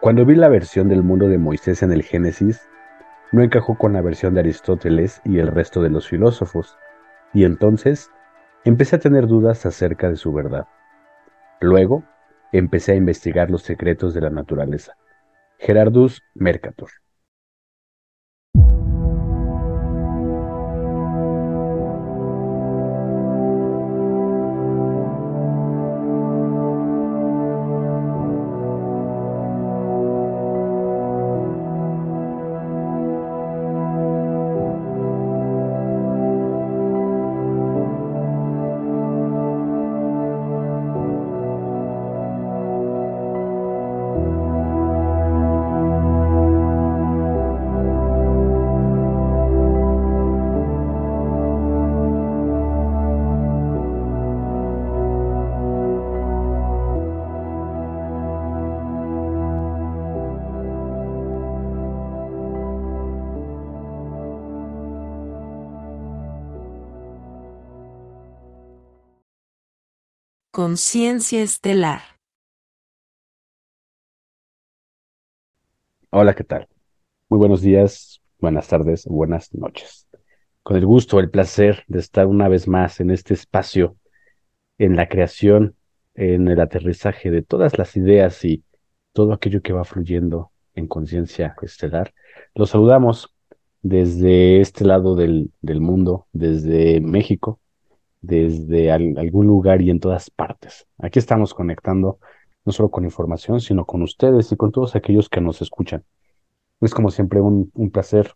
Cuando vi la versión del mundo de Moisés en el Génesis, no encajó con la versión de Aristóteles y el resto de los filósofos, y entonces empecé a tener dudas acerca de su verdad. Luego, empecé a investigar los secretos de la naturaleza. Gerardus Mercator. Conciencia estelar. Hola, ¿qué tal? Muy buenos días, buenas tardes, buenas noches. Con el gusto, el placer de estar una vez más en este espacio, en la creación, en el aterrizaje de todas las ideas y todo aquello que va fluyendo en conciencia estelar. Los saludamos desde este lado del, del mundo, desde México, desde algún lugar y en todas partes. Aquí estamos conectando no solo con información, sino con ustedes y con todos aquellos que nos escuchan. Es como siempre un, placer,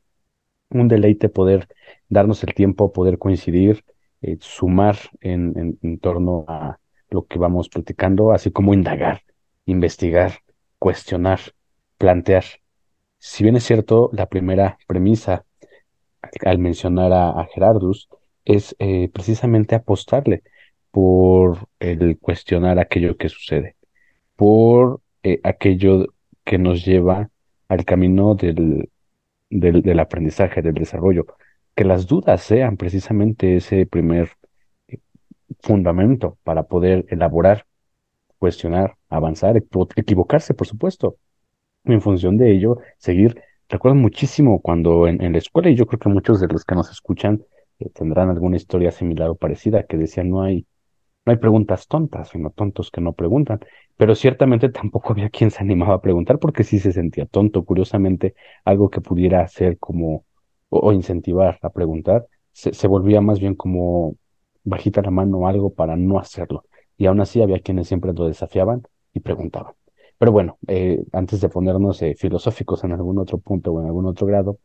un deleite poder darnos el tiempo, poder coincidir, eh, sumar en, torno a lo que vamos platicando, así como indagar, investigar, cuestionar, plantear. Si bien es cierto, la primera premisa al mencionar a Gerardus es eh, precisamente apostarle por el cuestionar aquello que sucede, por eh, aquello que nos lleva al camino del, del, aprendizaje, del desarrollo, que las dudas sean precisamente ese primer eh, fundamento para poder elaborar, cuestionar, avanzar, equivocarse, por supuesto. En función de ello, seguir. Recuerdo muchísimo cuando en la escuela, y yo creo que muchos de los que nos escuchan tendrán alguna historia similar o parecida que decía no hay, no hay preguntas tontas, sino tontos que no preguntan. Pero ciertamente tampoco había quien se animaba a preguntar porque sí se sentía tonto. Curiosamente, algo que pudiera ser como o, incentivar a preguntar, se, se, volvía más bien como bajita la mano o algo para no hacerlo. Y aún así había quienes siempre lo desafiaban y preguntaban. Pero bueno, eh, antes de ponernos eh, filosóficos en algún otro punto o en algún otro grado,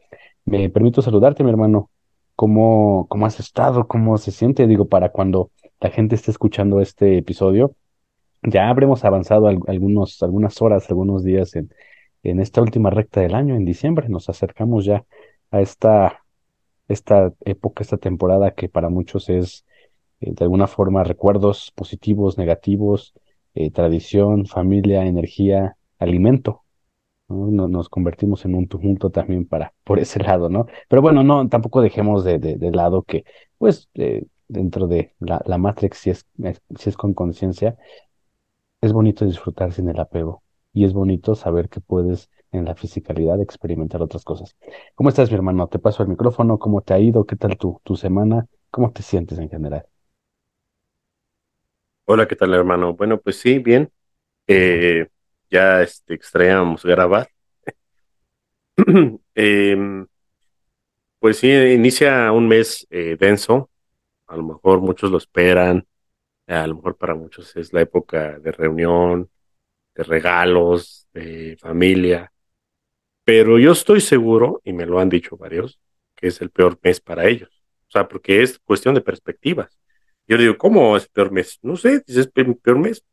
me permito saludarte, mi hermano cómo, cómo has estado, cómo se siente, digo, para cuando la gente esté escuchando este episodio, ya habremos avanzado algunos, algunas horas, algunos días en, en esta última recta del año, en diciembre, nos acercamos ya a esta, esta época, esta temporada que para muchos es eh, de alguna forma recuerdos positivos, negativos, eh, tradición, familia, energía, alimento, nos convertimos en un tumulto también para, por ese lado, ¿no? Pero bueno, no, tampoco dejemos de, de, lado que, pues, dentro de la, la Matrix, si es, si es con conciencia, es bonito disfrutar sin el apego y es bonito saber que puedes en la fisicalidad experimentar otras cosas. ¿Cómo estás, mi hermano? Te paso el micrófono, ¿cómo te ha ido? ¿Qué tal tu, tu semana? ¿Cómo te sientes en general? Hola, ¿qué tal, hermano? Bueno, pues sí, bien. Eh, ya este, extraíamos grabar. Em, pues sí, inicia un mes eh, denso, a lo mejor muchos lo esperan, a lo mejor para muchos es la época de reunión, de regalos, de familia, pero yo estoy seguro, y me lo han dicho varios, que es el peor mes para ellos. O sea, porque es cuestión de perspectivas. Yo digo, ¿cómo es el peor mes? No sé, es el peor mes.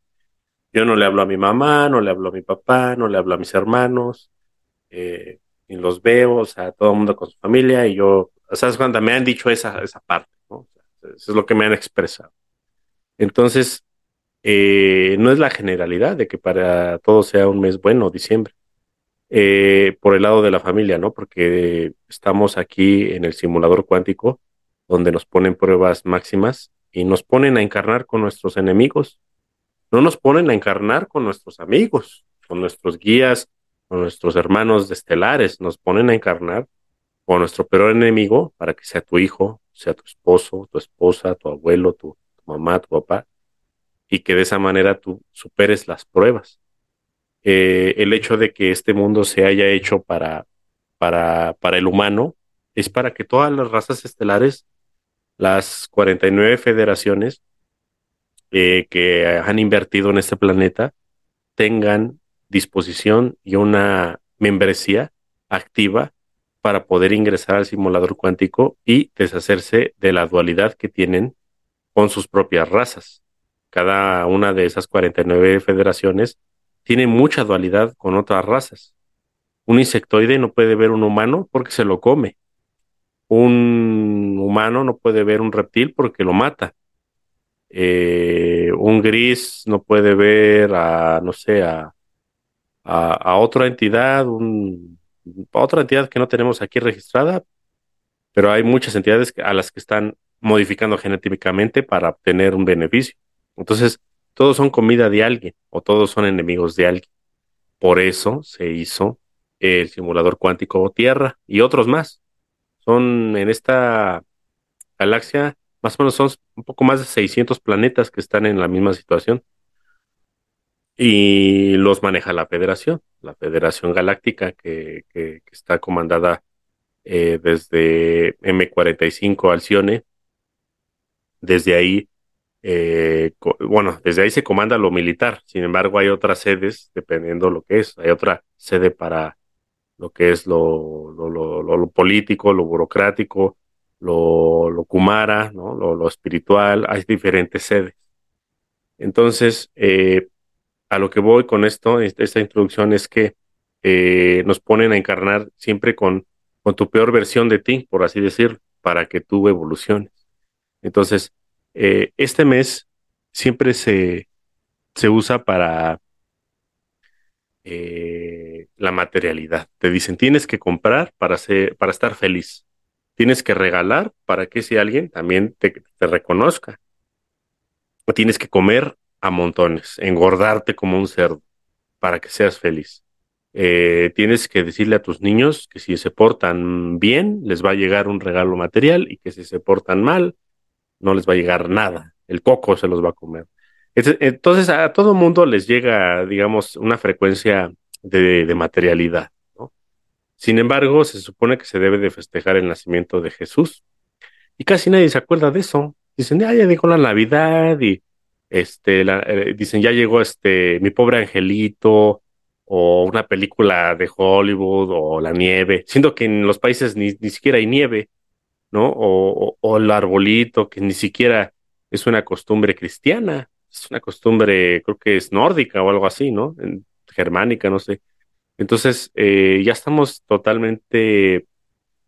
Yo no le hablo a mi mamá, no le hablo a mi papá, no le hablo a mis hermanos, eh, ni los veo, o sea, todo el mundo con su familia y yo, ¿sabes cuando me han dicho esa, esa parte? ¿no? eso es lo que me han expresado. Entonces, eh, no es la generalidad de que para todos sea un mes bueno, diciembre. Eh, por el lado de la familia, ¿no? Porque estamos aquí en el simulador cuántico, donde nos ponen pruebas máximas y nos ponen a encarnar con nuestros enemigos, no nos ponen a encarnar con nuestros amigos, con nuestros guías, o nuestros hermanos estelares nos ponen a encarnar o nuestro peor enemigo para que sea tu hijo, sea tu esposo, tu esposa, tu abuelo, tu, mamá, tu papá, y que de esa manera tú superes las pruebas. Eh, el hecho de que este mundo se haya hecho para, para, para el humano es para que todas las razas estelares, las 49 federaciones eh, que han invertido en este planeta, tengan disposición y una membresía activa para poder ingresar al simulador cuántico y deshacerse de la dualidad que tienen con sus propias razas. Cada una de esas 49 federaciones tiene mucha dualidad con otras razas. Un insectoide no puede ver un humano porque se lo come. Un humano no puede ver un reptil porque lo mata. Eh, un gris no puede ver a, no sé, a, a otra entidad, un otra entidad que no tenemos aquí registrada, pero hay muchas entidades a las que están modificando genéticamente para obtener un beneficio. Entonces, todos son comida de alguien o todos son enemigos de alguien. Por eso se hizo el simulador cuántico Tierra y otros más. Son en esta galaxia, más o menos son un poco más de 600 planetas que están en la misma situación y los maneja la Federación, la Federación Galáctica que, que, está comandada eh, desde M45 Alcione. Desde ahí, eh, bueno, desde ahí se comanda lo militar. Sin embargo, hay otras sedes, dependiendo lo que es. Hay otra sede para lo que es lo, lo, lo, lo político, lo burocrático, lo, lo kumara, ¿no? lo, lo espiritual. Hay diferentes sedes. Entonces, eh, a lo que voy con esto, esta introducción es que eh, nos ponen a encarnar siempre con, con tu peor versión de ti, por así decirlo, para que tú evoluciones. Entonces, eh, este mes siempre se, se usa para la materialidad. Te dicen, tienes que comprar para, ser, para estar feliz. Tienes que regalar para que si alguien también te, te reconozca. Tienes que comer a montones, engordarte como un cerdo para que seas feliz. Eh, tienes que decirle a tus niños que si se portan bien, les va a llegar un regalo material y que si se portan mal, no les va a llegar nada. El coco se los va a comer. Entonces a todo mundo les llega, digamos, una frecuencia de, materialidad. Sin embargo, se supone que se debe de festejar el nacimiento de Jesús. Y casi nadie se acuerda de eso. Dicen, ya, ya dijo la Navidad y este, eh, dicen, ya llegó este, mi pobre angelito, o una película de Hollywood, o la nieve, siendo que en los países ni, ni siquiera hay nieve, ¿no? O, o, el arbolito, que ni siquiera es una costumbre cristiana, es una costumbre, creo que es nórdica o algo así, ¿no? En, germánica, no sé. Entonces, eh, ya estamos totalmente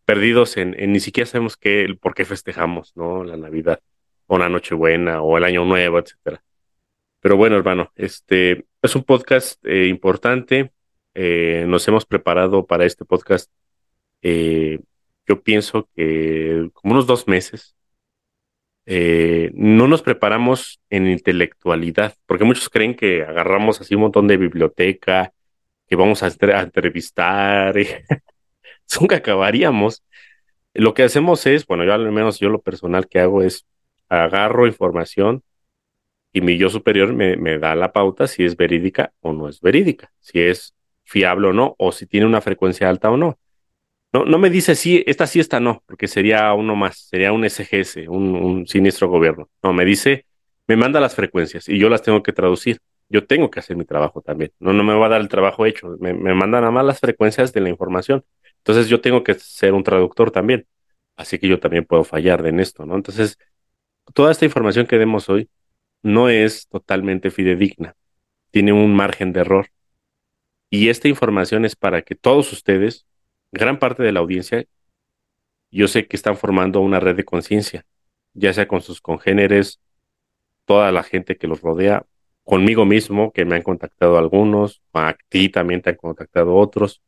perdidos en, ni siquiera sabemos qué, por qué festejamos, ¿no? La Navidad o la Nochebuena o el Año Nuevo, etcétera. Pero bueno, hermano, este es un podcast eh, importante. Eh, nos hemos preparado para este podcast. Eh, yo pienso que como unos dos meses. no nos preparamos en intelectualidad, porque muchos creen que agarramos así un montón de biblioteca, que vamos a, entrevistar, nunca acabaríamos. Lo que hacemos es, bueno, yo al menos yo lo personal que hago es agarro información y mi yo superior me, me, da la pauta si es verídica o no es verídica, si es fiable o no, o si tiene una frecuencia alta o no. No, no me dice si esta sí, esta no, porque sería uno más, sería un SGS, un, un siniestro gobierno. No, me dice, me manda las frecuencias y yo las tengo que traducir. Yo tengo que hacer mi trabajo también. No, no me va a dar el trabajo hecho. Me, me mandan nada más las frecuencias de la información. Entonces yo tengo que ser un traductor también. Así que yo también puedo fallar en esto, ¿no? Entonces, toda esta información que demos hoy no es totalmente fidedigna, tiene un margen de error. Y esta información es para que todos ustedes, gran parte de la audiencia, yo sé que están formando una red de conciencia, ya sea con sus congéneres, toda la gente que los rodea, conmigo mismo, que me han contactado algunos, a ti también te han contactado otros,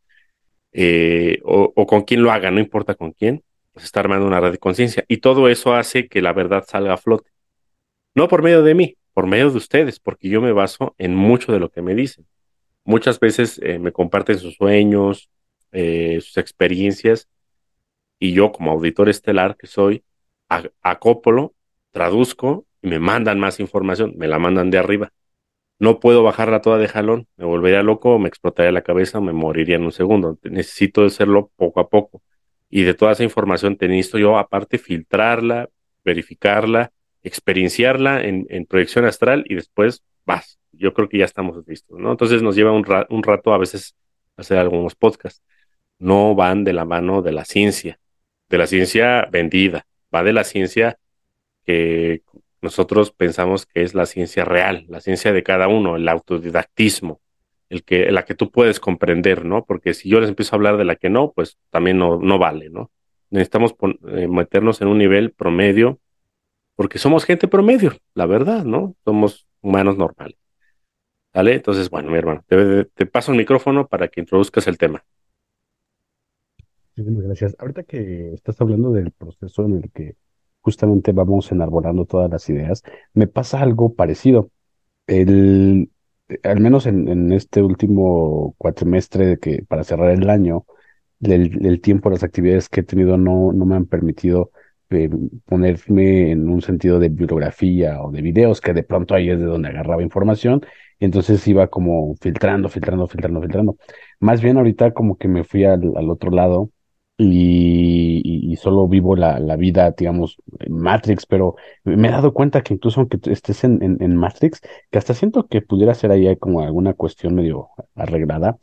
eh, o, con quien lo haga, no importa con quién, pues está armando una red de conciencia. Y todo eso hace que la verdad salga a flote. No por medio de mí, por medio de ustedes, porque yo me baso en mucho de lo que me dicen. muchas veces eh, me comparten sus sueños, eh, sus experiencias, y yo como auditor estelar que soy, acoplo, traduzco y me mandan más información, me la mandan de arriba. No puedo bajarla toda de jalón, me volvería loco, me explotaría la cabeza, me moriría en un segundo. Necesito hacerlo poco a poco. Y de toda esa información necesito yo aparte filtrarla, verificarla, experienciarla en, proyección astral y después vas. Yo creo que ya estamos listos, ¿no? Entonces nos lleva un, un rato a veces hacer algunos podcasts. No van de la mano de la ciencia, de la ciencia vendida, va de la ciencia que nosotros pensamos que es la ciencia real, la ciencia de cada uno, el autodidactismo, el que, la que tú puedes comprender, ¿no? Porque si yo les empiezo a hablar de la que no, pues también no, no vale, ¿no? Necesitamos eh, meternos en un nivel promedio, porque somos gente promedio, la verdad, ¿no? Somos humanos normales. ¿Vale? Entonces, bueno, mi hermano, te, te paso el micrófono para que introduzcas el tema. Muchísimas gracias. Ahorita que estás hablando del proceso en el que justamente vamos enarbolando todas las ideas, me pasa algo parecido. El, al menos en, este último cuatrimestre de que para cerrar el año, el, tiempo, las actividades que he tenido no, no me han permitido eh, ponerme en un sentido de bibliografía o de videos, que de pronto ahí es de donde agarraba información, y entonces iba como filtrando, filtrando, filtrando, filtrando. Más bien ahorita como que me fui al, al otro lado y, solo vivo la, la, vida, digamos, en Matrix, pero me he dado cuenta que incluso aunque estés en, en, Matrix, que hasta siento que pudiera ser ahí como alguna cuestión medio arreglada,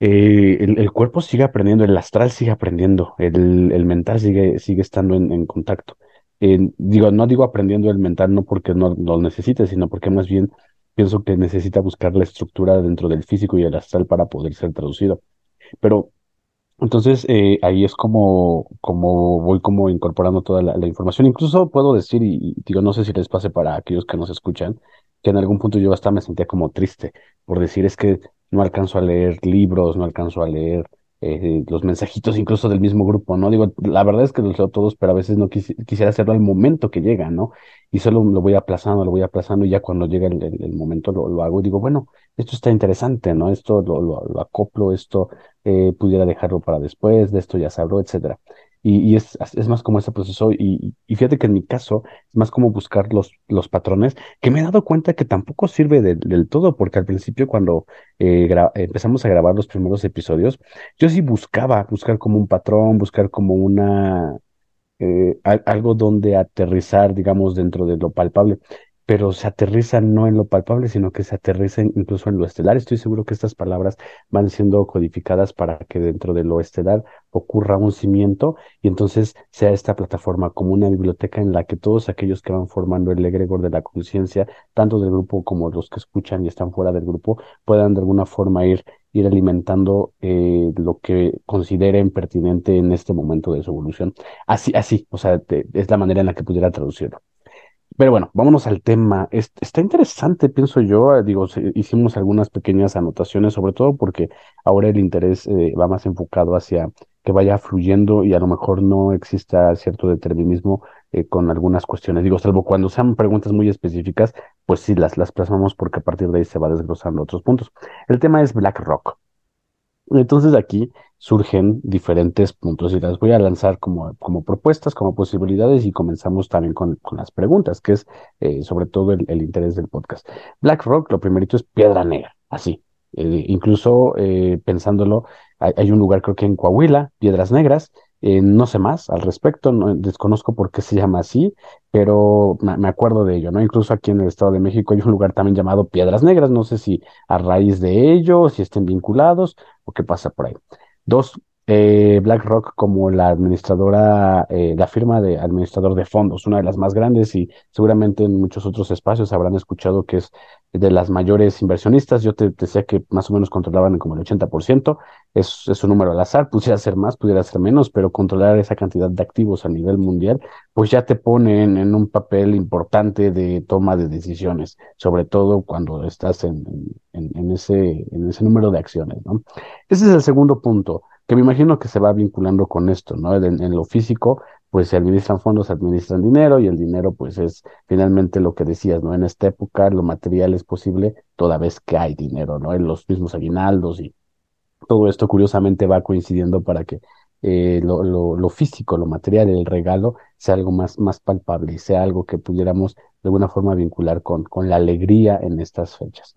eh, el, cuerpo sigue aprendiendo, el astral sigue aprendiendo, el, el mental sigue, sigue estando en, contacto. digo, no digo aprendiendo el mental no porque no lo necesite, sino porque más bien pienso que necesita buscar la estructura dentro del físico y el astral para poder ser traducido. Pero entonces, eh, ahí es como, como voy como incorporando toda la, información. Incluso puedo decir, y, digo, no sé si les pase para aquellos que nos escuchan, que en algún punto yo hasta me sentía como triste por decir es que no alcanzo a leer libros, no alcanzo a leer eh, los mensajitos incluso del mismo grupo, ¿no? Digo, la verdad es que los leo todos, pero a veces no quisiera hacerlo al momento que llega, ¿no? Y solo lo voy aplazando, lo voy aplazando y ya cuando llega el, momento lo, hago y digo, bueno, esto está interesante, ¿no? Esto lo, lo, acoplo, esto eh, pudiera dejarlo para después, de esto ya se habló, etcétera. Y, es, es, más como ese proceso, y, y, fíjate que en mi caso es más como buscar los, los patrones, que me he dado cuenta que tampoco sirve del todo, porque al principio cuando eh, empezamos a grabar los primeros episodios, yo sí buscaba, buscar como un patrón, buscar como una, eh, algo donde aterrizar, digamos, dentro de lo palpable pero se aterriza no en lo palpable, sino que se aterriza incluso en lo estelar. Estoy seguro que estas palabras van siendo codificadas para que dentro de lo estelar ocurra un cimiento y entonces sea esta plataforma como una biblioteca en la que todos aquellos que van formando el egregor de la conciencia, tanto del grupo como los que escuchan y están fuera del grupo, puedan de alguna forma ir ir alimentando eh, lo que consideren pertinente en este momento de su evolución. Así, así, o sea, es la manera en la que pudiera traducirlo. Pero bueno, vámonos al tema. está interesante, pienso yo. Eh, digo, hicimos algunas pequeñas anotaciones, sobre todo porque ahora el interés eh, va más enfocado hacia que vaya fluyendo y a lo mejor no exista cierto determinismo eh, con algunas cuestiones. Digo, salvo cuando sean preguntas muy específicas, pues sí las, las plasmamos porque a partir de ahí se va desglosando otros puntos. El tema es BlackRock. Entonces aquí surgen diferentes puntos y las voy a lanzar como, como propuestas, como posibilidades y comenzamos también con, con las preguntas, que es eh, sobre todo el, interés del podcast. BlackRock, lo primerito es piedra negra, así. Eh, incluso eh, pensándolo, hay, un lugar creo que en Coahuila, Piedras Negras, eh, no sé más al respecto, no, desconozco por qué se llama así, pero me, acuerdo de ello, ¿no? Incluso aquí en el Estado de México hay un lugar también llamado Piedras Negras, no sé si a raíz de ello, si estén vinculados o qué pasa por ahí. Dos, eh, BlackRock como la administradora, eh, la firma de administrador de fondos, una de las más grandes y seguramente en muchos otros espacios habrán escuchado que es de las mayores inversionistas. Yo te, decía que más o menos controlaban como el 80%, es, es un número al azar, pudiera ser más, pudiera ser menos, pero controlar esa cantidad de activos a nivel mundial, pues ya te ponen en un papel importante de toma de decisiones, sobre todo cuando estás en ese, en ese número de acciones. ¿no? Ese es el segundo punto que me imagino que se va vinculando con esto, ¿no? En, lo físico, pues se administran fondos, administran dinero y el dinero pues es finalmente lo que decías, ¿no? En esta época lo material es posible toda vez que hay dinero, ¿no? En los mismos aguinaldos y todo esto curiosamente va coincidiendo para que eh, lo, lo, físico, lo material, el regalo, sea algo más, más palpable y sea algo que pudiéramos de alguna forma vincular con, con la alegría en estas fechas.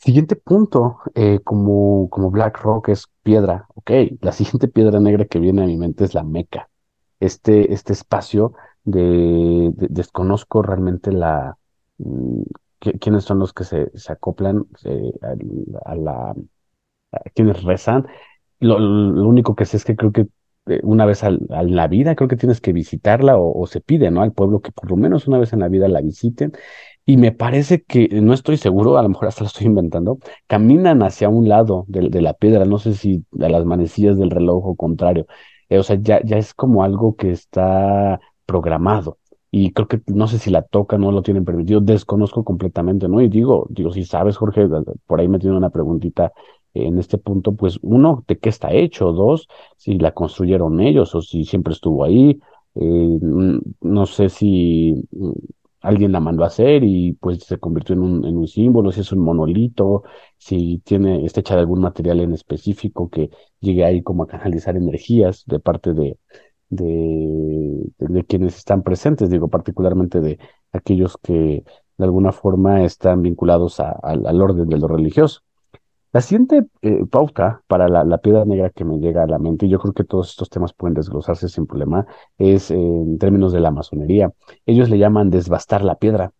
Siguiente punto, eh, como, como Black Rock es piedra, ok, la siguiente piedra negra que viene a mi mente es la Meca, este, este espacio de, desconozco realmente la, mm, quiénes son los que se, se acoplan eh, a, la, a quienes rezan, lo, único que sé es que creo que eh, una vez en la vida, creo que tienes que visitarla o, se pide, ¿no? Al pueblo que por lo menos una vez en la vida la visiten. Y me parece que, no estoy seguro, a lo mejor hasta lo estoy inventando, caminan hacia un lado de, la piedra, no sé si a las manecillas del reloj o contrario. Eh, o sea, ya, ya es como algo que está programado. Y creo que no sé si la toca, no lo tienen permitido, desconozco completamente, ¿no? Y digo, digo, si sabes, Jorge, por ahí me tiene una preguntita en este punto, pues uno, de qué está hecho, dos, si la construyeron ellos o si siempre estuvo ahí, eh, no sé si alguien la mandó a hacer y pues se convirtió en un, en un símbolo, si es un monolito, si tiene, está hecha de algún material en específico que llegue ahí como a canalizar energías de parte de, de, de quienes están presentes, digo, particularmente de aquellos que de alguna forma están vinculados al orden de lo religioso. La siguiente eh, pauta para la, piedra negra que me llega a la mente, y yo creo que todos estos temas pueden desglosarse sin problema, es en términos de la masonería. Ellos le llaman desbastar la piedra.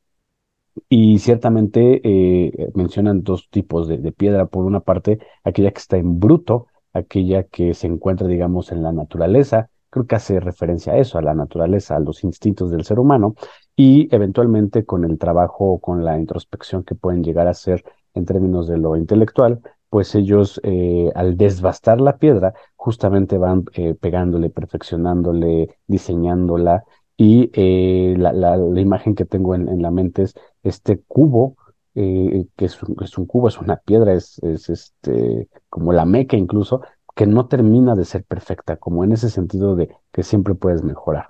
Y ciertamente eh, mencionan dos tipos de, piedra. Por una parte, aquella que está en bruto, aquella que se encuentra, digamos, en la naturaleza. Creo que hace referencia a eso, a la naturaleza, a los instintos del ser humano. Y eventualmente con el trabajo o con la introspección que pueden llegar a ser en términos de lo intelectual, pues ellos eh, al desbastar la piedra justamente van eh, pegándole, perfeccionándole, diseñándola y eh, la, la, imagen que tengo en, en, la mente es este cubo, que es un, es un, cubo, es una piedra, es, es este, como la meca incluso, que no termina de ser perfecta, como en ese sentido de que siempre puedes mejorar.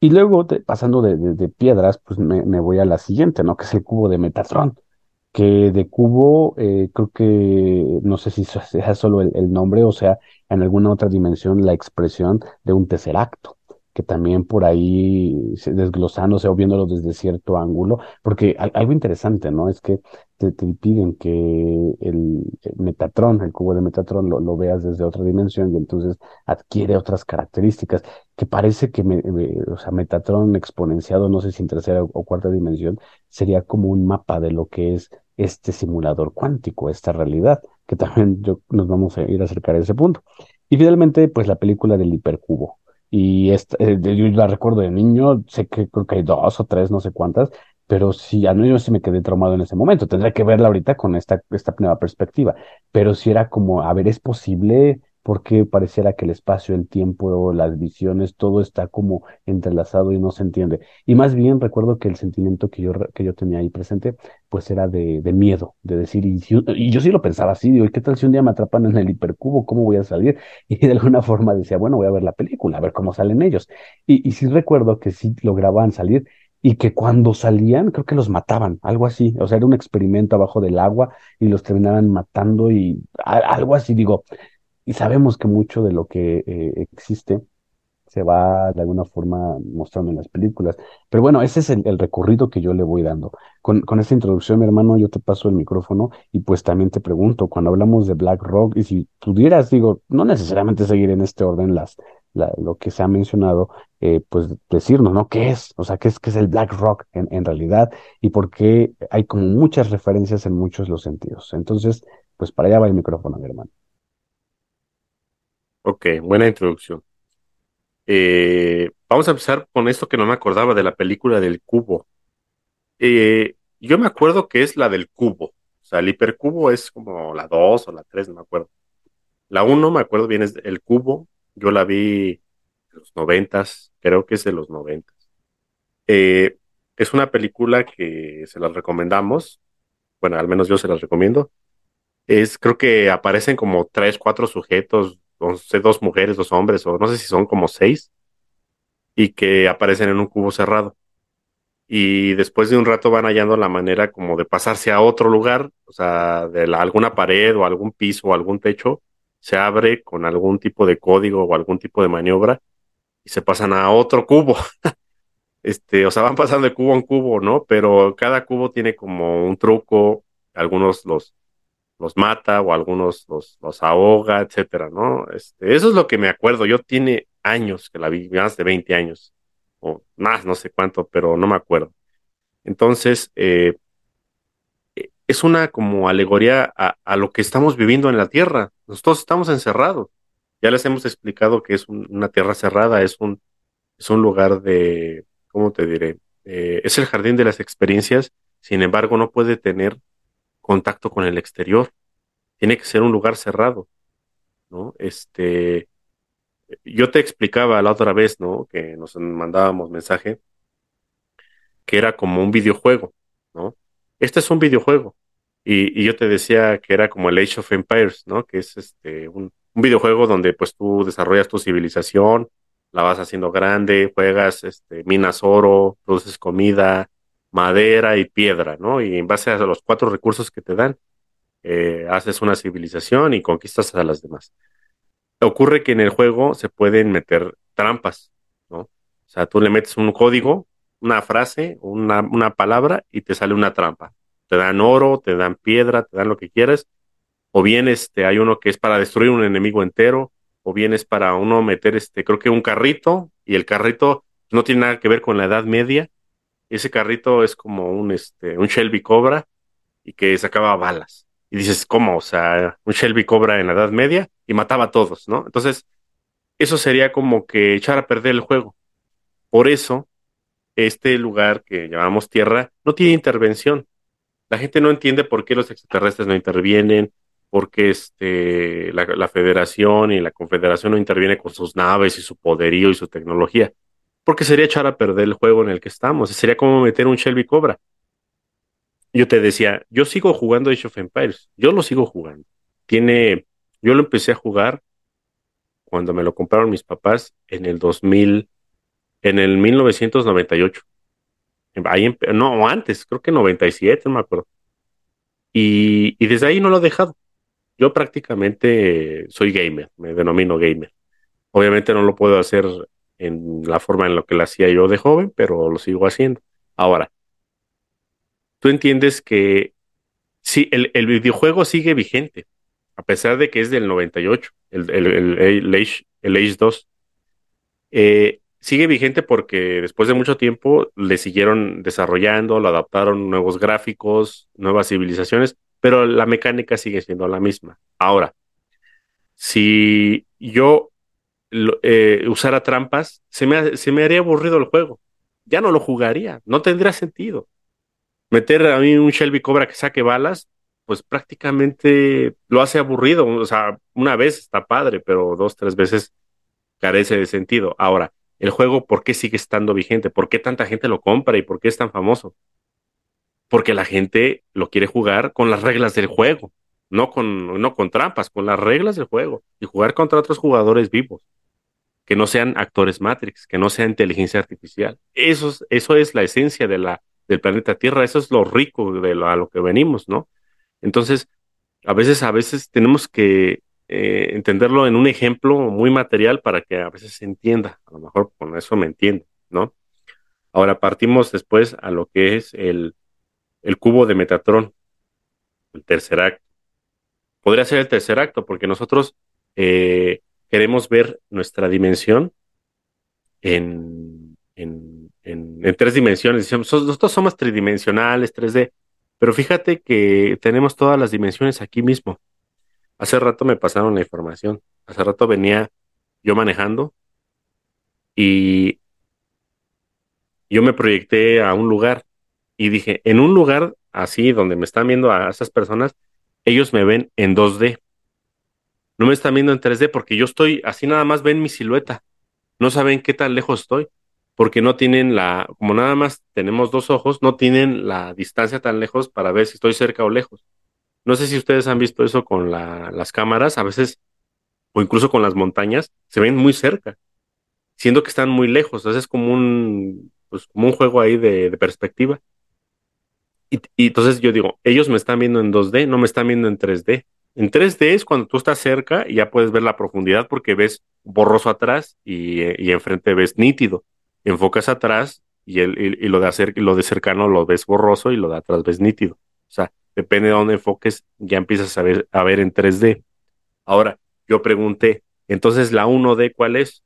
Y luego, pasando de, de, de, piedras, pues me, me, voy a la siguiente, ¿no? Que es el cubo de Metatron que de cubo eh, creo que no sé si sea solo el, nombre o sea en alguna otra dimensión la expresión de un acto que también por ahí desglosándose o viéndolo desde cierto ángulo, porque algo interesante, ¿no? Es que te, piden que el, Metatron, el cubo de Metatron, lo, veas desde otra dimensión y entonces adquiere otras características que parece que, me, o sea, Metatron exponenciado, no sé si en tercera o cuarta dimensión, sería como un mapa de lo que es este simulador cuántico, esta realidad, que también yo, nos vamos a ir a acercar a ese punto. Y finalmente, pues la película del hipercubo. Y esta, eh, yo la recuerdo de niño, sé que creo que hay dos o tres, no sé cuántas, pero sí, a mí yo sí me quedé traumado en ese momento. Tendría que verla ahorita con esta, esta nueva perspectiva. Pero si era como, a ver, ¿es posible porque pareciera que el espacio, el tiempo, las visiones, todo está como entrelazado y no se entiende. Y más bien recuerdo que el sentimiento que yo, que yo tenía ahí presente, pues era de, de miedo, de decir, y, y, yo sí lo pensaba así, digo, ¿qué tal si un día me atrapan en el hipercubo? ¿Cómo voy a salir? Y de alguna forma decía, bueno, voy a ver la película, a ver cómo salen ellos. Y sí recuerdo que sí lograban salir y que cuando salían, creo que los mataban, algo así. O sea, era un experimento abajo del agua y los terminaban matando y algo así, digo, y sabemos que mucho de lo que eh, existe se va de alguna forma mostrando en las películas. Pero bueno, ese es el, recorrido que yo le voy dando. Con, con, esta introducción, mi hermano, yo te paso el micrófono y pues también te pregunto, cuando hablamos de Black Rock, y si pudieras, digo, no necesariamente seguir en este orden las, lo que se ha mencionado, eh, pues decirnos, ¿no? ¿Qué es? O sea, ¿qué es, qué es el Black Rock en, en realidad? Y por qué hay como muchas referencias en muchos los sentidos. Entonces, pues para allá va el micrófono, mi hermano. Ok, buena introducción. Eh, vamos a empezar con esto que no me acordaba de la película del cubo. Eh, yo me acuerdo que es la del cubo. O sea, el hipercubo es como la 2 o la 3, no me acuerdo. La 1, me acuerdo bien, es el cubo. Yo la vi en los noventas, creo que es de los noventas. Eh, es una película que se la recomendamos. Bueno, al menos yo se las recomiendo. Es, creo que aparecen como tres, cuatro sujetos no sé, dos mujeres, dos hombres, o no sé si son como seis, y que aparecen en un cubo cerrado. Y después de un rato van hallando la manera como de pasarse a otro lugar, o sea, de alguna pared o algún piso o algún techo, se abre con algún tipo de código o algún tipo de maniobra y se pasan a otro cubo. este, o sea, van pasando de cubo en cubo, ¿no? Pero cada cubo tiene como un truco, algunos los, los mata o algunos los, los ahoga, etcétera, ¿no? Este, eso es lo que me acuerdo. Yo tiene años que la vi, más de 20 años, o más, no sé cuánto, pero no me acuerdo. Entonces, eh, es una como alegoría a, a, lo que estamos viviendo en la Tierra. Nosotros estamos encerrados. Ya les hemos explicado que es una tierra cerrada, es un, es un lugar de, ¿cómo te diré? Eh, es el jardín de las experiencias, sin embargo no puede tener contacto con el exterior. Tiene que ser un lugar cerrado, ¿no? Este, yo te explicaba la otra vez, ¿no? Que nos mandábamos mensaje, que era como un videojuego, ¿no? Este es un videojuego. Y, y, yo te decía que era como el Age of Empires, ¿no? Que es este un, videojuego donde pues tú desarrollas tu civilización, la vas haciendo grande, juegas, este, minas oro, produces comida, madera y piedra, ¿no? Y en base a los cuatro recursos que te dan, eh, haces una civilización y conquistas a las demás. Ocurre que en el juego se pueden meter trampas, ¿no? O sea, tú le metes un código, una frase, una, una palabra y te sale una trampa. Te dan oro, te dan piedra, te dan lo que quieras. O bien este, hay uno que es para destruir un enemigo entero, o bien es para uno meter, este, creo que un carrito, y el carrito no tiene nada que ver con la Edad Media, ese carrito es como un, este, un Shelby Cobra y que sacaba balas. Y dices, ¿cómo? O sea, un Shelby Cobra en la Edad Media y mataba a todos, ¿no? Entonces, eso sería como que echar a perder el juego. Por eso, este lugar que llamamos Tierra no tiene intervención. La gente no entiende por qué los extraterrestres no intervienen, por qué este, la, la Federación y la Confederación no intervienen con sus naves y su poderío y su tecnología porque sería echar a perder el juego en el que estamos. Sería como meter un Shelby Cobra. Yo te decía, yo sigo jugando Age of Empires, yo lo sigo jugando. Tiene, yo lo empecé a jugar cuando me lo compraron mis papás en el 2000, en el 1998. Ahí, no, antes, creo que 97, no me acuerdo. Y, y desde ahí no lo he dejado. Yo prácticamente soy gamer, me denomino gamer. Obviamente no lo puedo hacer en la forma en la que lo hacía yo de joven, pero lo sigo haciendo. Ahora, tú entiendes que sí, el, el videojuego sigue vigente, a pesar de que es del 98, el, el, el, Age, el Age 2. Eh, sigue vigente porque después de mucho tiempo le siguieron desarrollando, lo adaptaron nuevos gráficos, nuevas civilizaciones, pero la mecánica sigue siendo la misma. Ahora, si yo eh, usara trampas, se me, se me haría aburrido el juego. Ya no lo jugaría, no tendría sentido. Meter a mí un Shelby Cobra que saque balas, pues prácticamente lo hace aburrido. O sea, una vez está padre, pero dos, tres veces carece de sentido. Ahora, el juego, ¿por qué sigue estando vigente? ¿Por qué tanta gente lo compra y por qué es tan famoso? Porque la gente lo quiere jugar con las reglas del juego, no con, no con trampas, con las reglas del juego y jugar contra otros jugadores vivos que no sean actores Matrix, que no sea inteligencia artificial. Eso es, eso es la esencia de la, del planeta Tierra, eso es lo rico de lo, a lo que venimos, ¿no? Entonces, a veces, a veces tenemos que eh, entenderlo en un ejemplo muy material para que a veces se entienda. A lo mejor con eso me entiende, ¿no? Ahora partimos después a lo que es el, el cubo de Metatron, el tercer acto. Podría ser el tercer acto, porque nosotros eh, queremos ver nuestra dimensión en, en, en, tres dimensiones. Nosotros somos tridimensionales, 3D, pero fíjate que tenemos todas las dimensiones aquí mismo. Hace rato me pasaron la información. Hace rato venía yo manejando y yo me proyecté a un lugar y dije, en un lugar así donde me están viendo a esas personas, ellos me ven en 2D no me están viendo en 3D porque yo estoy así nada más ven mi silueta. No saben qué tan lejos estoy porque no tienen la, como nada más tenemos dos ojos, no tienen la distancia tan lejos para ver si estoy cerca o lejos. No sé si ustedes han visto eso con la, las cámaras, a veces, o incluso con las montañas, se ven muy cerca. siendo que están muy lejos. Entonces es como un, pues, como un juego ahí de, de perspectiva. Y, y, entonces yo digo, ellos me están viendo en 2D, no me están viendo en 3D. En 3D es cuando tú estás cerca y ya puedes ver la profundidad porque ves borroso atrás y, y enfrente ves nítido. Enfocas atrás y, el, y, lo, de lo de cercano lo ves borroso y lo de atrás ves nítido. O sea, depende de dónde enfoques, ya empiezas a ver, a ver en 3D. Ahora, yo pregunté, entonces la 1D, ¿cuál es?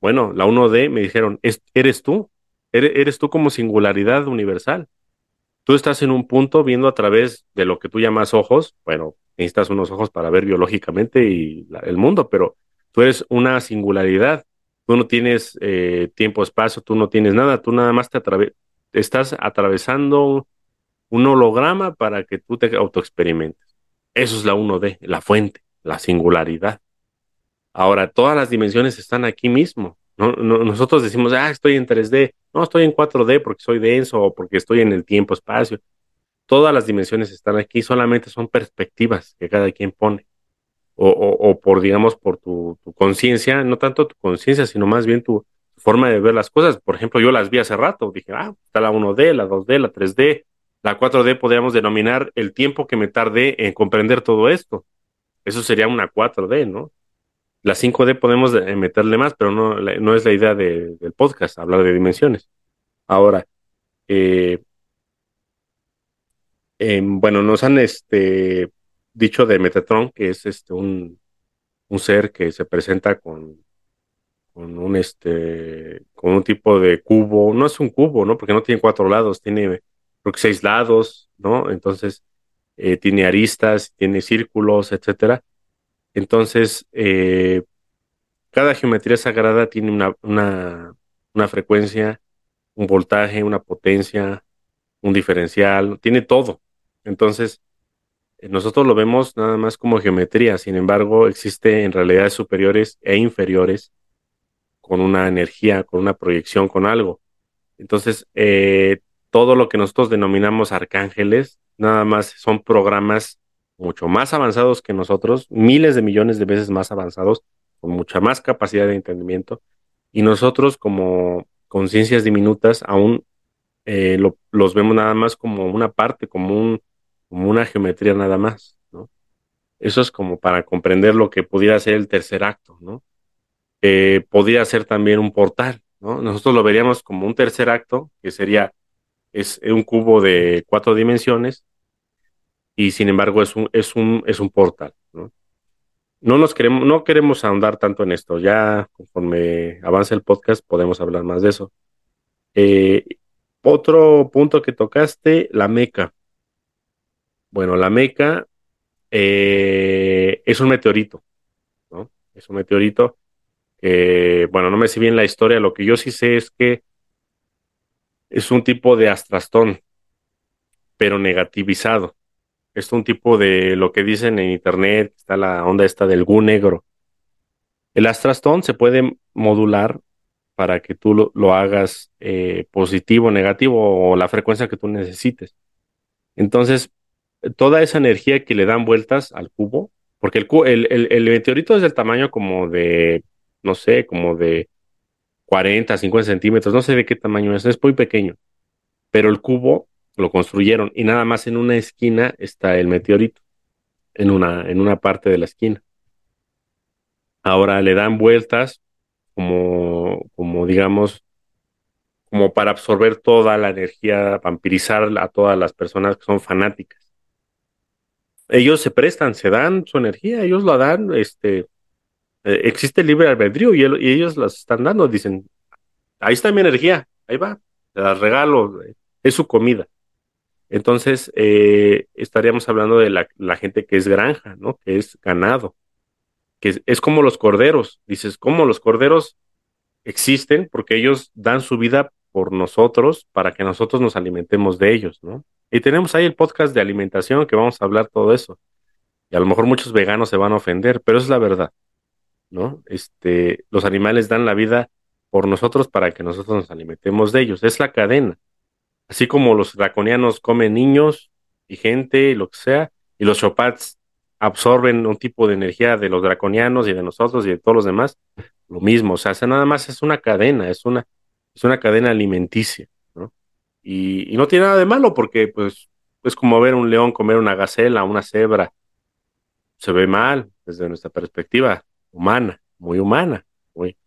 Bueno, la 1D me dijeron, ¿eres tú? ¿Eres tú como singularidad universal? Tú estás en un punto viendo a través de lo que tú llamas ojos, bueno, necesitas unos ojos para ver biológicamente y la, el mundo, pero tú eres una singularidad. Tú no tienes eh, tiempo, espacio, tú no tienes nada, tú nada más te estás atravesando un holograma para que tú te autoexperimentes. Eso es la 1D, la fuente, la singularidad. Ahora, todas las dimensiones están aquí mismo. No, no, nosotros decimos, ah, estoy en 3D. No, estoy en 4D porque soy denso o porque estoy en el tiempo-espacio. Todas las dimensiones están aquí, solamente son perspectivas que cada quien pone. O, o, por, digamos, por tu, tu conciencia, no tanto tu conciencia, sino más bien tu forma de ver las cosas. Por ejemplo, yo las vi hace rato, dije, ah, está la 1D, la 2D, la 3D, la 4D podríamos denominar el tiempo que me tardé en comprender todo esto. Eso sería una 4D, ¿no? La 5D podemos meterle más, pero no, no es la idea de, del podcast, hablar de dimensiones. Ahora, eh, eh, bueno, nos han este, dicho de Metatron, que es este, un, un ser que se presenta con, con un este con un tipo de cubo, no es un cubo, ¿no? Porque no tiene cuatro lados, tiene seis lados, ¿no? Entonces eh, tiene aristas, tiene círculos, etcétera. Entonces, eh, cada geometría sagrada tiene una, una, frecuencia, un voltaje, una potencia, un diferencial, tiene todo. Entonces, eh, nosotros lo vemos nada más como geometría, sin embargo, existe en realidades superiores e inferiores con una energía, con una proyección, con algo. Entonces, eh, todo lo que nosotros denominamos arcángeles, nada más son programas mucho más avanzados que nosotros, miles de millones de veces más avanzados, con mucha más capacidad de entendimiento, y nosotros como conciencias diminutas aún eh, lo, los vemos nada más como una parte, como, un, como una geometría nada más, ¿no? Eso es como para comprender lo que pudiera ser el tercer acto, ¿no? Eh, podría ser también un portal, ¿no? Nosotros lo veríamos como un tercer acto, que sería, es un cubo de cuatro dimensiones, y sin embargo es un, es un, es un portal. ¿no? no nos queremos, no queremos ahondar tanto en esto. Ya conforme avance el podcast podemos hablar más de eso. Eh, otro punto que tocaste, la meca. Bueno, la meca eh, es un meteorito, ¿no? Es un meteorito bueno, no me sé bien la historia, lo que yo sí sé es que es un tipo de astrastón, pero negativizado es un tipo de lo que dicen en internet, está la onda esta del gu negro. El astrastón se puede modular para que tú lo, lo hagas eh, positivo, negativo o la frecuencia que tú necesites. Entonces, toda esa energía que le dan vueltas al cubo, porque el, el, el, el meteorito es del tamaño como de, no sé, como de 40, 50 centímetros, no sé de qué tamaño es, es muy pequeño, pero el cubo lo construyeron y nada más en una esquina está el meteorito, en una, en una parte de la esquina. Ahora le dan vueltas como, como digamos, como para absorber toda la energía, vampirizar a todas las personas que son fanáticas. Ellos se prestan, se dan su energía, ellos lo dan, este, eh, existe libre albedrío y, y, ellos las están dando, dicen, ahí está mi energía, ahí va, te las regalo, es su comida. Entonces, eh, estaríamos hablando de la, gente que es granja, ¿no? Que es ganado, que es, es, como los corderos. Dices, ¿cómo los corderos existen? Porque ellos dan su vida por nosotros para que nosotros nos alimentemos de ellos, ¿no? Y tenemos ahí el podcast de alimentación que vamos a hablar todo eso. Y a lo mejor muchos veganos se van a ofender, pero es la verdad, ¿no? Este, los animales dan la vida por nosotros para que nosotros nos alimentemos de ellos. Es la cadena. Así como los draconianos comen niños y gente, lo que sea, y los chopats absorben un tipo de energía de los draconianos y de nosotros y de todos los demás, lo mismo, o sea, nada más es una cadena, es una, es una cadena alimenticia, ¿no? Y, y no tiene nada de malo porque, pues, es como ver un león comer una gacela, una cebra. Se ve mal desde nuestra perspectiva humana, muy humana, muy,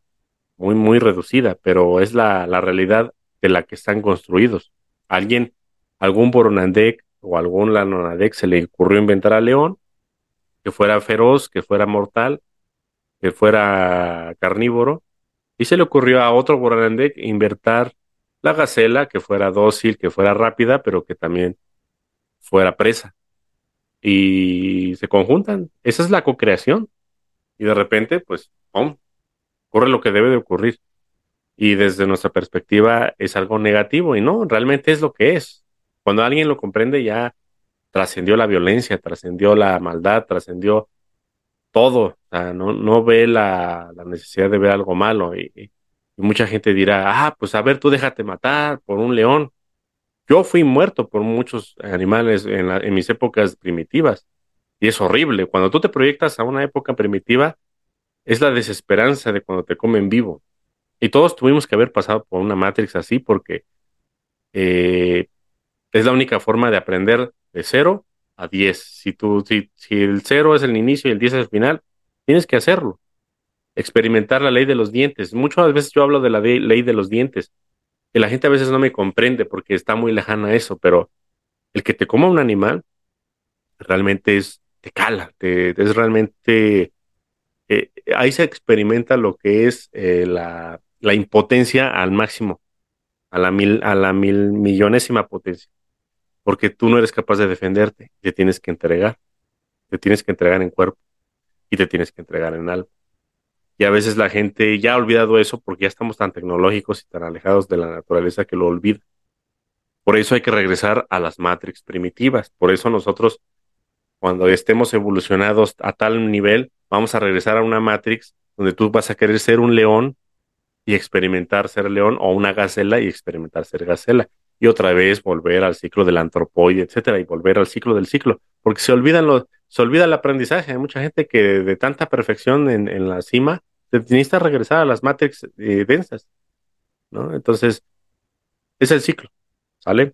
muy, muy reducida, pero es la, la realidad de la que están construidos. Alguien, algún Boronandek o algún Lanonadek se le ocurrió inventar al león, que fuera feroz, que fuera mortal, que fuera carnívoro, y se le ocurrió a otro Boronandek inventar la gacela, que fuera dócil, que fuera rápida, pero que también fuera presa. Y se conjuntan. Esa es la co-creación. Y de repente, pues, ¡pum! ocurre lo que debe de ocurrir. Y desde nuestra perspectiva es algo negativo y no, realmente es lo que es. Cuando alguien lo comprende ya trascendió la violencia, trascendió la maldad, trascendió todo. O sea, no, no ve la, necesidad de ver algo malo. Y, y, mucha gente dirá, ah, pues a ver, tú déjate matar por un león. Yo fui muerto por muchos animales en, en mis épocas primitivas. Y es horrible. Cuando tú te proyectas a una época primitiva, es la desesperanza de cuando te comen vivo. Y todos tuvimos que haber pasado por una Matrix así porque eh, es la única forma de aprender de cero a diez. Si, tú, si, el cero es el inicio y el diez es el final, tienes que hacerlo. Experimentar la ley de los dientes. Muchas veces yo hablo de la ley de los dientes, que la gente a veces no me comprende porque está muy lejana a eso, pero el que te coma un animal realmente es, te cala, te, es realmente eh, ahí se experimenta lo que es eh, la, la, impotencia al máximo, a la, mil, a la mil millonésima potencia, porque tú no eres capaz de defenderte, te tienes que entregar, te tienes que entregar en cuerpo y te tienes que entregar en alma. Y a veces la gente ya ha olvidado eso porque ya estamos tan tecnológicos y tan alejados de la naturaleza que lo olvida. Por eso hay que regresar a las Matrix primitivas. Por eso nosotros, cuando estemos evolucionados a tal nivel, vamos a regresar a una Matrix donde tú vas a querer ser un león y experimentar ser león o una gacela y experimentar ser gacela. Y otra vez volver al ciclo del antropoide, etcétera, y volver al ciclo del ciclo, porque se olvidan los, se olvida el aprendizaje. Hay mucha gente que de tanta perfección en, en la cima necesita regresar a las Matrix eh, densas, ¿no? Entonces, es el ciclo, ¿sale?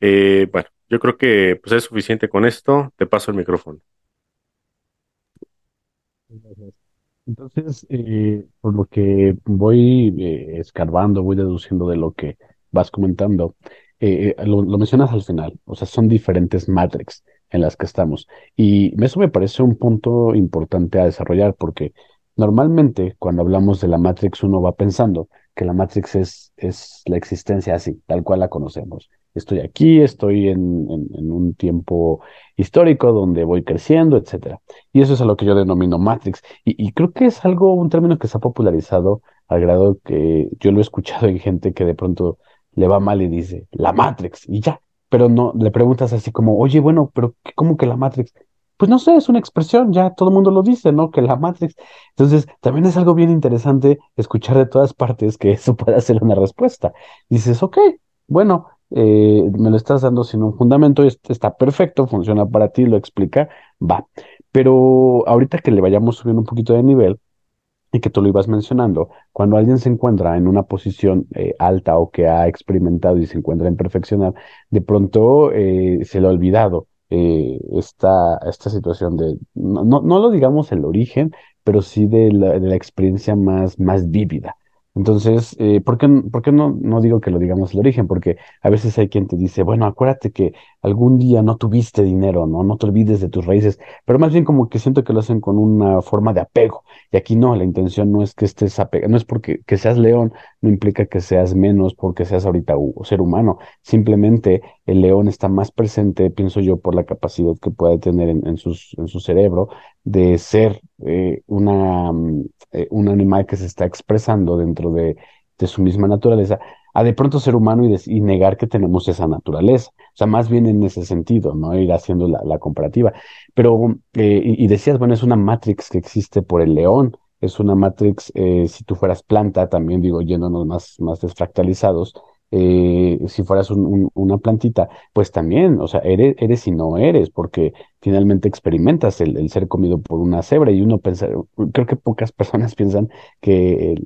Eh, bueno, yo creo que pues, es suficiente con esto. Te paso el micrófono. Entonces, eh, por lo que voy eh, escarbando, voy deduciendo de lo que vas comentando, eh, lo, mencionas al final, o sea, son diferentes Matrix en las que estamos. Y eso me parece un punto importante a desarrollar porque normalmente cuando hablamos de la Matrix uno va pensando que la Matrix es, es la existencia así, tal cual la conocemos estoy aquí, estoy en, un tiempo histórico donde voy creciendo, etcétera. Y eso es a lo que yo denomino Matrix. Y, creo que es algo, un término que se ha popularizado al grado que yo lo he escuchado en gente que de pronto le va mal y dice, la Matrix, y ya. Pero no, le preguntas así como, oye, bueno, pero ¿cómo que la Matrix? Pues no sé, es una expresión, ya todo el mundo lo dice, ¿no? Que la Matrix. Entonces, también es algo bien interesante escuchar de todas partes que eso pueda ser una respuesta. Dices, ok, bueno, eh, me lo estás dando sin un fundamento, está perfecto, funciona para ti, lo explica, va. Pero ahorita que le vayamos subiendo un poquito de nivel y que tú lo ibas mencionando, cuando alguien se encuentra en una posición eh, alta o que ha experimentado y se encuentra en perfeccionar, de pronto eh, se le ha olvidado esta, esta situación de, no, no, lo digamos el origen, pero sí de la, de la experiencia más, más vívida. Entonces, eh, ¿por qué, por qué no, no digo que lo digamos el origen? Porque a veces hay quien te dice, bueno, acuérdate que algún día no tuviste dinero, ¿no? No te olvides de tus raíces, pero más bien como que siento que lo hacen con una forma de apego. Y aquí no, la intención no es que estés apegado, no es porque que seas león, no implica que seas menos porque seas ahorita ser humano. Simplemente el león está más presente, pienso yo, por la capacidad que puede tener en, sus, en su cerebro de ser eh, una, mm, eh, un animal que se está expresando dentro de, de su misma naturaleza, a de pronto ser humano y, y, negar que tenemos esa naturaleza. O sea, más bien en ese sentido, ¿no? Ir haciendo la, la comparativa. Pero, eh, y, decías, bueno, es una matrix que existe por el león, es una matrix, si tú fueras planta, también digo, yéndonos más, más desfractalizados, eh, si fueras una plantita, pues también, o sea, eres, eres y no eres, porque finalmente experimentas el, ser comido por una cebra y uno pensa, creo que pocas personas piensan que,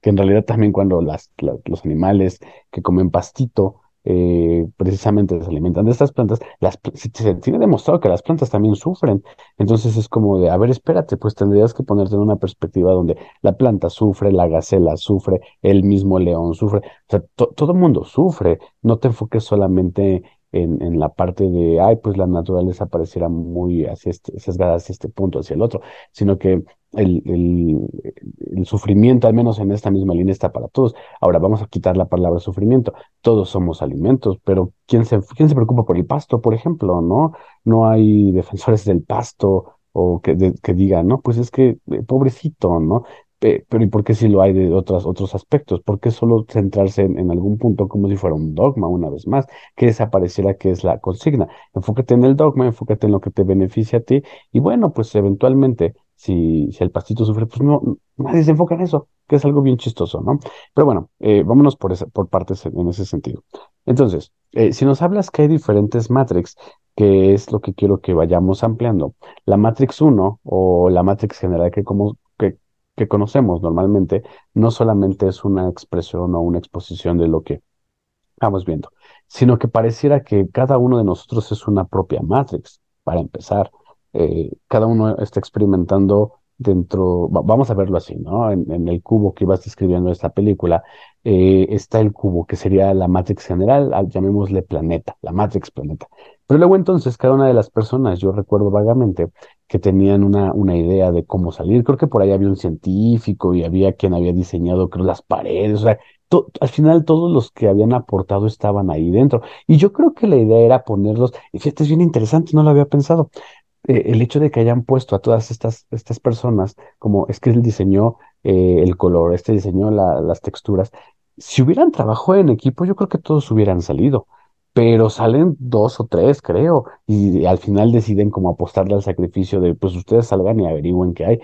que en realidad también cuando las, los animales que comen pastito, eh, precisamente se alimentan de estas plantas, las, se, tiene demostrado que las plantas también sufren. Entonces es como de, a ver, espérate, pues tendrías que ponerte en una perspectiva donde la planta sufre, la gacela sufre, el mismo león sufre, o sea, todo el mundo sufre. No te enfoques solamente en, en, la parte de, ay, pues la naturaleza pareciera muy hacia este, sesgada hacia este punto, hacia el otro, sino que el, el, sufrimiento, al menos en esta misma línea, está para todos. Ahora vamos a quitar la palabra sufrimiento. Todos somos alimentos, pero ¿quién se, quién se preocupa por el pasto, por ejemplo? ¿No? No hay defensores del pasto o que, que digan, no, pues es que eh, pobrecito, ¿no? Pero ¿y por qué si lo hay de otros, otros aspectos? ¿Por qué solo centrarse en, algún punto como si fuera un dogma, una vez más, que desapareciera que es la consigna? Enfócate en el dogma, enfócate en lo que te beneficia a ti, y bueno, pues eventualmente si, si el pastito sufre, pues no, nadie se enfoca en eso, que es algo bien chistoso, ¿no? Pero bueno, eh, vámonos por, por partes en ese sentido. Entonces, eh, si nos hablas que hay diferentes Matrix, que es lo que quiero que vayamos ampliando, la Matrix 1 o la Matrix general que, como, que, conocemos normalmente, no solamente es una expresión o una exposición de lo que estamos viendo, sino que pareciera que cada uno de nosotros es una propia Matrix, para empezar. Eh, cada uno está experimentando dentro, vamos a verlo así, ¿no? En, el cubo que ibas describiendo esta película, eh, está el cubo que sería la Matrix general, llamémosle planeta, la Matrix planeta. Pero luego entonces cada una de las personas, yo recuerdo vagamente que tenían una, una idea de cómo salir, creo que por ahí había un científico y había quien había diseñado, creo, las paredes, o sea, al final todos los que habían aportado estaban ahí dentro. Y yo creo que la idea era ponerlos, y fíjate, es bien interesante, no lo había pensado, eh, el hecho de que hayan puesto a todas estas, estas personas, como es que él diseñó eh, el color, este diseñó las texturas, si hubieran trabajado en equipo, yo creo que todos hubieran salido, pero salen dos o tres, creo, y al final deciden como apostarle al sacrificio de, pues ustedes salgan y averigüen qué hay.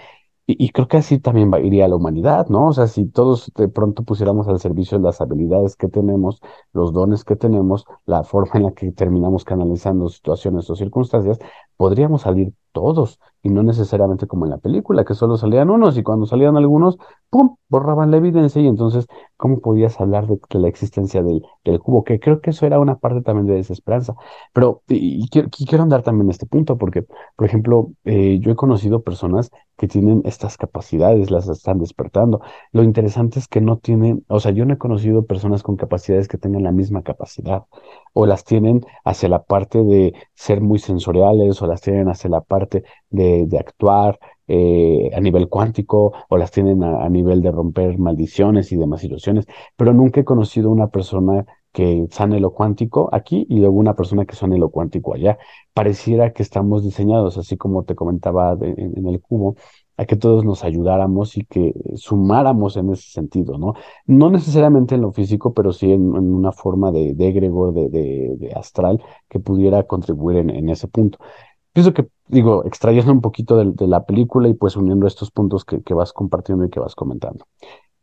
Y, creo que así también va, iría la humanidad, ¿no? O sea, si todos de pronto pusiéramos al servicio las habilidades que tenemos, los dones que tenemos, la forma en la que terminamos canalizando situaciones o circunstancias, podríamos salir todos y no necesariamente como en la película, que solo salían unos y cuando salían algunos, ¡pum!, borraban la evidencia y entonces, ¿cómo podías hablar de, la existencia del, cubo? Que creo que eso era una parte también de desesperanza. Pero, y, quiero, andar también en este punto porque, por ejemplo, eh, yo he conocido personas que tienen estas capacidades, las están despertando. Lo interesante es que no tienen, o sea, yo no he conocido personas con capacidades que tengan la misma capacidad o las tienen hacia la parte de ser muy sensoriales o las tienen hacia la parte de, de actuar eh, a nivel cuántico o las tienen a, nivel de romper maldiciones y demás ilusiones, pero nunca he conocido una persona que sane lo cuántico aquí y luego una persona que sane lo cuántico allá. Pareciera que estamos diseñados, así como te comentaba en, el cubo, a que todos nos ayudáramos y que sumáramos en ese sentido, ¿no? No necesariamente en lo físico, pero sí en, una forma de, de egregor, de, de, astral, que pudiera contribuir en, en ese punto. Pienso que, digo, extrayendo un poquito de, la película y pues uniendo estos puntos que, vas compartiendo y que vas comentando.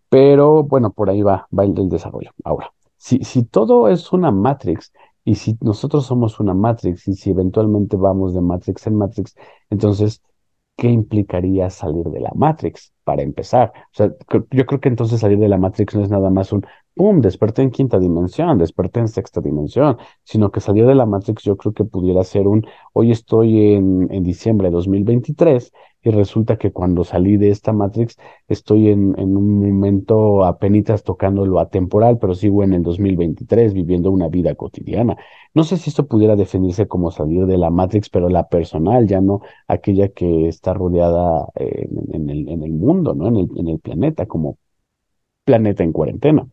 Pero bueno, por ahí va, va el, desarrollo. Ahora, si, si todo es una Matrix y si nosotros somos una Matrix y si eventualmente vamos de Matrix en Matrix, entonces, ¿qué implicaría salir de la Matrix? Para empezar, o sea, yo creo que entonces salir de la Matrix no es nada más un ¡pum! desperté en quinta dimensión, desperté en sexta dimensión, sino que salir de la Matrix yo creo que pudiera ser un, hoy estoy en, en diciembre de 2023 y resulta que cuando salí de esta Matrix estoy en, en un momento apenas tocando lo atemporal, pero sigo en el 2023 viviendo una vida cotidiana. No sé si esto pudiera definirse como salir de la Matrix, pero la personal, ya no aquella que está rodeada eh, en, el, en el mundo, ¿no? En el, en el planeta, como planeta en cuarentena.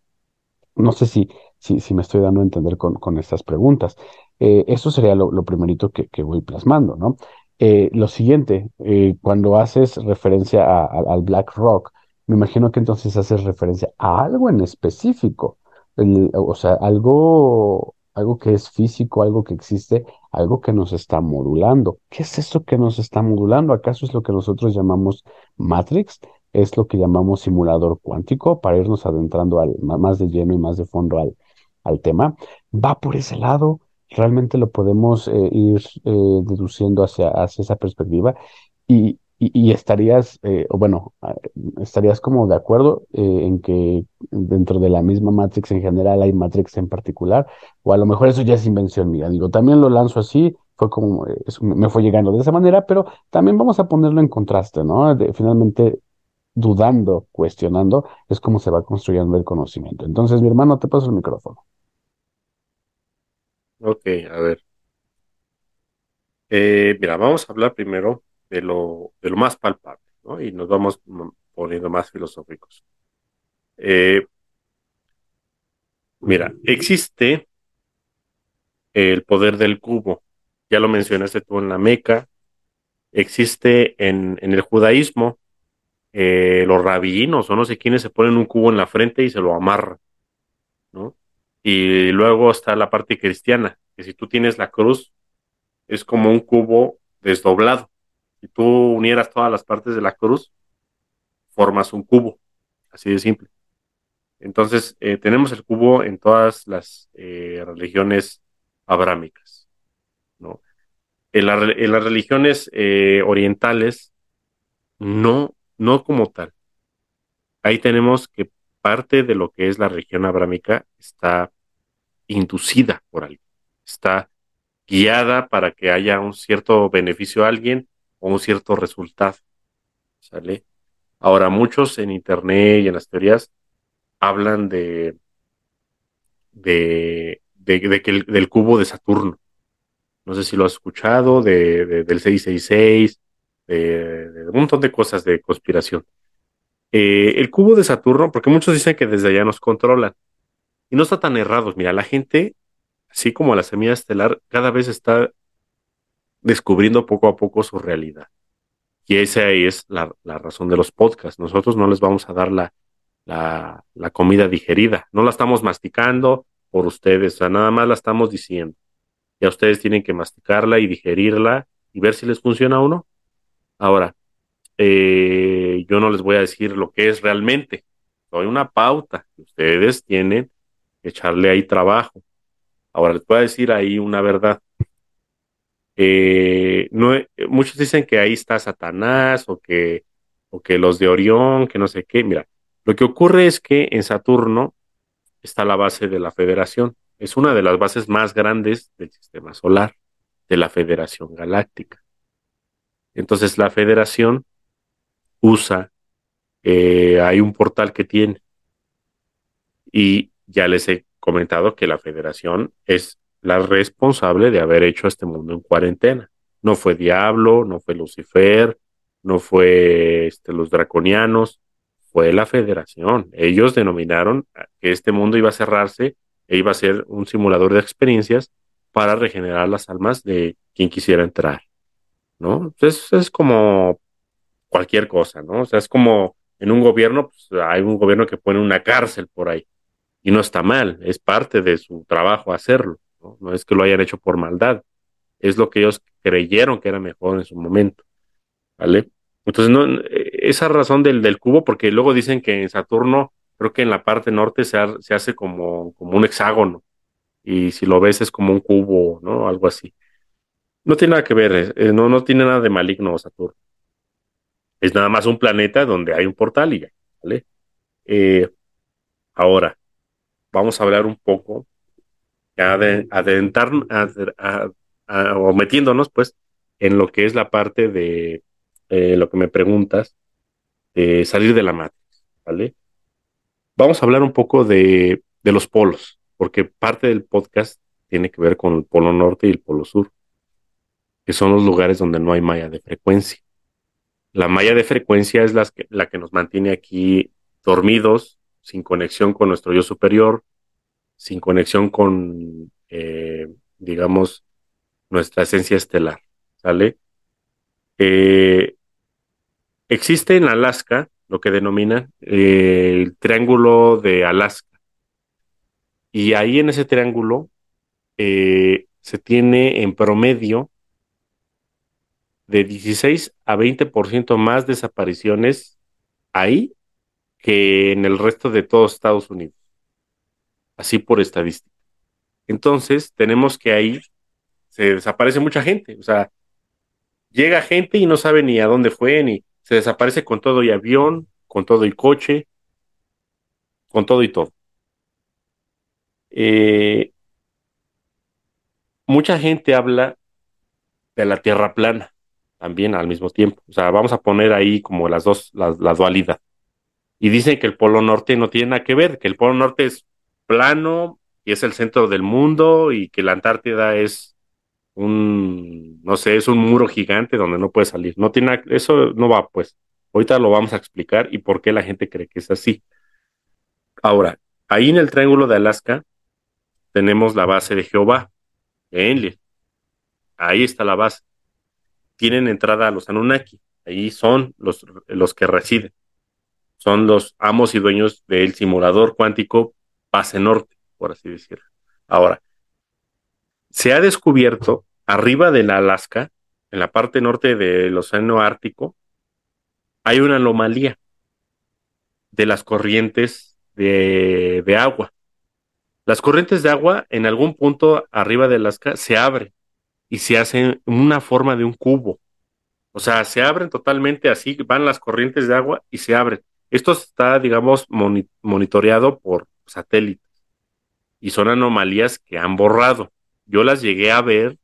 No sé si, si, me estoy dando a entender con, con estas preguntas. Eh, eso sería lo, lo primerito que, que, voy plasmando, ¿no? Eh, lo siguiente, eh, cuando haces referencia al Black Rock, me imagino que entonces haces referencia a algo en específico, o sea, algo, algo que es físico, algo que existe, algo que nos está modulando. ¿Qué es eso que nos está modulando? ¿Acaso es lo que nosotros llamamos Matrix? Es lo que llamamos simulador cuántico, para irnos adentrando más de lleno y más de fondo al, al tema, va por ese lado, realmente lo podemos eh, ir eh, deduciendo hacia, hacia esa perspectiva y, y, estarías, eh, bueno, estarías como de acuerdo en que dentro de la misma Matrix en general hay Matrix en particular, o a lo mejor eso ya es invención mía. Digo, también lo lanzo así, fue como, me fue llegando de esa manera, pero también vamos a ponerlo en contraste, ¿no? finalmente, dudando, cuestionando, es como se va construyendo el conocimiento. Entonces, mi hermano, te paso el micrófono. Ok, a ver. Eh, mira, vamos a hablar primero de lo, de lo más palpable, ¿no? Y nos vamos poniendo más filosóficos. Eh, mira, existe el poder del cubo. Ya lo mencionaste tú en la Meca. Existe en, en el judaísmo eh, los rabinos o no sé quiénes se ponen un cubo en la frente y se lo amarran, ¿no? Y luego está la parte cristiana, que si tú tienes la cruz, es como un cubo desdoblado. Si tú unieras todas las partes de la cruz, formas un cubo, así de simple. Entonces, eh, tenemos el cubo en todas las eh, religiones abrámicas, ¿no? En, las religiones orientales, no, no como tal. Ahí tenemos que parte de lo que es la región abrámica está inducida por alguien, está guiada para que haya un cierto beneficio a alguien o un cierto resultado. ¿Sale? Ahora, muchos en Internet y en las teorías hablan de, de, que el, del cubo de Saturno. No sé si lo has escuchado, de, del 666, de, un montón de cosas de conspiración. Eh, el cubo de Saturno, porque muchos dicen que desde allá nos controlan. Y no está tan errados. Mira, la gente, así como la semilla estelar, cada vez está descubriendo poco a poco su realidad. Y esa es la, razón de los podcasts. Nosotros no les vamos a dar la, la, la, comida digerida. No la estamos masticando por ustedes, o sea, nada más la estamos diciendo. Ya ustedes tienen que masticarla y digerirla y ver si les funciona o no. Ahora, eh, yo no les voy a decir lo que es realmente. Doy una pauta. Ustedes tienen que echarle ahí trabajo. Ahora les voy a decir ahí una verdad. Eh, no, muchos dicen que ahí está Satanás o que, o que los de Orión, que no sé qué. Mira, lo que ocurre es que en Saturno está la base de la Federación. Es una de las bases más grandes del sistema solar, de la Federación Galáctica. Entonces la Federación usa, eh, hay un portal que tiene. Y ya les he comentado que la federación es la responsable de haber hecho este mundo en cuarentena. No fue Diablo, no fue Lucifer, no fue este, los draconianos, fue la federación. Ellos denominaron que este mundo iba a cerrarse e iba a ser un simulador de experiencias para regenerar las almas de quien quisiera entrar. ¿No? Entonces es como cualquier cosa, ¿no? O sea, es como en un gobierno, pues hay un gobierno que pone una cárcel por ahí y no está mal, es parte de su trabajo hacerlo, ¿no? No es que lo hayan hecho por maldad, es lo que ellos creyeron que era mejor en su momento, ¿vale? Entonces, no, esa razón del, del cubo, porque luego dicen que en Saturno, creo que en la parte norte se, se hace como, como un hexágono, y si lo ves es como un cubo, ¿no? Algo así. No tiene nada que ver, eh, no, no tiene nada de maligno Saturno. Es nada más un planeta donde hay un portal y ya, ¿vale? Eh, ahora, vamos a hablar un poco, ya de o metiéndonos, pues, en lo que es la parte de eh, lo que me preguntas, de salir de la matriz, ¿vale? Vamos a hablar un poco de, de los polos, porque parte del podcast tiene que ver con el polo norte y el polo sur, que son los lugares donde no hay malla de frecuencia. La malla de frecuencia es la que, la que nos mantiene aquí dormidos, sin conexión con nuestro yo superior, sin conexión con, eh, digamos, nuestra esencia estelar. ¿Sale? Eh, existe en Alaska lo que denominan eh, el triángulo de Alaska. Y ahí en ese triángulo se tiene en promedio de 16 a 20% más desapariciones ahí que en el resto de todos Estados Unidos. Así por estadística. Entonces, tenemos que ahí se desaparece mucha gente. O sea, llega gente y no sabe ni a dónde fue, ni se desaparece con todo y avión, con todo y coche, con todo y todo. Eh, mucha gente habla de la Tierra plana también al mismo tiempo. O sea, vamos a poner ahí como las dos, la, dualidad. Y dicen que el Polo Norte no tiene nada que ver, que el Polo Norte es plano y es el centro del mundo y que la Antártida es un, no sé, es un muro gigante donde no puede salir. No tiene, eso no va, pues. Ahorita lo vamos a explicar y por qué la gente cree que es así. Ahora, ahí en el Triángulo de Alaska tenemos la base de Jehová, en Ahí está la base. Tienen entrada a los Anunnaki. Ahí son los, los que residen. Son los amos y dueños del simulador cuántico base norte, por así decirlo. Ahora, se ha descubierto arriba de la Alaska, en la parte norte del Océano Ártico, hay una anomalía de las corrientes de, de, agua. Las corrientes de agua en algún punto arriba de Alaska se abren y se hacen una forma de un cubo. O sea, se abren totalmente así, van las corrientes de agua y se abren. Esto está, digamos, monitoreado por satélites y son anomalías que han borrado. Yo las llegué a ver,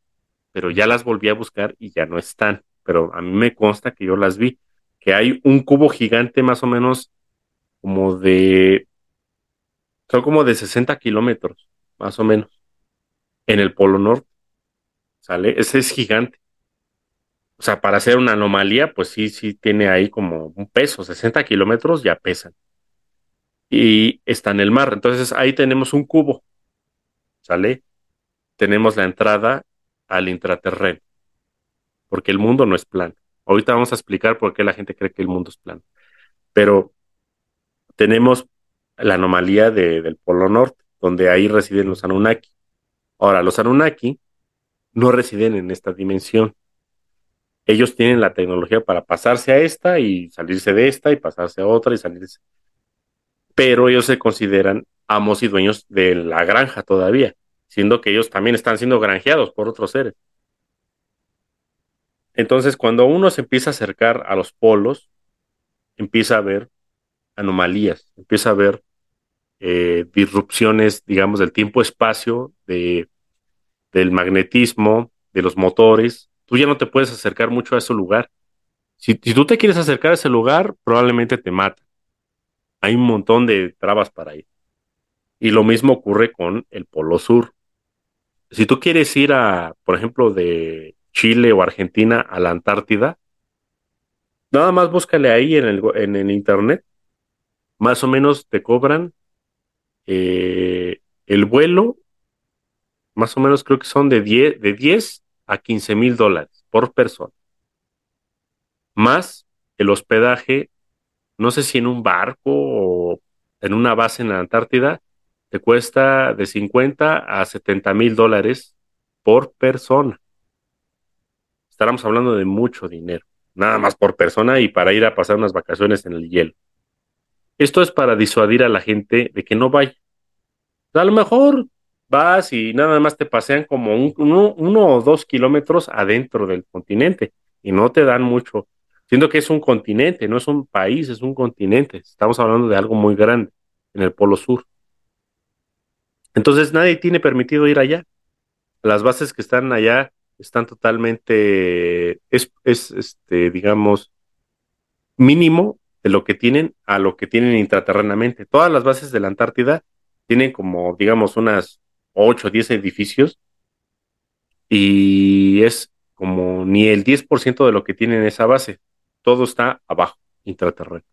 pero ya las volví a buscar y ya no están. Pero a mí me consta que yo las vi, que hay un cubo gigante más o menos como de, son como de 60 kilómetros, más o menos, en el Polo Norte. ¿Sale? Ese es gigante. O sea, para hacer una anomalía, pues sí, sí tiene ahí como un peso, 60 kilómetros ya pesan. Y está en el mar. Entonces ahí tenemos un cubo. ¿Sale? Tenemos la entrada al intraterreno. Porque el mundo no es plano. Ahorita vamos a explicar por qué la gente cree que el mundo es plano. Pero tenemos la anomalía del Polo Norte, donde ahí residen los Anunnaki. Ahora, los Anunnaki no residen en esta dimensión. Ellos tienen la tecnología para pasarse a esta y salirse de esta y pasarse a otra y salirse. Pero ellos se consideran amos y dueños de la granja todavía, siendo que ellos también están siendo granjeados por otros seres. Entonces, cuando uno se empieza a acercar a los polos, empieza a ver anomalías, empieza a ver eh, disrupciones, digamos, del tiempo-espacio, de, del magnetismo, de los motores, tú ya no te puedes acercar mucho a ese lugar. Si, tú te quieres acercar a ese lugar, probablemente te mata. Hay un montón de trabas para ir. Y lo mismo ocurre con el Polo Sur. Si tú quieres ir a, por ejemplo, de Chile o Argentina a la Antártida, nada más búscale ahí en el, en internet. Más o menos te cobran eh, el vuelo, más o menos creo que son de 10, de 10 a 15 mil dólares por persona. Más el hospedaje, no sé si en un barco o en una base en la Antártida, te cuesta de 50 a 70 mil dólares por persona. Estaremos hablando de mucho dinero, nada más por persona y para ir a pasar unas vacaciones en el hielo. Esto es para disuadir a la gente de que no vaya. A lo mejor vas y nada más te pasean como uno, o dos kilómetros adentro del continente y no te dan mucho. Siendo que es un continente, no es un país, es un continente. Estamos hablando de algo muy grande en el Polo Sur. Entonces nadie tiene permitido ir allá. Las bases que están allá están totalmente, es, es este, digamos, mínimo de lo que tienen a lo que tienen intraterrenamente. Todas las bases de la Antártida tienen como, digamos, unas 8 o 10 edificios y es como ni el 10% de lo que tiene en esa base. Todo está abajo, intraterreno.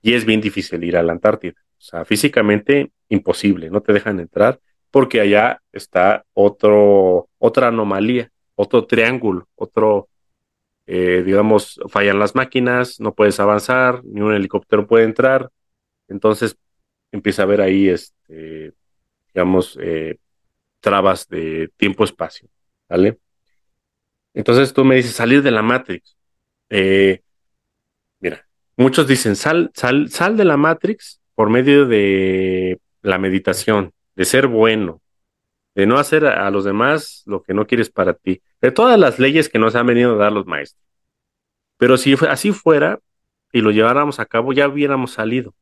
Y es bien difícil ir a la Antártida. O sea, físicamente imposible, no te dejan entrar porque allá está otro, otra anomalía, otro triángulo, otro, eh, digamos, fallan las máquinas, no puedes avanzar, ni un helicóptero puede entrar. Entonces empieza a haber ahí este, digamos, eh, trabas de tiempo-espacio, ¿vale? Entonces tú me dices salir de la Matrix. Eh, mira, muchos dicen sal, sal, sal de la Matrix por medio de la meditación, de ser bueno, de no hacer a, los demás lo que no quieres para ti, de todas las leyes que nos han venido a dar los maestros. Pero si así fuera y lo lleváramos a cabo, ya hubiéramos salido.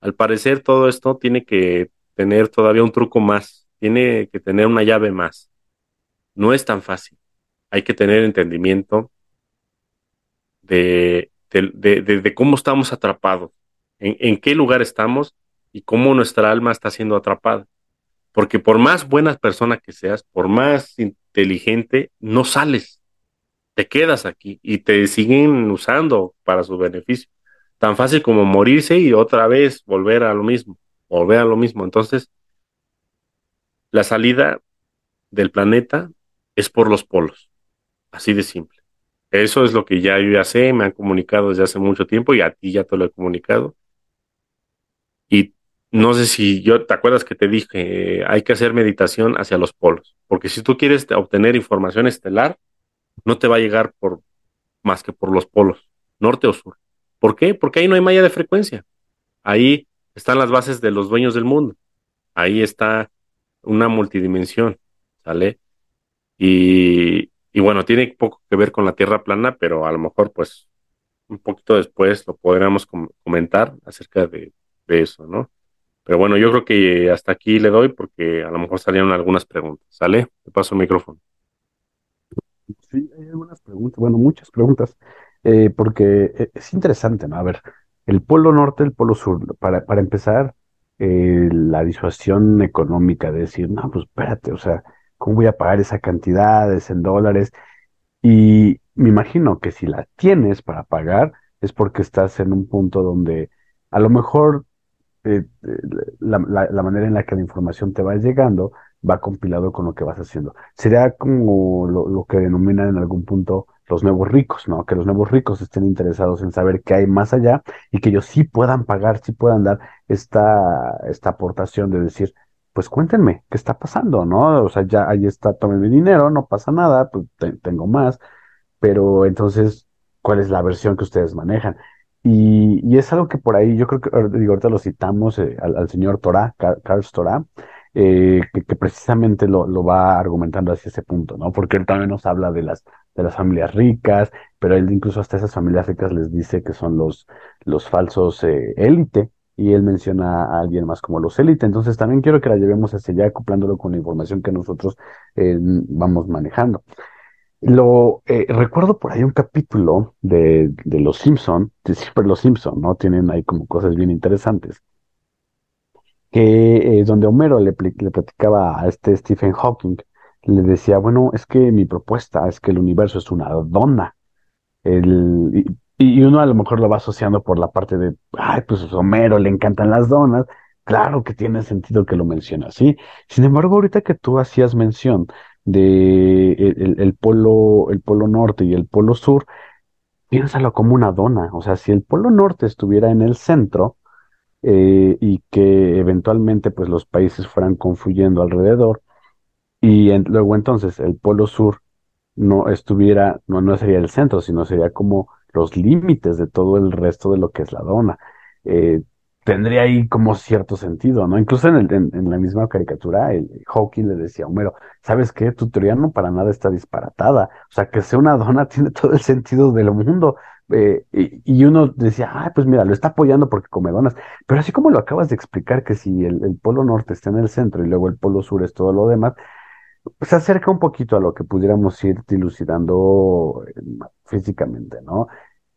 Al parecer todo esto tiene que tener todavía un truco más, tiene que tener una llave más. No es tan fácil. Hay que tener entendimiento de, de, cómo estamos atrapados, en, en qué lugar estamos y cómo nuestra alma está siendo atrapada. Porque por más buena persona que seas, por más inteligente, no sales. Te quedas aquí y te siguen usando para su beneficio. Tan fácil como morirse y otra vez volver a lo mismo, volver a lo mismo. Entonces, la salida del planeta es por los polos. Así de simple. Eso es lo que ya yo ya sé, me han comunicado desde hace mucho tiempo y a ti ya te lo he comunicado. Y no sé si yo te acuerdas que te dije, hay que hacer meditación hacia los polos, porque si tú quieres obtener información estelar, no te va a llegar por más que por los polos, norte o sur. ¿Por qué? Porque ahí no hay malla de frecuencia. Ahí están las bases de los dueños del mundo. Ahí está una multidimensión, ¿sale? Y, y bueno, tiene poco que ver con la Tierra plana, pero a lo mejor pues un poquito después lo podríamos comentar acerca de, eso, ¿no? Pero bueno, yo creo que hasta aquí le doy porque a lo mejor salieron algunas preguntas. ¿Sale? Te paso el micrófono. Sí, hay algunas preguntas, bueno, muchas preguntas, eh, porque eh, es interesante, ¿no? A ver, el polo norte, el polo sur, para, para empezar, eh, la disuasión económica de decir, no, pues espérate, o sea, ¿cómo voy a pagar esa cantidad? Es en dólares. Y me imagino que si la tienes para pagar, es porque estás en un punto donde a lo mejor eh, la, manera en la que la información te va llegando va compilado con lo que vas haciendo. Sería como lo, que denominan en algún punto los nuevos ricos, ¿no? Que los nuevos ricos estén interesados en saber qué hay más allá y que ellos sí puedan pagar, sí puedan dar esta, esta aportación de decir, pues cuéntenme, ¿qué está pasando, no? O sea, ya ahí está, tomen mi dinero, no pasa nada, pues tengo más, pero entonces, ¿cuál es la versión que ustedes manejan? Y, es algo que por ahí, yo creo que, digo, ahorita lo citamos eh, al, señor Torah, Carl Torah, eh, que, precisamente lo, va argumentando hacia ese punto, ¿no? Porque él también nos habla de las, de las familias ricas, pero él incluso hasta esas familias ricas les dice que son los, los falsos eh, élite, y él menciona a alguien más como los élite. Entonces también quiero que la llevemos hacia allá, acoplándolo con la información que nosotros vamos manejando. Lo eh, recuerdo por ahí un capítulo de, de Los Simpson, de siempre Los Simpson, ¿no? Tienen ahí como cosas bien interesantes. Que eh, donde Homero le platicaba a este Stephen Hawking, le decía, bueno, es que mi propuesta es que el universo es una dona. El, y, uno a lo mejor lo va asociando por la parte de, ay, pues a Homero le encantan las donas. Claro que tiene sentido que lo mencione así. Sin embargo, ahorita que tú hacías mención de el, polo, el polo norte y el polo sur, piénsalo como una dona. O sea, si el polo norte estuviera en el centro eh, y que eventualmente pues los países fueran confluyendo alrededor, y luego entonces el polo sur no estuviera, no, no sería el centro, sino sería como los límites de todo el resto de lo que es la dona. Eh, tendría ahí como cierto sentido, ¿no? Incluso en, el, en, la misma caricatura, el Hawking le decía a Homero, ¿sabes qué? Tu teoría no para nada está disparatada. O sea, que sea una dona tiene todo el sentido del mundo. Eh, y, uno decía, ah, pues mira, lo está apoyando porque come donas. Pero así como lo acabas de explicar, que si el polo norte está en el centro y luego el polo sur es todo lo demás, se acerca un poquito a lo que pudiéramos ir dilucidando eh, físicamente, ¿no?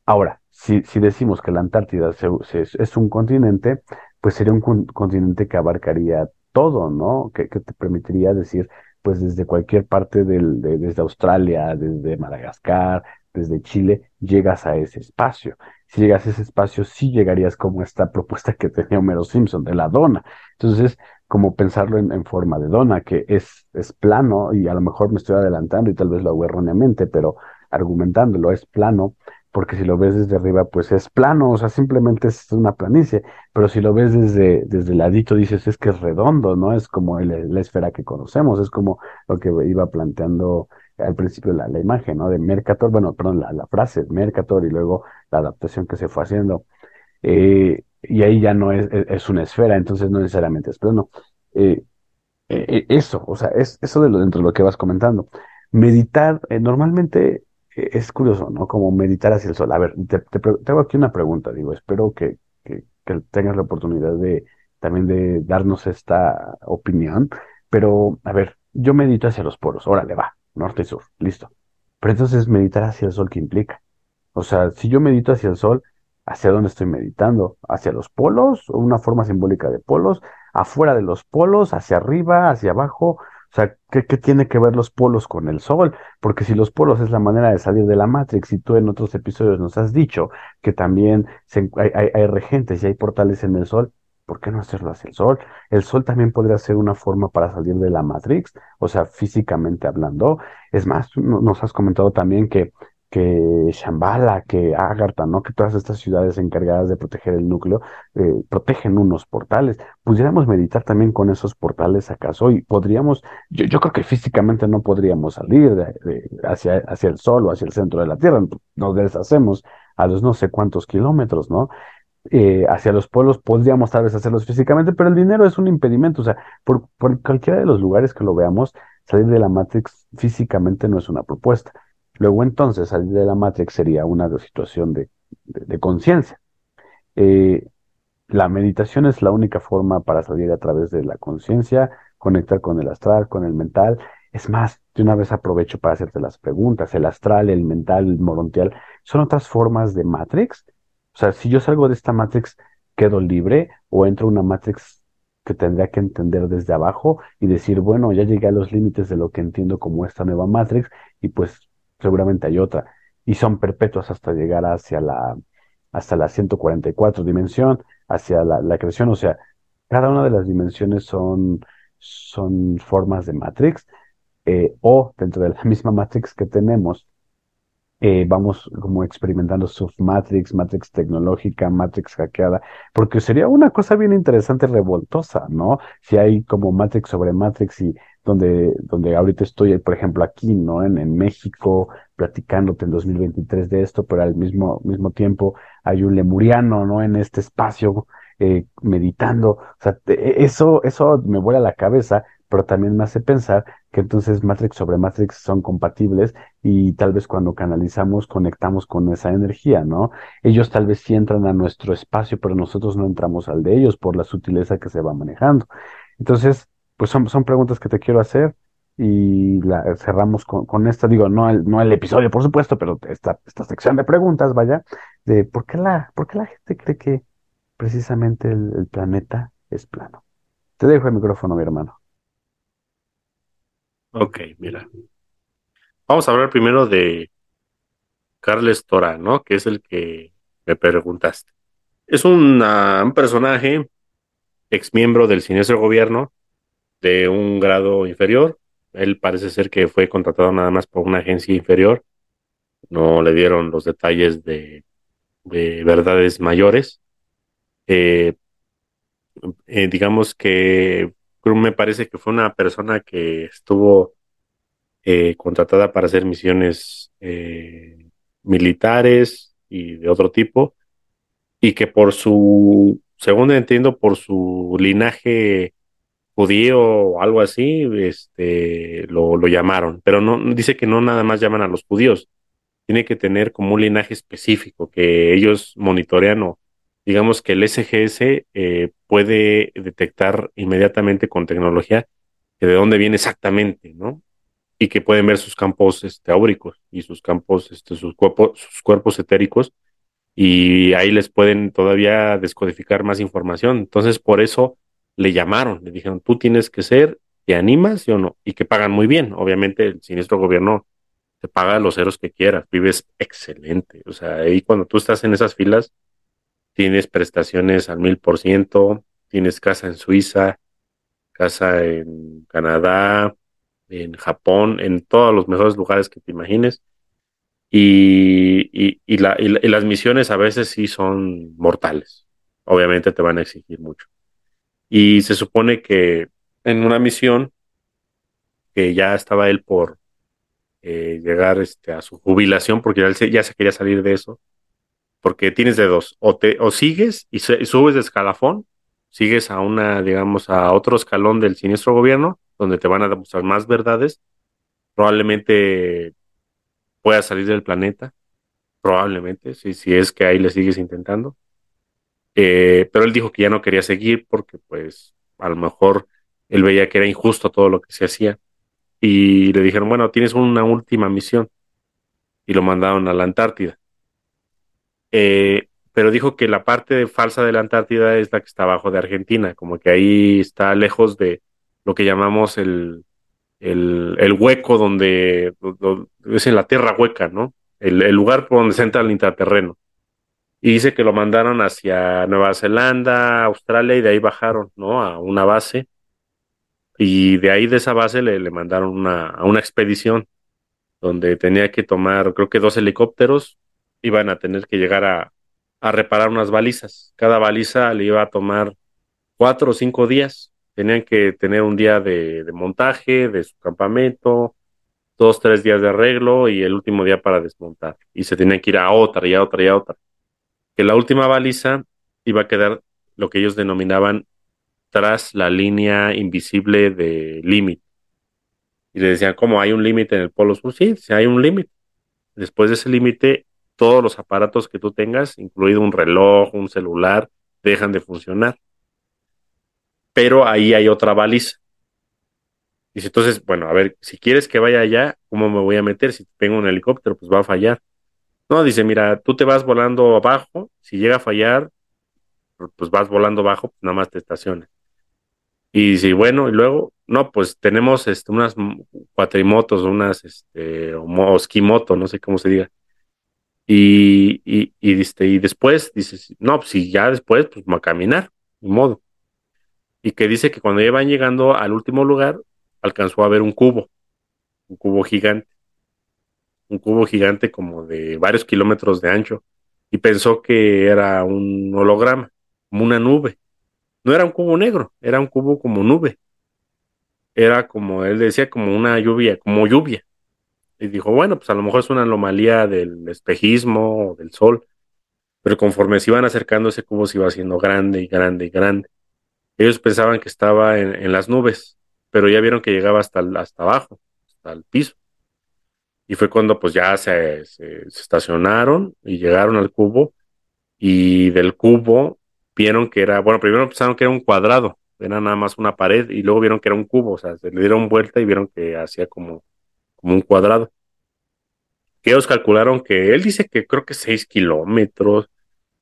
Ahora, si, si decimos que la Antártida es un continente, pues sería un continente que abarcaría todo, ¿no? Que, te permitiría decir, pues desde cualquier parte del, de, desde Australia, desde Madagascar, desde Chile, llegas a ese espacio. Si llegas a ese espacio, sí llegarías como esta propuesta que tenía Homero Simpson de la dona. Entonces, como pensarlo en, forma de dona, que es, es plano, y a lo mejor me estoy adelantando y tal vez lo hago erróneamente, pero argumentándolo, es plano, porque si lo ves desde arriba, pues es plano, o sea, simplemente es una planicie, pero si lo ves desde, desde el ladito, dices, es que es redondo, ¿no? Es como la esfera que conocemos, es como lo que iba planteando al principio la, la imagen, ¿no? De Mercator, bueno, perdón, la, la, frase Mercator y luego la adaptación que se fue haciendo. Eh, y ahí ya no es, es, una esfera, entonces no necesariamente es plano. Eh, eh, eso, o sea, es eso de lo, dentro de lo que vas comentando. Meditar, eh, normalmente eh, es curioso, ¿no? Como meditar hacia el sol. A ver, te, tengo aquí una pregunta, digo, espero que, que, tengas la oportunidad de también de darnos esta opinión, pero a ver, yo medito hacia los polos, órale, va, norte y sur, listo. Pero entonces meditar hacia el sol, ¿qué implica? O sea, si yo medito hacia el sol, ¿hacia dónde estoy meditando? ¿Hacia los polos? ¿O una forma simbólica de polos? ¿Afuera de los polos? ¿Hacia arriba? ¿Hacia abajo? O sea, ¿qué, ¿qué, tiene que ver los polos con el sol? Porque si los polos es la manera de salir de la Matrix, y tú en otros episodios nos has dicho que también hay, hay, hay regentes y hay portales en el sol, ¿por qué no hacerlo hacia el sol? El sol también podría ser una forma para salir de la Matrix, o sea, físicamente hablando. Es más, nos has comentado también que que Shambhala, que Agartha, ¿no? Que todas estas ciudades encargadas de proteger el núcleo eh, protegen unos portales. ¿Pudiéramos meditar también con esos portales acaso? Y podríamos, yo, creo que físicamente no podríamos salir hacia, hacia el sol o hacia el centro de la Tierra. Nos deshacemos a los no sé cuántos kilómetros, ¿no? Eh, hacia los pueblos podríamos tal vez hacerlos físicamente, pero el dinero es un impedimento. O sea, por, por cualquiera de los lugares que lo veamos, salir de la Matrix físicamente no es una propuesta Luego entonces salir de la Matrix sería una situación de, de, conciencia. Eh, la meditación es la única forma para salir a través de la conciencia, conectar con el astral, con el mental. Es más, de una vez aprovecho para hacerte las preguntas. El astral, el mental, el morontial, ¿son otras formas de Matrix? O sea, si yo salgo de esta Matrix, ¿quedo libre o entro a una Matrix que tendría que entender desde abajo y decir, bueno, ya llegué a los límites de lo que entiendo como esta nueva Matrix y pues seguramente hay otra, y son perpetuas hasta llegar hacia la, hasta la 144 dimensión, hacia la, creación, o sea, cada una de las dimensiones son, son formas de Matrix, eh, o dentro de la misma Matrix que tenemos, eh, vamos como experimentando submatrix, matrix tecnológica, matrix hackeada, porque sería una cosa bien interesante, revoltosa, ¿no? Si hay como matrix sobre matrix y donde, donde ahorita estoy, por ejemplo, aquí, ¿no? En, en México, platicándote en 2023 de esto, pero al mismo, mismo tiempo hay un lemuriano, ¿no? En este espacio, eh, meditando. O sea, eso, eso me vuela la cabeza, pero también me hace pensar que entonces Matrix sobre Matrix son compatibles y tal vez cuando canalizamos conectamos con esa energía, ¿no? Ellos tal vez sí entran a nuestro espacio, pero nosotros no entramos al de ellos por la sutileza que se va manejando. Entonces, pues son, son preguntas que te quiero hacer y la cerramos con, con esta, digo, no el, no el episodio, por supuesto, pero esta, esta sección de preguntas, vaya, de por qué la, por qué la gente cree que precisamente el, planeta es plano. Te dejo el micrófono, mi hermano. Ok, mira. Vamos a hablar primero de Carles Tora, ¿no? Que es el que me preguntaste. Es un personaje, ex miembro del siniestro gobierno, de un grado inferior. Él parece ser que fue contratado nada más por una agencia inferior. No le dieron los detalles de, de verdades mayores. Eh, eh, digamos que me parece que fue una persona que estuvo eh, contratada para hacer misiones militares y de otro tipo, y que por su, según entiendo, por su linaje judío o algo así, este, lo, llamaron, pero no, dice que no nada más llaman a los judíos, tiene que tener como un linaje específico que ellos monitorean o digamos que el SGS eh, puede detectar inmediatamente con tecnología de dónde viene exactamente, ¿no? Y que pueden ver sus campos este, y sus campos, este, sus, cuerpos, sus cuerpos etéricos, y ahí les pueden todavía descodificar más información. Entonces, por eso le llamaron, le dijeron, tú tienes que ser, ¿te animas o no? Y que pagan muy bien. Obviamente el siniestro gobierno te paga los ceros que quieras, vives excelente. O sea, ahí cuando tú estás en esas filas, tienes prestaciones al mil por ciento, tienes casa en Suiza, casa en Canadá, en Japón, en todos los mejores lugares que te imagines. Y, y, y, la, y las misiones a veces sí son mortales. Obviamente te van a exigir mucho. Y se supone que en una misión que ya estaba él por eh, llegar este, a su jubilación, porque ya, ya se quería salir de eso, porque tienes de dos, o, te, o sigues y, subes de escalafón, sigues a una, digamos, a otro escalón del siniestro gobierno, donde te van a demostrar más verdades, probablemente puedas salir del planeta, probablemente, si, si es que ahí le sigues intentando. Eh, pero él dijo que ya no quería seguir porque pues a lo mejor él veía que era injusto todo lo que se hacía. Y le dijeron, bueno, tienes una última misión. Y lo mandaron a la Antártida. Eh, pero dijo que la parte falsa de la Antártida es la que está abajo de Argentina, como que ahí está lejos de lo que llamamos el, el, hueco donde, es en la tierra hueca, ¿no? El, el, lugar por donde se entra el intraterreno. Y dice que lo mandaron hacia Nueva Zelanda, Australia, y de ahí bajaron, ¿no? A una base. Y de ahí de esa base le, le mandaron una, a una expedición donde tenía que tomar, creo que dos helicópteros, iban a tener que llegar a, a reparar unas balizas. Cada baliza le iba a tomar cuatro o cinco días. Tenían que tener un día de, montaje de su campamento, dos, tres días de arreglo y el último día para desmontar. Y se tenían que ir a otra y a otra y a otra. Que la última baliza iba a quedar lo que ellos denominaban tras la línea invisible de límite. Y le decían, ¿cómo hay un límite en el Polo Sur? Sí, sí hay un límite. Después de ese límite todos los aparatos que tú tengas, incluido un reloj, un celular, dejan de funcionar. Pero ahí hay otra baliza. Dice, entonces, bueno, a ver, si quieres que vaya allá, ¿cómo me voy a meter? Si tengo un helicóptero, pues va a fallar. No, dice, mira, tú te vas volando abajo, si llega a fallar, pues vas volando abajo, pues nada más te estaciones. Y dice, bueno, y luego, no, pues tenemos este, unas cuatrimotos, unas, este, o esquimoto, no sé cómo se diga. Y, y, y, y después dices, no, pues si ya después, pues va a caminar, de modo. Y que dice que cuando iban llegando al último lugar, alcanzó a ver un cubo, un cubo gigante, un cubo gigante como de varios kilómetros de ancho, y pensó que era un holograma, como una nube. No era un cubo negro, era un cubo como nube. Era como, él decía, como una lluvia, como lluvia. Y dijo, bueno, pues a lo mejor es una anomalía del espejismo o del sol, pero conforme se iban acercando ese cubo se iba haciendo grande y grande y grande. Ellos pensaban que estaba en, las nubes, pero ya vieron que llegaba hasta, hasta abajo, hasta el piso. Y fue cuando pues ya se, se, estacionaron y llegaron al cubo y del cubo vieron que era, bueno, primero pensaron que era un cuadrado, era nada más una pared y luego vieron que era un cubo, o sea, se le dieron vuelta y vieron que hacía como como un cuadrado. Que ellos calcularon que él dice que creo que 6 kilómetros,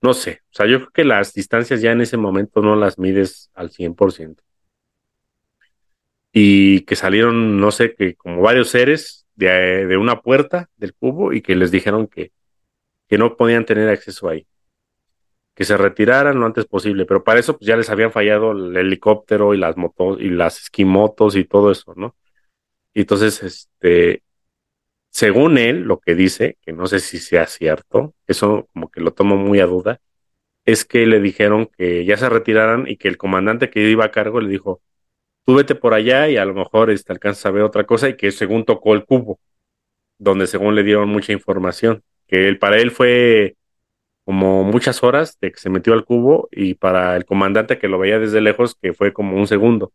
no sé, o sea, yo creo que las distancias ya en ese momento no las mides al 100%. Y que salieron, no sé, que como varios seres de, una puerta del cubo y que les dijeron que, que no podían tener acceso ahí que se retiraran lo antes posible, pero para eso pues, ya les habían fallado el helicóptero y las motos y las esquimotos y todo eso, ¿no? Y entonces, este, según él, lo que dice, que no sé si sea cierto, eso como que lo tomo muy a duda, es que le dijeron que ya se retiraran y que el comandante que iba a cargo le dijo, tú vete por allá y a lo mejor este, alcanzas a ver otra cosa y que según tocó el cubo, donde según le dieron mucha información, que él, para él fue como muchas horas de que se metió al cubo y para el comandante que lo veía desde lejos que fue como un segundo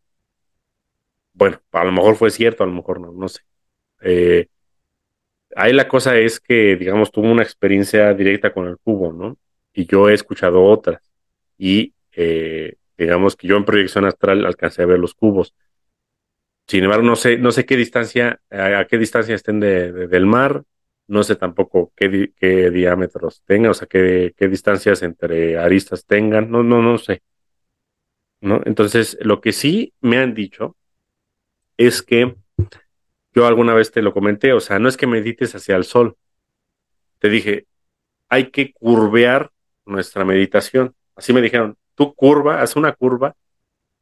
bueno, a lo mejor fue cierto, a lo mejor no, no sé. Eh, ahí la cosa es que, digamos, tuvo una experiencia directa con el cubo, ¿no? Y yo he escuchado otras. Y eh, digamos que yo en proyección astral alcancé a ver los cubos. Sin embargo, no sé, no sé qué distancia, a, qué distancia estén de, del mar, no sé tampoco qué, qué diámetros tengan, o sea, qué, qué distancias entre aristas tengan, no, no, no sé. ¿No? Entonces, lo que sí me han dicho es que yo alguna vez te lo comenté, o sea, no es que medites hacia el sol. Te dije, hay que curvear nuestra meditación. Así me dijeron, tú curva, haz una curva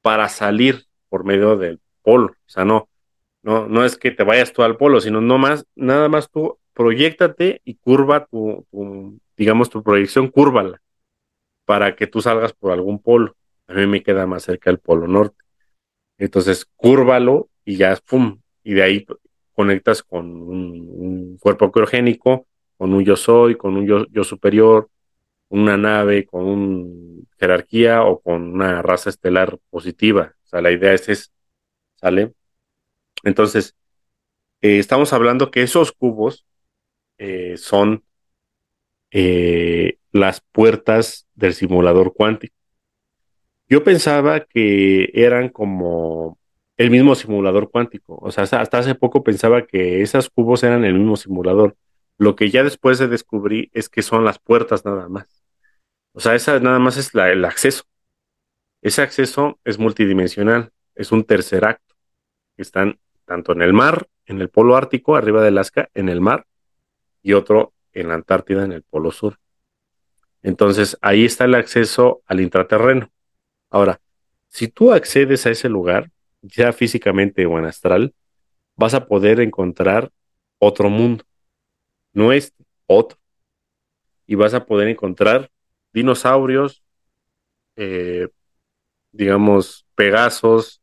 para salir por medio del polo. O sea, no, no, no es que te vayas tú al polo, sino no más, nada más tú proyectate y curva tu, digamos, tu proyección, cúrvala para que tú salgas por algún polo. A mí me queda más cerca el polo norte. Entonces, cúrvalo y ya, ¡pum! Y de ahí conectas con un, cuerpo criogénico, con un yo soy, con un yo, superior, una nave, con un jerarquía o con una raza estelar positiva. O sea, la idea es, es ¿sale? Entonces, eh, estamos hablando que esos cubos eh, son eh, las puertas del simulador cuántico. Yo pensaba que eran como el mismo simulador cuántico. O sea, hasta hace poco pensaba que esos cubos eran el mismo simulador. Lo que ya después de descubrí es que son las puertas nada más. O sea, esa nada más es el acceso. Ese acceso es multidimensional, es un tercer acto. Están tanto en el mar, en el polo ártico, arriba de Alaska, en el mar, y otro en la Antártida, en el polo sur. Entonces, ahí está el acceso al intraterreno. Ahora, si tú accedes a ese lugar, ya físicamente o en astral, vas a poder encontrar otro mundo, no este, otro. Y vas a poder encontrar dinosaurios, eh, digamos, pegasos,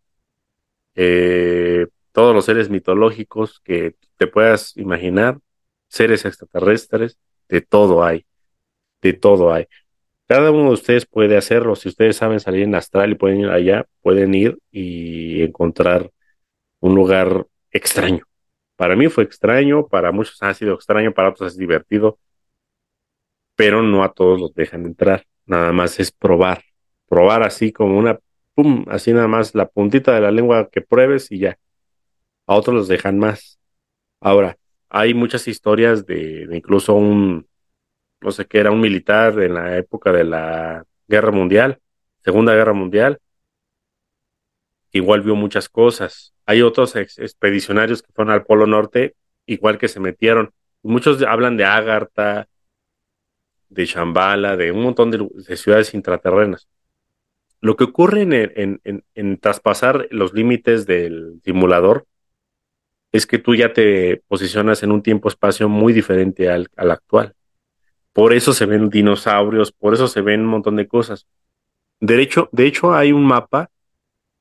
eh, todos los seres mitológicos que te puedas imaginar, seres extraterrestres, de todo hay, de todo hay. Cada uno de ustedes puede hacerlo. Si ustedes saben salir en astral y pueden ir allá, pueden ir y encontrar un lugar extraño. Para mí fue extraño, para muchos ha sido extraño, para otros es divertido, pero no a todos los dejan entrar. Nada más es probar, probar así como una, pum, así nada más la puntita de la lengua que pruebes y ya. A otros los dejan más. Ahora, hay muchas historias de, incluso un, no sé qué, era un militar en la época de la Guerra Mundial, Segunda Guerra Mundial, igual vio muchas cosas. Hay otros expedicionarios que fueron al Polo Norte, igual que se metieron. Muchos hablan de Agartha, de Shambhala, de un montón de, ciudades intraterrenas. Lo que ocurre en, en traspasar los límites del simulador es que tú ya te posicionas en un tiempo-espacio muy diferente al, actual. Por eso se ven dinosaurios, por eso se ven un montón de cosas. De hecho, de hecho hay un mapa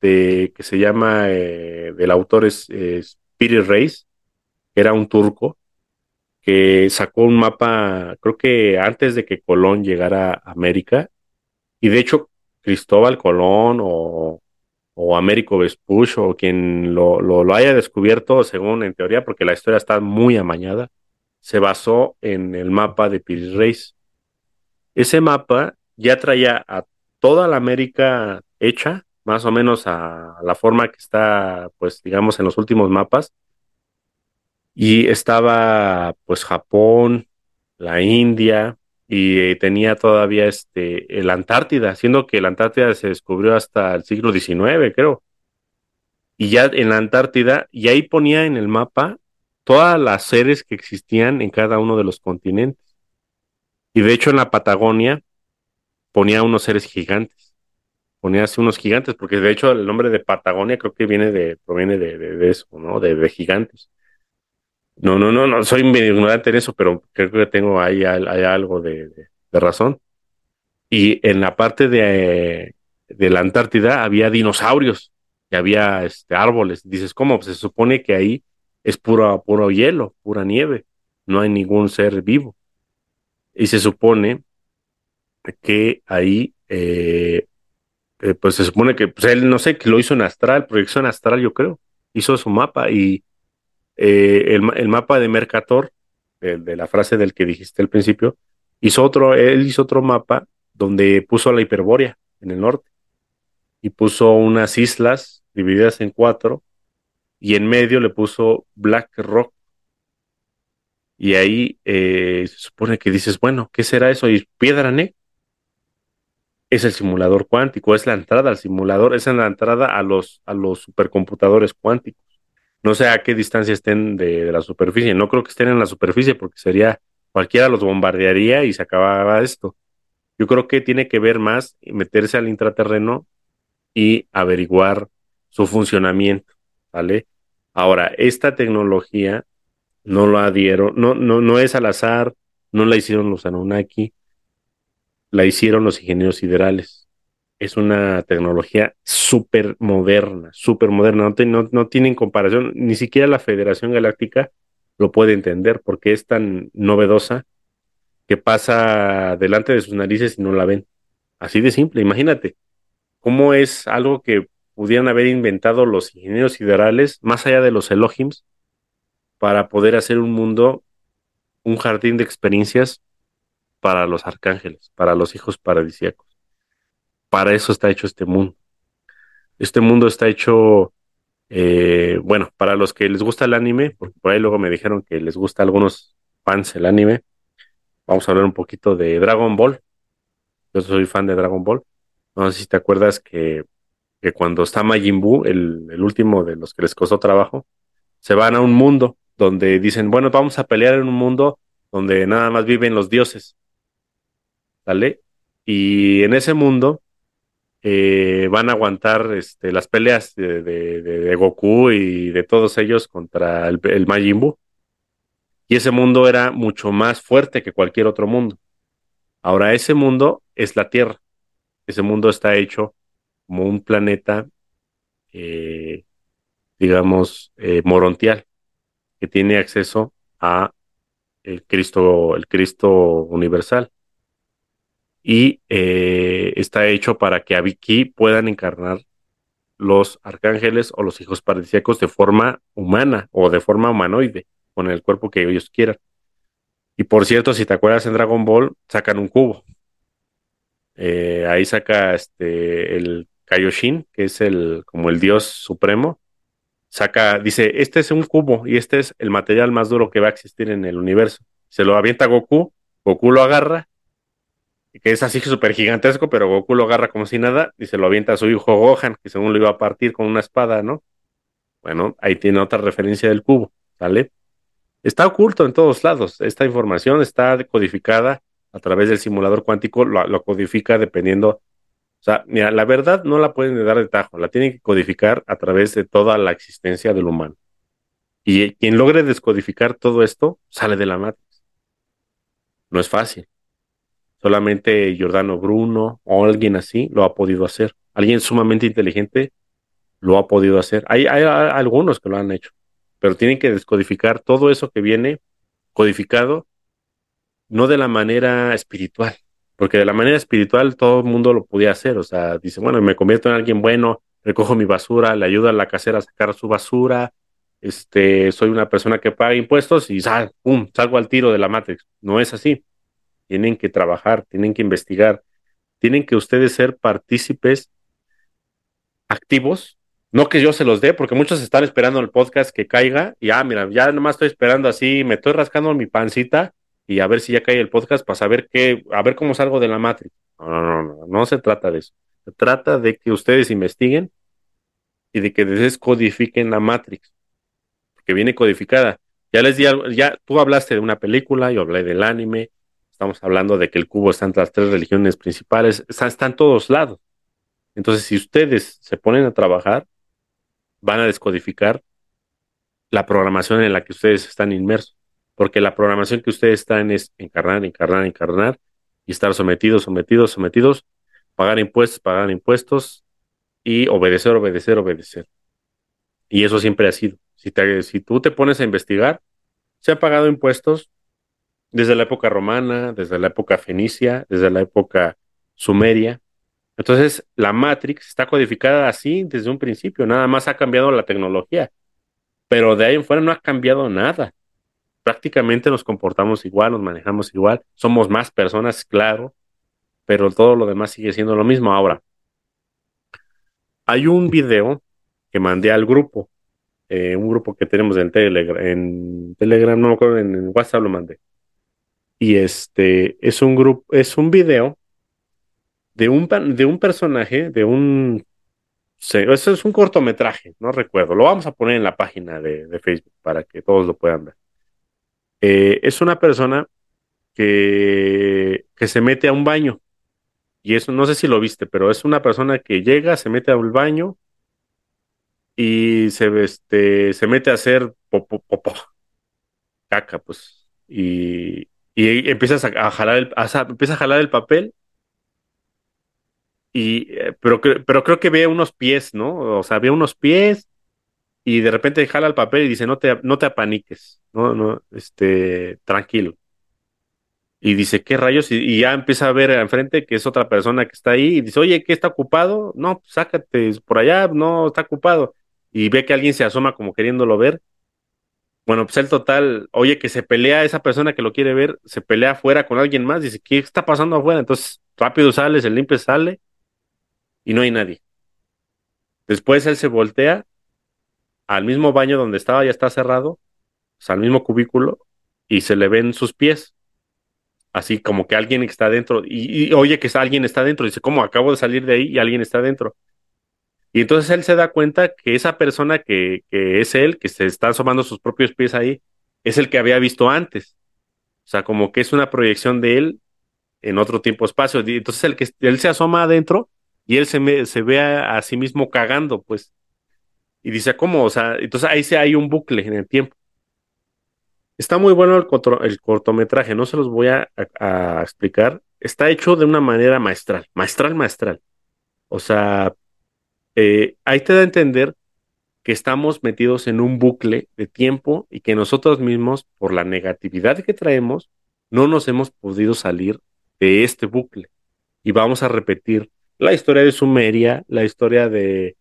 de, que se llama, eh, del autor es Spirit Reis, que era un turco, que sacó un mapa, creo que antes de que Colón llegara a América, y de hecho Cristóbal Colón o o Américo Vespucci o quien lo, lo, haya descubierto, según en teoría, porque la historia está muy amañada, se basó en el mapa de Piris Reis. Ese mapa ya traía a toda la América hecha, más o menos a la forma que está, pues digamos, en los últimos mapas. Y estaba, pues, Japón, la India, y eh, tenía todavía este, la Antártida, siendo que la Antártida se descubrió hasta el siglo XIX, creo. Y ya en la Antártida, y ahí ponía en el mapa todas las seres que existían en cada uno de los continentes. Y de hecho en la Patagonia ponía unos seres gigantes. Ponía así unos gigantes, porque de hecho el nombre de Patagonia creo que viene de, proviene de, de, eso, ¿no? De, de gigantes. No, no, no, no, soy medio ignorante en eso, pero creo que tengo ahí, algo de, razón. Y en la parte de, la Antártida había dinosaurios y había este, árboles. Dices, ¿cómo? Pues se supone que ahí es puro, puro hielo, pura nieve. No hay ningún ser vivo. Y se supone que ahí, eh, eh, pues se supone que pues él, no sé, que lo hizo en astral, proyección astral, yo creo. Hizo su mapa y eh, el, mapa de Mercator, de, la frase del que dijiste al principio, hizo otro, él hizo otro mapa donde puso la Hiperbórea en el norte y puso unas islas divididas en cuatro y en medio le puso Black Rock. Y ahí eh, se supone que dices, bueno, ¿qué será eso? Y Piedra Ne es el simulador cuántico, es la entrada al simulador, es la entrada a los, a los supercomputadores cuánticos. No sé a qué distancia estén de, la superficie. No creo que estén en la superficie porque sería cualquiera los bombardearía y se acababa esto. Yo creo que tiene que ver más meterse al intraterreno y averiguar su funcionamiento, ¿vale? Ahora, esta tecnología no la dieron, no, no, no es al azar, no la hicieron los Anunnaki, la hicieron los ingenieros siderales. Es una tecnología súper moderna, súper moderna, no, tienen comparación, ni siquiera la Federación Galáctica lo puede entender porque es tan novedosa que pasa delante de sus narices y no la ven. Así de simple, imagínate cómo es algo que pudieran haber inventado los ingenieros siderales, más allá de los Elohims, para poder hacer un mundo, un jardín de experiencias para los arcángeles, para los hijos paradisíacos. Para eso está hecho este mundo. Este mundo está hecho, eh, bueno, para los que les gusta el anime, porque por ahí luego me dijeron que les gusta a algunos fans el anime, vamos a hablar un poquito de Dragon Ball. Yo soy fan de Dragon Ball. No sé si te acuerdas que que cuando está Majin Buu, el, el, último de los que les costó trabajo, se van a un mundo donde dicen, bueno, vamos a pelear en un mundo donde nada más viven los dioses. Y en ese mundo eh, van a aguantar este, las peleas de, Goku y de todos ellos contra el, el Majin Buu. Y ese mundo era mucho más fuerte que cualquier otro mundo. Ahora, ese mundo es la Tierra. Ese mundo está hecho como un planeta, eh, digamos, eh, morontial, que tiene acceso a el Cristo, el Cristo universal. Y eh, está hecho para que aquí puedan encarnar los arcángeles o los hijos paradisíacos de forma humana o de forma humanoide, con el cuerpo que ellos quieran. Y por cierto, si te acuerdas en Dragon Ball, sacan un cubo. ahí saca este el Kaioshin, que es el como el dios supremo, saca, dice, este es un cubo y este es el material más duro que va a existir en el universo. Se lo avienta Goku, Goku lo agarra, que es así súper gigantesco, pero Goku lo agarra como si nada y se lo avienta a su hijo Gohan, que según lo iba a partir con una espada, ¿no? Bueno, ahí tiene otra referencia del cubo, ¿sale? Está oculto en todos lados. Esta información está codificada a través del simulador cuántico, lo, lo codifica dependiendo o sea, mira, la verdad no la pueden dar de tajo, la tienen que codificar a través de toda la existencia del humano. Y quien logre descodificar todo esto sale de la matriz. No es fácil. Solamente Giordano Bruno o alguien así lo ha podido hacer. Alguien sumamente inteligente lo ha podido hacer. Hay, hay, hay algunos que lo han hecho, pero tienen que descodificar todo eso que viene codificado, no de la manera espiritual, porque de la manera espiritual todo el mundo lo podía hacer, o sea, dice, bueno, me convierto en alguien bueno, recojo mi basura, le ayudo a la casera a sacar su basura, este, soy una persona que paga impuestos y sal, pum, salgo al tiro de la Matrix. No es así. Tienen que trabajar, tienen que investigar, tienen que ustedes ser partícipes activos, no que yo se los dé, porque muchos están esperando el podcast que caiga y, ah, mira, ya nomás estoy esperando así, me estoy rascando mi pancita y a ver si ya cae el podcast para saber qué, a ver cómo salgo de la Matrix. No, no, no, no, se trata de eso. Se trata de que ustedes investiguen y de que descodifiquen la Matrix, que viene codificada. Ya les di algo, ya tú hablaste de una película, yo hablé del anime, estamos hablando de que el cubo está entre las tres religiones principales, está, en todos lados. Entonces, si ustedes se ponen a trabajar, van a descodificar la programación en la que ustedes están inmersos porque la programación que ustedes están es encarnar, encarnar, encarnar y estar sometidos, sometidos, sometidos, pagar impuestos, pagar impuestos y obedecer, obedecer, obedecer. Y eso siempre ha sido. Si, si tú te pones a investigar, se han pagado impuestos desde la época romana, desde la época fenicia, desde la época sumeria. Entonces, la Matrix está codificada así desde un principio, nada más ha cambiado la tecnología, pero de ahí en fuera no ha cambiado nada prácticamente nos comportamos igual, nos manejamos igual, somos más personas, claro, pero todo lo demás sigue siendo lo mismo. Ahora, hay un video que mandé al grupo, eh, un grupo que tenemos en Telegram, en Telegram, no me acuerdo, en, WhatsApp lo mandé. Y este es un grupo, es un video de un, de un personaje, de un eso es un cortometraje, no recuerdo. Lo vamos a poner en la página de, de Facebook para que todos lo puedan ver. Eh, es una persona que, que se mete a un baño. Y eso no sé si lo viste, pero es una persona que llega, se mete al baño y se, este, se mete a hacer popó, popó, caca, pues. Y, y empiezas a, jalar el, empieza a jalar el papel y eh, pero, pero creo que ve unos pies, ¿no? O sea, ve unos pies y de repente jala el papel y dice, no te, no te apaniques, no, no, este, tranquilo. y dice, ¿qué rayos? Y, ya empieza a ver enfrente que es otra persona que está ahí y dice, oye, ¿qué está ocupado? No, pues sácate por allá, no, está ocupado. Y ve que alguien se asoma como queriéndolo ver. Bueno, pues el total, oye, que se pelea esa persona que lo quiere ver, se pelea afuera con alguien más, dice, ¿qué está pasando afuera? Entonces, rápido sale, se limpia, sale y no hay nadie. Después él se voltea al mismo baño donde estaba, ya está cerrado, al mismo cubículo, y se le ven sus pies así como que alguien está dentro y, oye que alguien está dentro, dice, ¿cómo acabo de salir de ahí y alguien está dentro? Y entonces él se da cuenta que esa persona que, que es él, que se está asomando sus propios pies ahí, es el que había visto antes. O sea, como que es una proyección de él en otro tiempo-espacio. Entonces el que él se asoma adentro y él se, ve a, sí mismo cagando, pues. Y dice, ¿cómo? O sea, entonces ahí se hay un bucle en el tiempo. Está muy bueno el, cortometraje, no se los voy a, explicar. Está hecho de una manera maestral, maestral, maestral. O sea, eh, ahí te da a entender que estamos metidos en un bucle de tiempo y que nosotros mismos, por la negatividad que traemos, no nos hemos podido salir de este bucle. Y vamos a repetir la historia de Sumeria, la historia de,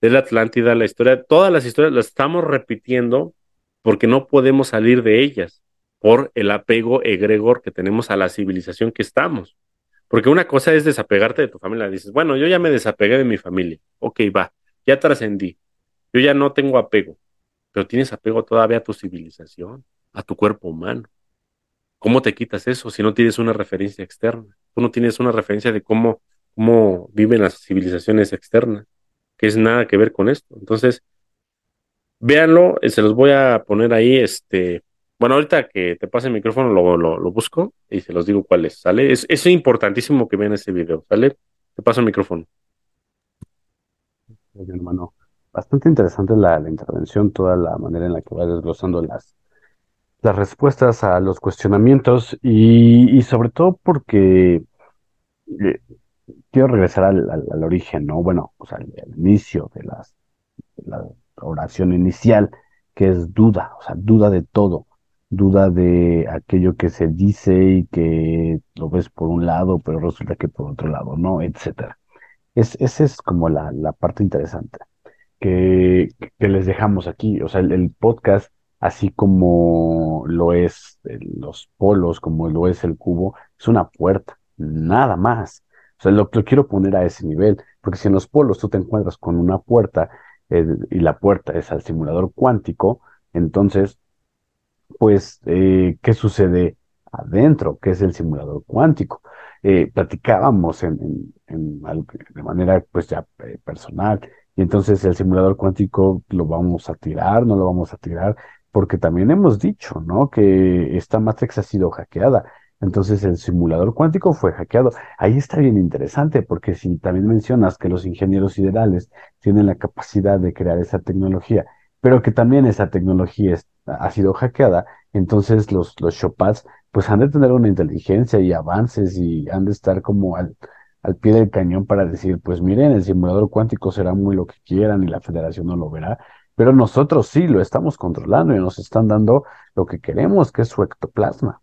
la Atlántida, la historia, todas las historias las estamos repitiendo porque no podemos salir de ellas por el apego egregor que tenemos a la civilización que estamos. Porque una cosa es desapegarte de tu familia. Dices, bueno, yo ya me desapegué de mi familia. Ok, va, ya trascendí. Yo ya no tengo apego. Pero tienes apego todavía a tu civilización, a tu cuerpo humano. ¿Cómo te quitas eso si no tienes una referencia externa? Tú no tienes una referencia de cómo, cómo viven las civilizaciones externas, que es nada que ver con esto. Entonces, Véanlo, eh, se los voy a poner ahí, este, bueno, ahorita que te pase el micrófono lo, lo, busco y se los digo cuál es, ¿sale? Es, es importantísimo que vean ese video, ¿sale? Te paso el micrófono. hermano, bastante interesante la, intervención, toda la manera en la que va desglosando las, las respuestas a los cuestionamientos y, sobre todo porque eh, quiero regresar al, al, origen, ¿no? Bueno, o sea, al, inicio de las, de las oración inicial, que es duda, o sea, duda de todo, duda de aquello que se dice y que lo ves por un lado, pero resulta que por otro lado no, etcétera. Es, esa es como la, la parte interesante que, que, les dejamos aquí. O sea, el, podcast, así como lo es los polos, como lo es el cubo, es una puerta, nada más. O sea, lo, quiero poner a ese nivel, porque si en los polos tú te encuentras con una puerta y la puerta es al simulador cuántico, entonces, pues, eh, ¿qué sucede adentro? ¿Qué es el simulador cuántico? Eh, platicábamos en, de manera, pues, ya eh, personal, y entonces el simulador cuántico lo vamos a tirar, no lo vamos a tirar, porque también hemos dicho, ¿no? Que esta Matrix ha sido hackeada. Entonces el simulador cuántico fue hackeado. Ahí está bien interesante porque si también mencionas que los ingenieros siderales tienen la capacidad de crear esa tecnología, pero que también esa tecnología ha sido hackeada, entonces los, los pues han de tener una inteligencia y avances y han de estar como al, al pie del cañón para decir, pues miren, el simulador cuántico será muy lo que quieran y la federación no lo verá, pero nosotros sí lo estamos controlando y nos están dando lo que queremos, que es su ectoplasma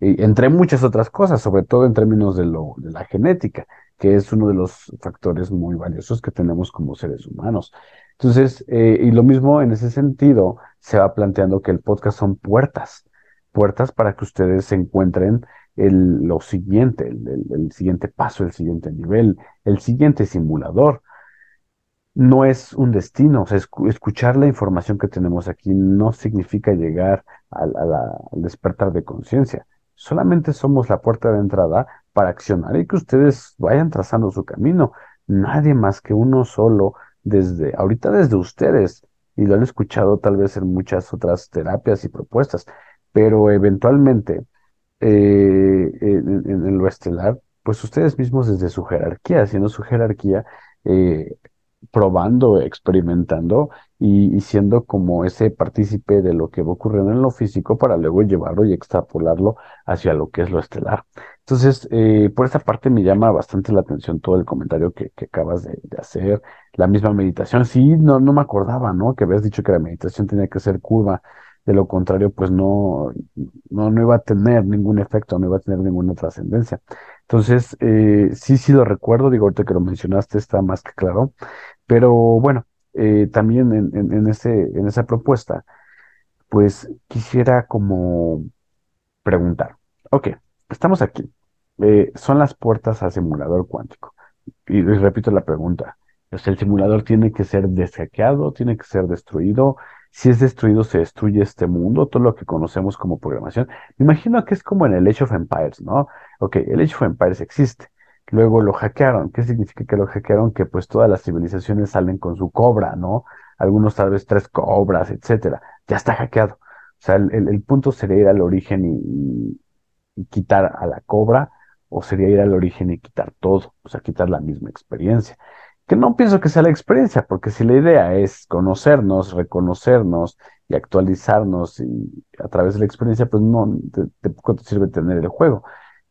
entre muchas otras cosas, sobre todo en términos de, lo, de la genética, que es uno de los factores muy valiosos que tenemos como seres humanos. Entonces, eh, y lo mismo en ese sentido, se va planteando que el podcast son puertas, puertas para que ustedes se encuentren el, lo siguiente, el, siguiente paso, el siguiente nivel, el siguiente simulador. No es un destino, o sea, escuchar la información que tenemos aquí no significa llegar al despertar de conciencia Solamente somos la puerta de entrada para accionar y que ustedes vayan trazando su camino. Nadie más que uno solo desde, ahorita desde ustedes, y lo han escuchado tal vez en muchas otras terapias y propuestas, pero eventualmente eh, en, lo estelar, pues ustedes mismos desde su jerarquía, haciendo su jerarquía, eh, probando, experimentando y, siendo como ese partícipe de lo que va ocurriendo en lo físico para luego llevarlo y extrapolarlo hacia lo que es lo estelar. Entonces, eh, por esta parte me llama bastante la atención todo el comentario que, acabas de, hacer, la misma meditación. Sí, no, no me acordaba, ¿no? Que habías dicho que la meditación tenía que ser curva. de lo contrario, pues no, no, no iba a tener ningún efecto, no iba a tener ninguna trascendencia. Entonces, eh, sí, sí lo recuerdo, digo, ahorita que lo mencionaste está más que claro, pero bueno, eh, también en, en, ese, en esa propuesta, pues quisiera como preguntar, ok, estamos aquí, eh, son las puertas al simulador cuántico, y, repito la pregunta, el simulador tiene que ser deshackeado, tiene que ser destruido, si es destruido, se destruye este mundo, todo lo que conocemos como programación. Me imagino que es como en el Age of Empires, ¿no? Ok, el Age of Empires existe. Luego lo hackearon. ¿Qué significa que lo hackearon? Que pues todas las civilizaciones salen con su cobra, ¿no? Algunos tal vez tres cobras, etcétera. Ya está hackeado. O sea, el, el, punto sería ir al origen y, quitar a la cobra, o sería ir al origen y quitar todo, o sea, quitar la misma experiencia que no pienso que sea la experiencia, porque si la idea es conocernos, reconocernos y actualizarnos y a través de la experiencia, pues no te, te, sirve tener el juego.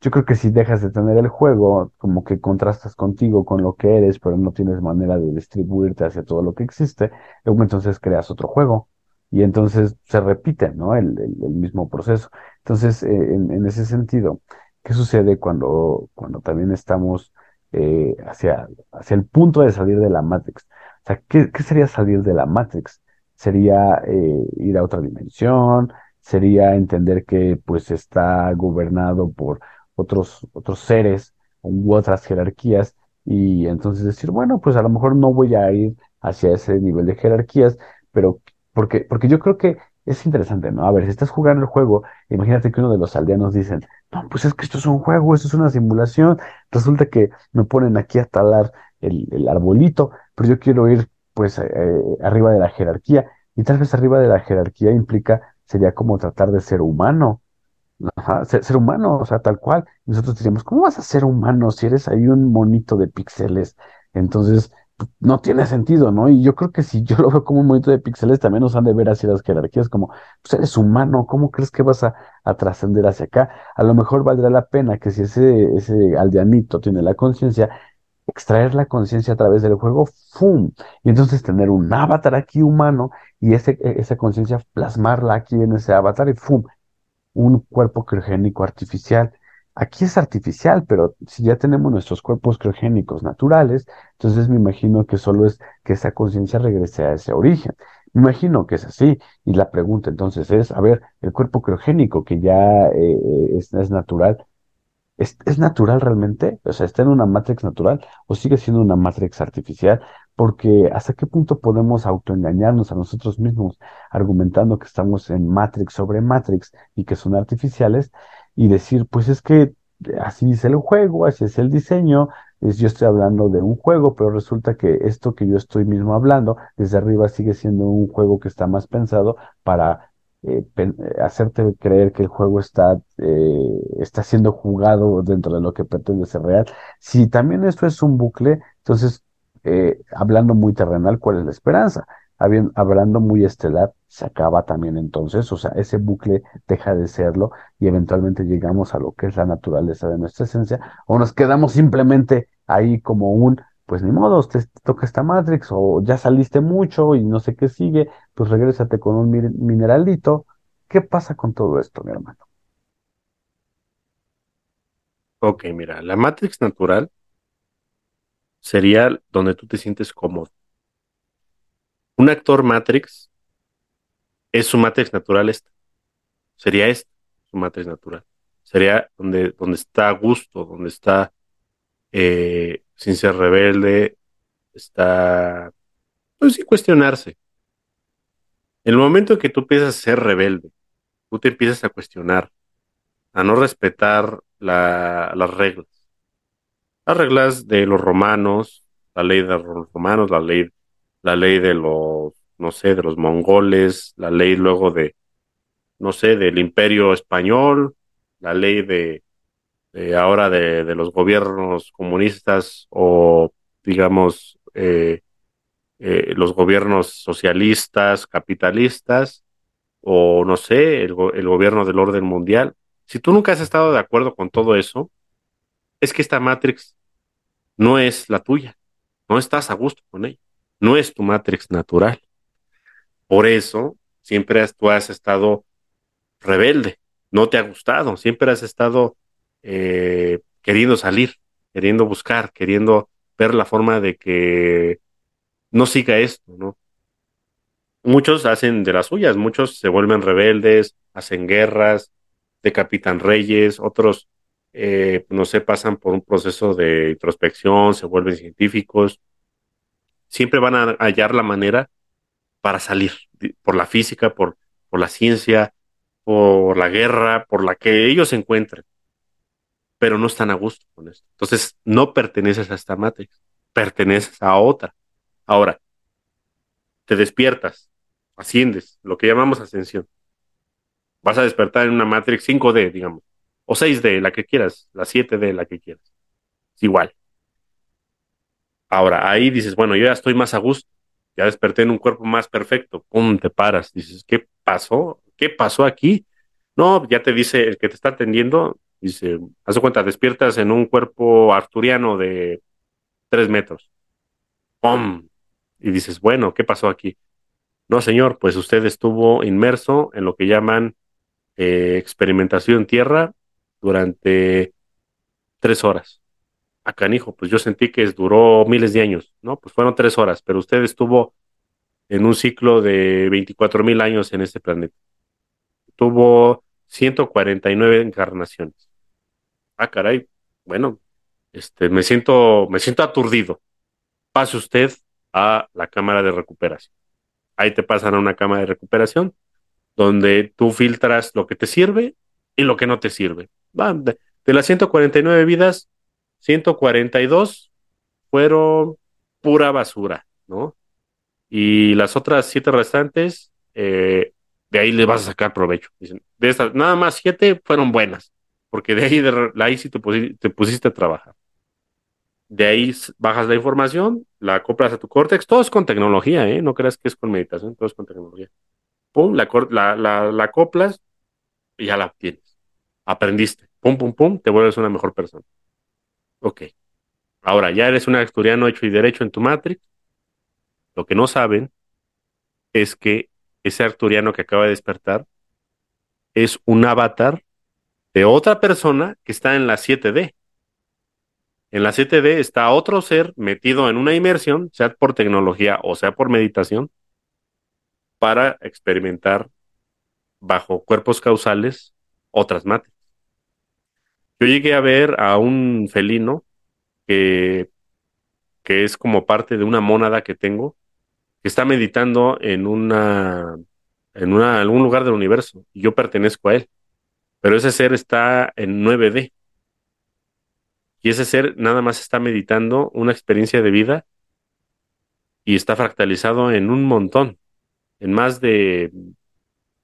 Yo creo que si dejas de tener el juego, como que contrastas contigo, con lo que eres, pero no tienes manera de distribuirte hacia todo lo que existe, entonces creas otro juego y entonces se repite, ¿no? El, el, el mismo proceso. Entonces, eh, en, en, ese sentido, ¿qué sucede cuando, cuando también estamos eh, hacia, hacia el punto de salir de la Matrix. O sea, ¿qué, qué sería salir de la Matrix? Sería eh, ir a otra dimensión, sería entender que pues está gobernado por otros, otros seres u otras jerarquías y entonces decir, bueno, pues a lo mejor no voy a ir hacia ese nivel de jerarquías, pero porque, porque yo creo que es interesante, ¿no? A ver, si estás jugando el juego, imagínate que uno de los aldeanos dicen, no, pues es que esto es un juego, esto es una simulación, resulta que me ponen aquí a talar el, el arbolito, pero yo quiero ir pues eh, arriba de la jerarquía, y tal vez arriba de la jerarquía implica, sería como tratar de ser humano, ser, ser, humano, o sea, tal cual. Nosotros diríamos, ¿cómo vas a ser humano si eres ahí un monito de píxeles? Entonces, no tiene sentido, ¿no? Y yo creo que si yo lo veo como un monito de píxeles, también nos han de ver así las jerarquías, como, pues eres humano, ¿cómo crees que vas a, trascender hacia acá? A lo mejor valdrá la pena que si ese, aldeanito tiene la conciencia, extraer la conciencia a través del juego, ¡fum! Y entonces tener un avatar aquí humano y ese, esa conciencia plasmarla aquí en ese avatar y ¡fum! Un cuerpo criogénico artificial Aquí es artificial, pero si ya tenemos nuestros cuerpos criogénicos naturales, entonces me imagino que solo es que esa conciencia regrese a ese origen. Me imagino que es así. Y la pregunta entonces es, a ver, el cuerpo criogénico que ya eh, es, es, natural, ¿es, ¿es natural realmente? O sea, ¿está en una matrix natural o sigue siendo una matrix artificial? Porque hasta qué punto podemos autoengañarnos a nosotros mismos argumentando que estamos en matrix sobre matrix y que son artificiales y decir, pues es que así es el juego, así es el diseño, es, yo estoy hablando de un juego, pero resulta que esto que yo estoy mismo hablando, desde arriba sigue siendo un juego que está más pensado para eh, hacerte creer que el juego está, eh, está siendo jugado dentro de lo que pretende ser real. Si también esto es un bucle, entonces, eh, hablando muy terrenal, ¿cuál es la esperanza? Hablando muy estelar, se acaba también entonces, o sea, ese bucle deja de serlo y eventualmente llegamos a lo que es la naturaleza de nuestra esencia, o nos quedamos simplemente ahí como un, pues ni modo, te, toca esta Matrix, o ya saliste mucho y no sé qué sigue, pues regrésate con un mineralito. ¿Qué pasa con todo esto, mi hermano? Ok, mira, la Matrix natural sería donde tú te sientes cómodo un actor Matrix es su Matrix natural esta. Sería esta, su Matrix natural. Sería donde, donde está a gusto, donde está eh, sin ser rebelde, está pues sin cuestionarse. En el momento en que tú empiezas a ser rebelde, tú te empiezas a cuestionar, a no respetar la, las reglas. Las reglas de los romanos, la ley de los romanos, la ley la ley de los, no sé, de los mongoles, la ley luego de, no sé, del imperio español, la ley de, ahora de, de, los gobiernos comunistas o, digamos, eh, eh, los gobiernos socialistas, capitalistas, o no sé, el, el gobierno del orden mundial. Si tú nunca has estado de acuerdo con todo eso, es que esta Matrix no es la tuya, no estás a gusto con ella no es tu Matrix natural. Por eso siempre has, tú has estado rebelde, no te ha gustado, siempre has estado eh, queriendo salir, queriendo buscar, queriendo ver la forma de que no siga esto, ¿no? Muchos hacen de las suyas, muchos se vuelven rebeldes, hacen guerras, decapitan reyes, otros, eh, no sé, pasan por un proceso de introspección, se vuelven científicos, siempre van a hallar la manera para salir, por la física, por, la ciencia, por la guerra, por la que ellos se encuentren, pero no están a gusto con esto. Entonces, no perteneces a esta Matrix, perteneces a otra. Ahora, te despiertas, asciendes, lo que llamamos ascensión. Vas a despertar en una Matrix 5D, digamos, o 6D, la que quieras, la 7D, la que quieras. Es igual. Ahora, ahí dices, bueno, yo ya estoy más a gusto, ya desperté en un cuerpo más perfecto, pum, te paras, dices, ¿qué pasó? ¿Qué pasó aquí? No, ya te dice el que te está atendiendo, dice, haz cuenta, despiertas en un cuerpo arturiano de tres metros. ¡Pum! Y dices, bueno, ¿qué pasó aquí? No, señor, pues usted estuvo inmerso en lo que llaman eh, experimentación tierra durante tres horas a canijo, pues yo sentí que duró miles de años, ¿no? Pues fueron tres horas, pero usted estuvo en un ciclo de 24 mil años en este planeta. Tuvo 149 encarnaciones. Ah, caray, bueno, este, me siento, me siento aturdido. Pase usted a la cámara de recuperación. Ahí te pasan a una cámara de recuperación donde tú filtras lo que te sirve y lo que no te sirve. de, de las 149 vidas, 142 fueron pura basura, ¿no? Y las otras siete restantes, eh, de ahí le vas a sacar provecho. Dicen, de estas, nada más siete fueron buenas, porque de ahí, de, ahí sí te, te pusiste a trabajar. De ahí bajas la información, la acoplas a tu córtex, todo es con tecnología, ¿eh? No creas que es con meditación, todo es con tecnología. Pum, la, la, la, la acoplas y ya la obtienes. Aprendiste. Pum, pum, pum, te vuelves una mejor persona. Ok. Ahora, ya eres un asturiano hecho y derecho en tu Matrix. Lo que no saben es que ese arturiano que acaba de despertar es un avatar de otra persona que está en la 7D. En la 7D está otro ser metido en una inmersión, sea por tecnología o sea por meditación, para experimentar bajo cuerpos causales otras matrices. Yo llegué a ver a un felino que, que es como parte de una mónada que tengo, que está meditando en una en una, algún lugar del universo y yo pertenezco a él. Pero ese ser está en 9D. Y ese ser nada más está meditando una experiencia de vida y está fractalizado en un montón, en más de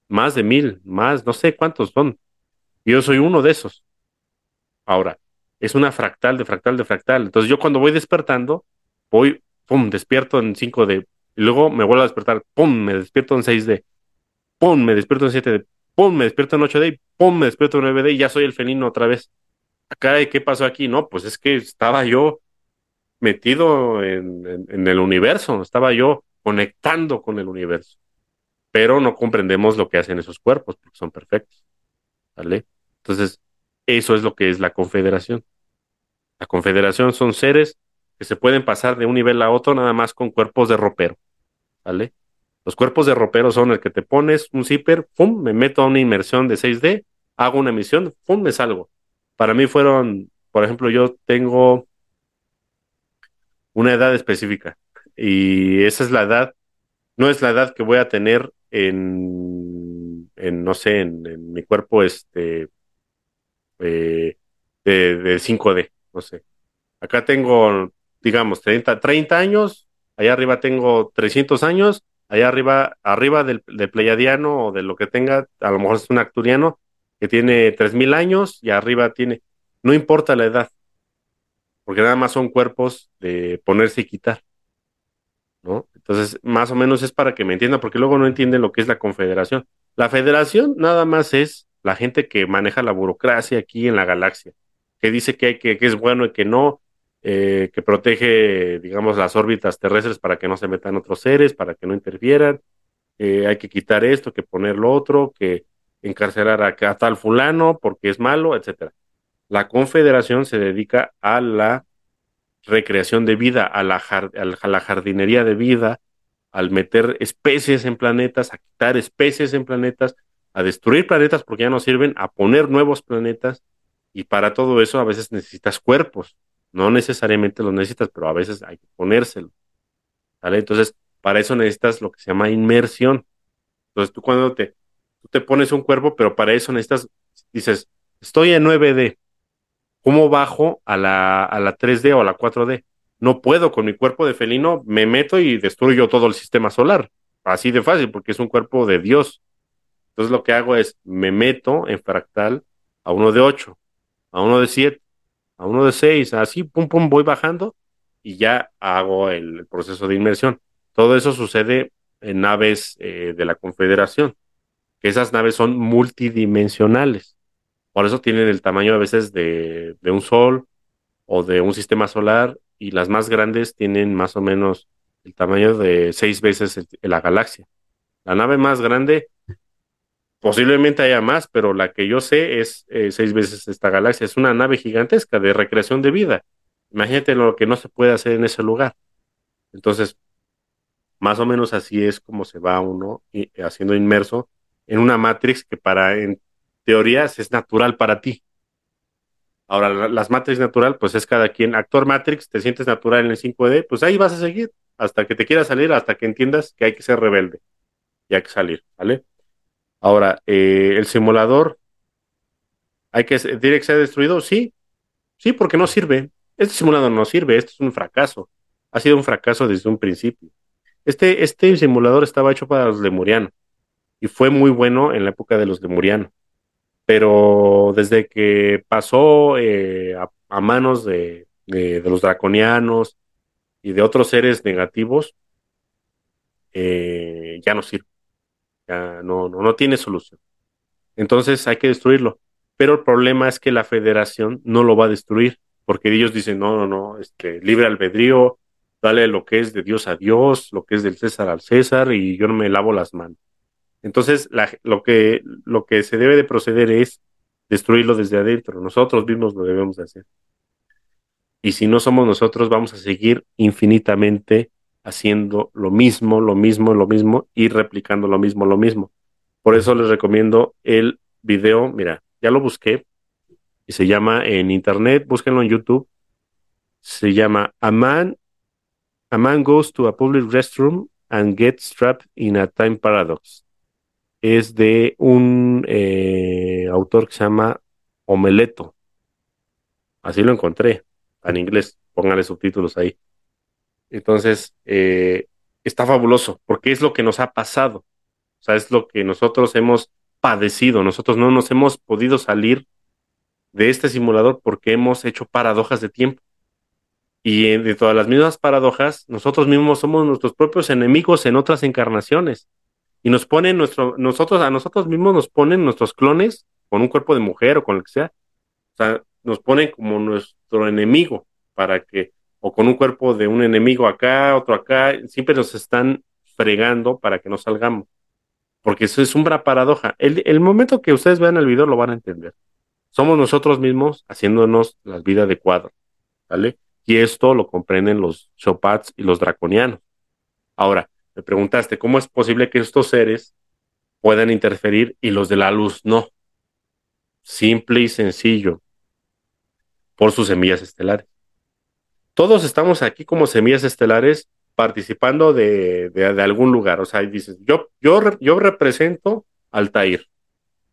más de mil, más, no sé cuántos son. Yo soy uno de esos. Ahora, es una fractal de fractal de fractal. Entonces yo cuando voy despertando, voy, pum, despierto en 5D. Y luego me vuelvo a despertar, pum, me despierto en 6D. Pum, me despierto en 7D. Pum, me despierto en 8D. Pum, me despierto en 9D y ya soy el felino otra vez. Acá, ¿qué pasó aquí? No, pues es que estaba yo metido en, en el universo, estaba yo conectando con el universo. Pero no comprendemos lo que hacen esos cuerpos porque son perfectos. ¿Vale? Entonces, eso es lo que es la confederación. La confederación son seres que se pueden pasar de un nivel a otro nada más con cuerpos de ropero. ¿Vale? Los cuerpos de ropero son el que te pones un zipper, ¡pum! Me meto a una inmersión de 6D, hago una emisión, ¡pum! Me salgo. Para mí fueron, por ejemplo, yo tengo una edad específica y esa es la edad, no es la edad que voy a tener en, en no sé, en mi cuerpo este eh, de, 5D, no sé. Acá tengo, digamos, 30, 30 años, allá arriba tengo 300 años, allá arriba, arriba del, pleiadiano o de lo que tenga, a lo mejor es un acturiano que tiene 3000 años y arriba tiene, no importa la edad, porque nada más son cuerpos de ponerse y quitar. ¿No? Entonces, más o menos es para que me entiendan, porque luego no entienden lo que es la confederación. La federación nada más es la gente que maneja la burocracia aquí en la galaxia, que dice que, que, que es bueno y que no, eh, que protege, digamos, las órbitas terrestres para que no se metan otros seres, para que no interfieran, eh, hay que quitar esto, que poner lo otro, que encarcelar a, a tal fulano porque es malo, etcétera. La confederación se dedica a la recreación de vida, a la, a la jardinería de vida, al meter especies en planetas, a quitar especies en planetas, a destruir planetas porque ya no sirven, a poner nuevos planetas, y para todo eso a veces necesitas cuerpos. No necesariamente los necesitas, pero a veces hay que ponérselo. ¿Vale? Entonces, para eso necesitas lo que se llama inmersión. Entonces, tú cuando te, te pones un cuerpo, pero para eso necesitas, dices, estoy en 9D, ¿cómo bajo a la, a la 3D o a la 4D? No puedo con mi cuerpo de felino, me meto y destruyo todo el sistema solar. Así de fácil, porque es un cuerpo de Dios. Entonces lo que hago es, me meto en fractal a uno de 8, a uno de 7, a uno de 6, así, pum, pum, voy bajando y ya hago el, proceso de inmersión. Todo eso sucede en naves eh, de la Confederación, que esas naves son multidimensionales. Por eso tienen el tamaño a veces de, un sol o de un sistema solar y las más grandes tienen más o menos el tamaño de seis veces la galaxia. La nave más grande posiblemente haya más, pero la que yo sé es eh, seis veces esta galaxia. Es una nave gigantesca de recreación de vida. Imagínate lo que no se puede hacer en ese lugar. Entonces, más o menos así es como se va uno haciendo inmerso en una matrix que para en teorías es natural para ti. Ahora, las Matrix natural, pues es cada quien. Actor Matrix, te sientes natural en el 5D, pues ahí vas a seguir hasta que te quieras salir, hasta que entiendas que hay que ser rebelde y hay que salir, ¿vale? Ahora, eh, el simulador, ¿hay que, ¿tiene que ser destruido? Sí, sí, porque no sirve. Este simulador no sirve, este es un fracaso. Ha sido un fracaso desde un principio. Este, este simulador estaba hecho para los lemurianos y fue muy bueno en la época de los lemurianos pero desde que pasó eh, a, manos de, los draconianos y de otros seres negativos, eh, ya no sirve, no, no, no tiene solución. Entonces hay que destruirlo. Pero el problema es que la federación no lo va a destruir, porque ellos dicen, no, no, no, este, libre albedrío, dale lo que es de Dios a Dios, lo que es del César al César, y yo no me lavo las manos. Entonces, lo, que, lo que se debe de proceder es destruirlo desde adentro. Nosotros mismos lo debemos de hacer. Y si no somos nosotros, vamos a seguir infinitamente haciendo lo mismo, lo mismo, lo mismo y replicando lo mismo, lo mismo. Por eso les recomiendo el video. Mira, ya lo busqué y se llama en internet, búsquenlo en YouTube. Se llama A Man, a man Goes to a Public Restroom and Gets Trapped in a Time Paradox es de un eh, autor que se llama Omeleto. Así lo encontré, en inglés, póngale subtítulos ahí. Entonces, eh, está fabuloso, porque es lo que nos ha pasado. O sea, es lo que nosotros hemos padecido. Nosotros no nos hemos podido salir de este simulador porque hemos hecho paradojas de tiempo. Y de todas las mismas paradojas, nosotros mismos somos nuestros propios enemigos en otras encarnaciones y nos ponen nuestro, nosotros, a nosotros mismos nos ponen nuestros clones con un cuerpo de mujer o con lo que sea, o sea, nos ponen como nuestro enemigo para que, o con un cuerpo de un enemigo acá, otro acá, siempre nos están fregando para que no salgamos. Porque eso es una paradoja. El, el momento que ustedes vean el video lo van a entender. Somos nosotros mismos haciéndonos la vida de cuadro, ¿vale? Y esto lo comprenden los Chopats y los draconianos. Ahora, me preguntaste, ¿cómo es posible que estos seres puedan interferir y los de la luz no? Simple y sencillo, por sus semillas estelares. Todos estamos aquí como semillas estelares participando de, de, algún lugar. O sea, dices, yo, yo, yo represento al Tair.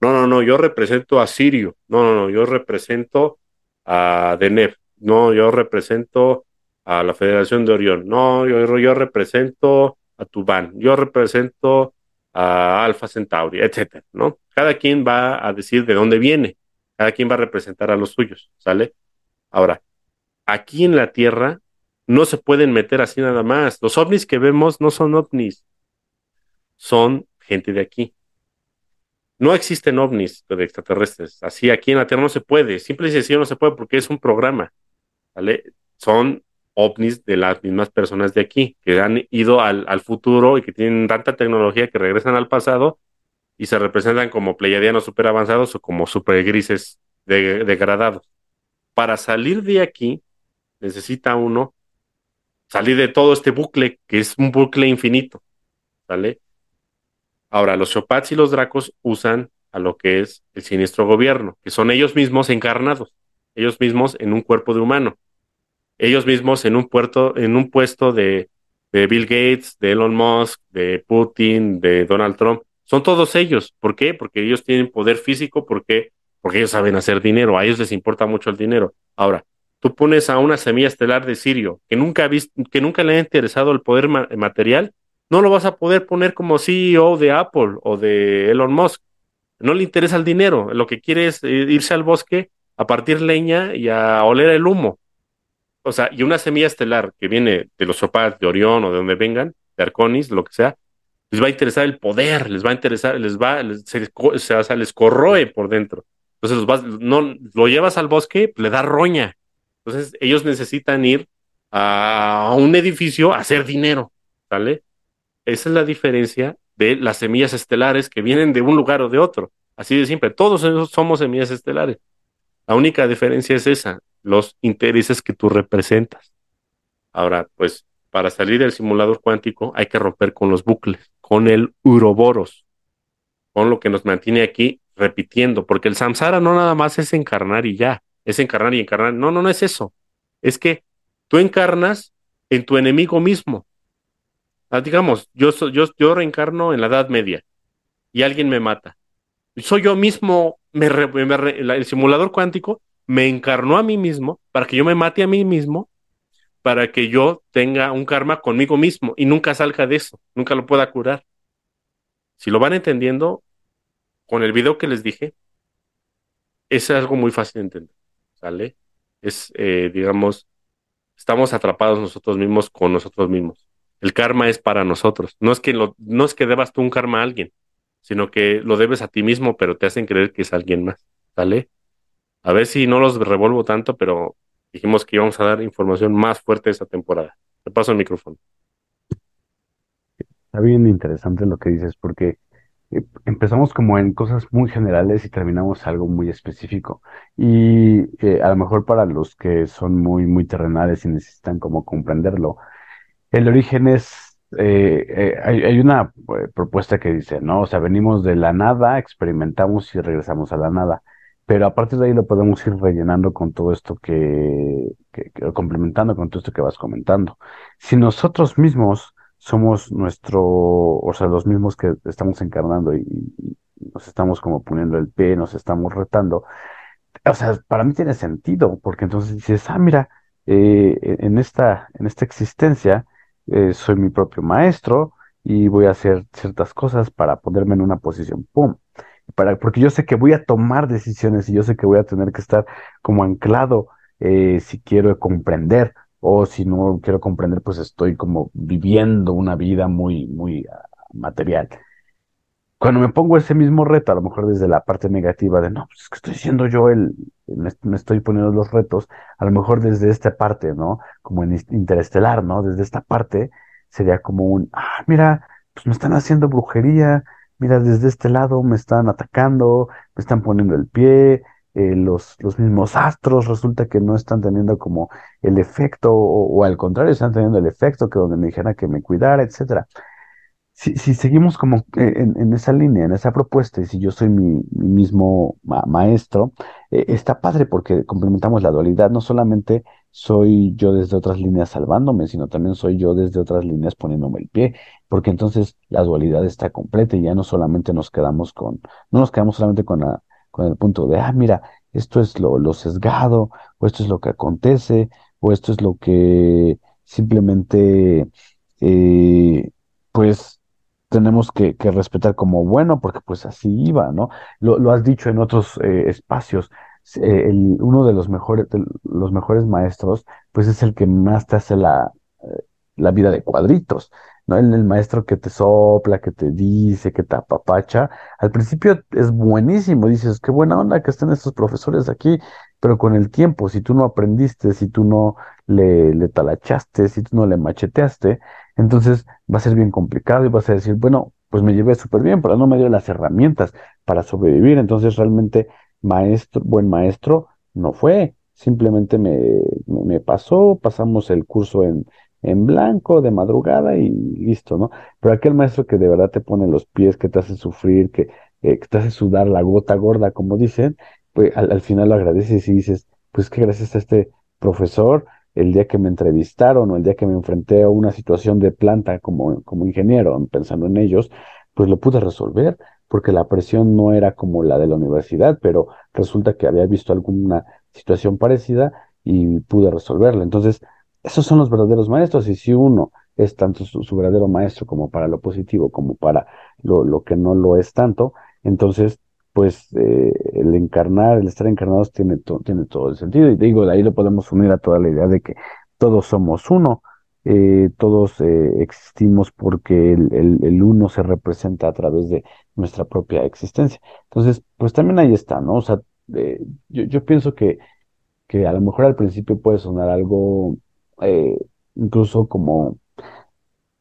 No, no, no, yo represento a Sirio. No, no, no, yo represento a Deneb. No, yo represento a la Federación de Orión. No, yo, yo represento a Tubán, yo represento a Alfa Centauri, etcétera, ¿no? Cada quien va a decir de dónde viene, cada quien va a representar a los suyos, ¿sale? Ahora, aquí en la Tierra no se pueden meter así nada más. Los ovnis que vemos no son ovnis, son gente de aquí. No existen ovnis de extraterrestres. Así aquí en la Tierra no se puede. Simple y sencillo no se puede porque es un programa. Son ovnis de las mismas personas de aquí, que han ido al, al futuro y que tienen tanta tecnología que regresan al pasado y se representan como pleiadianos super avanzados o como super grises degradados. Para salir de aquí, necesita uno salir de todo este bucle, que es un bucle infinito. ¿Sale? Ahora, los Chopats y los Dracos usan a lo que es el siniestro gobierno, que son ellos mismos encarnados, ellos mismos en un cuerpo de humano, ellos mismos en un, puerto, en un puesto de, de Bill Gates, de Elon Musk, de Putin, de Donald Trump. Son todos ellos. ¿Por qué? Porque ellos tienen poder físico, porque porque ellos saben hacer dinero, a ellos les importa mucho el dinero. Ahora, tú pones a una semilla estelar de Sirio que nunca, ha visto, que nunca le ha interesado el poder material, no lo vas a poder poner como CEO de Apple o de Elon Musk. No le interesa el dinero, lo que quiere es eh, irse al bosque a partir leña y a oler el humo. O sea, y una semilla estelar que viene de los sopas de Orión o de donde vengan, de Arconis, lo que sea, les va a interesar el poder, les va a interesar, les va, se, o sea, les corroe por dentro. Entonces los vas, no, lo llevas al bosque, le da roña. Entonces ellos necesitan ir a un edificio a hacer dinero, ¿sale? Esa es la diferencia de las semillas estelares que vienen de un lugar o de otro. Así de siempre, todos somos semillas estelares. La única diferencia es esa, los intereses que tú representas. Ahora, pues, para salir del simulador cuántico hay que romper con los bucles, con el uroboros, con lo que nos mantiene aquí repitiendo, porque el samsara no nada más es encarnar y ya, es encarnar y encarnar. No, no, no es eso. Es que tú encarnas en tu enemigo mismo. Ah, digamos, yo, yo, yo reencarno en la Edad Media y alguien me mata. Soy yo mismo, el simulador cuántico me encarnó a mí mismo para que yo me mate a mí mismo, para que yo tenga un karma conmigo mismo y nunca salga de eso, nunca lo pueda curar. Si lo van entendiendo, con el video que les dije, es algo muy fácil de entender, ¿sale? Es, eh, digamos, estamos atrapados nosotros mismos con nosotros mismos. El karma es para nosotros. No es que lo, no es que debas tú un karma a alguien, sino que lo debes a ti mismo, pero te hacen creer que es alguien más, ¿sale? A ver si no los revuelvo tanto, pero dijimos que íbamos a dar información más fuerte esta temporada. Te paso el micrófono. Está bien interesante lo que dices, porque empezamos como en cosas muy generales y terminamos algo muy específico. Y eh, a lo mejor para los que son muy, muy terrenales y necesitan como comprenderlo, el origen es, eh, hay, hay, una propuesta que dice, ¿no? O sea, venimos de la nada, experimentamos y regresamos a la nada. Pero a partir de ahí lo podemos ir rellenando con todo esto que complementando con todo esto que vas comentando. Si nosotros mismos somos nuestro, o sea, los mismos que estamos encarnando y, nos estamos como poniendo el pie, nos estamos retando. O sea, para mí tiene sentido, porque entonces dices, ah, mira, eh, en esta, en esta existencia eh, soy mi propio maestro y voy a hacer ciertas cosas para ponerme en una posición, ¡pum! Para, porque yo sé que voy a tomar decisiones y yo sé que voy a tener que estar como anclado eh, si quiero comprender o si no quiero comprender, pues estoy como viviendo una vida muy, muy ah, material. Cuando me pongo ese mismo reto, a lo mejor desde la parte negativa de, no, pues es que estoy siendo yo el, me, estoy poniendo los retos, a lo mejor desde esta parte, ¿no? Como en interestelar, ¿no? Desde esta parte sería como un, ah, mira, pues me están haciendo brujería, mira, desde este lado me están atacando, me están poniendo el pie, eh, los, los mismos astros resulta que no están teniendo como el efecto, o, al contrario, están teniendo el efecto que donde me dijera que me cuidara, etcétera. Si, si seguimos como eh, en, esa línea, en esa propuesta, y si yo soy mi, mismo maestro, eh, está padre porque complementamos la dualidad. No solamente soy yo desde otras líneas salvándome, sino también soy yo desde otras líneas poniéndome el pie, porque entonces la dualidad está completa y ya no solamente nos quedamos con, no nos quedamos solamente con la con el punto de, ah, mira, esto es lo, lo sesgado, o esto es lo que acontece, o esto es lo que simplemente, eh, pues, tenemos que, que, respetar como bueno, porque pues así iba, ¿no? Lo, lo has dicho en otros eh, espacios. Eh, el, uno de los mejores, de los mejores maestros, pues es el que más te hace la, la vida de cuadritos. ¿no? El, el, maestro que te sopla, que te dice, que te apapacha, al principio es buenísimo, dices, qué buena onda que estén estos profesores aquí, pero con el tiempo, si tú no aprendiste, si tú no le, talachaste, si tú no le macheteaste, entonces va a ser bien complicado y vas a decir, bueno, pues me llevé súper bien, pero no me dio las herramientas para sobrevivir. Entonces realmente maestro, buen maestro no fue, simplemente me, me, pasó, pasamos el curso en, en blanco de madrugada y listo, ¿no? Pero aquel maestro que de verdad te pone los pies, que te hace sufrir, que, eh, te hace sudar la gota gorda, como dicen, pues al, al, final lo agradeces y dices, pues que gracias a este profesor, el día que me entrevistaron o el día que me enfrenté a una situación de planta como, como ingeniero, pensando en ellos, pues lo pude resolver, porque la presión no era como la de la universidad, pero resulta que había visto alguna situación parecida y pude resolverla. Entonces, esos son los verdaderos maestros, y si uno es tanto su, verdadero maestro como para lo positivo, como para lo, que no lo es tanto, entonces pues eh, el encarnar, el estar encarnados tiene, tiene todo el sentido. Y digo, de ahí lo podemos unir a toda la idea de que todos somos uno, eh, todos eh, existimos porque el, el, uno se representa a través de nuestra propia existencia. Entonces, pues también ahí está, ¿no? O sea, yo, yo pienso que, que a lo mejor al principio puede sonar algo incluso como,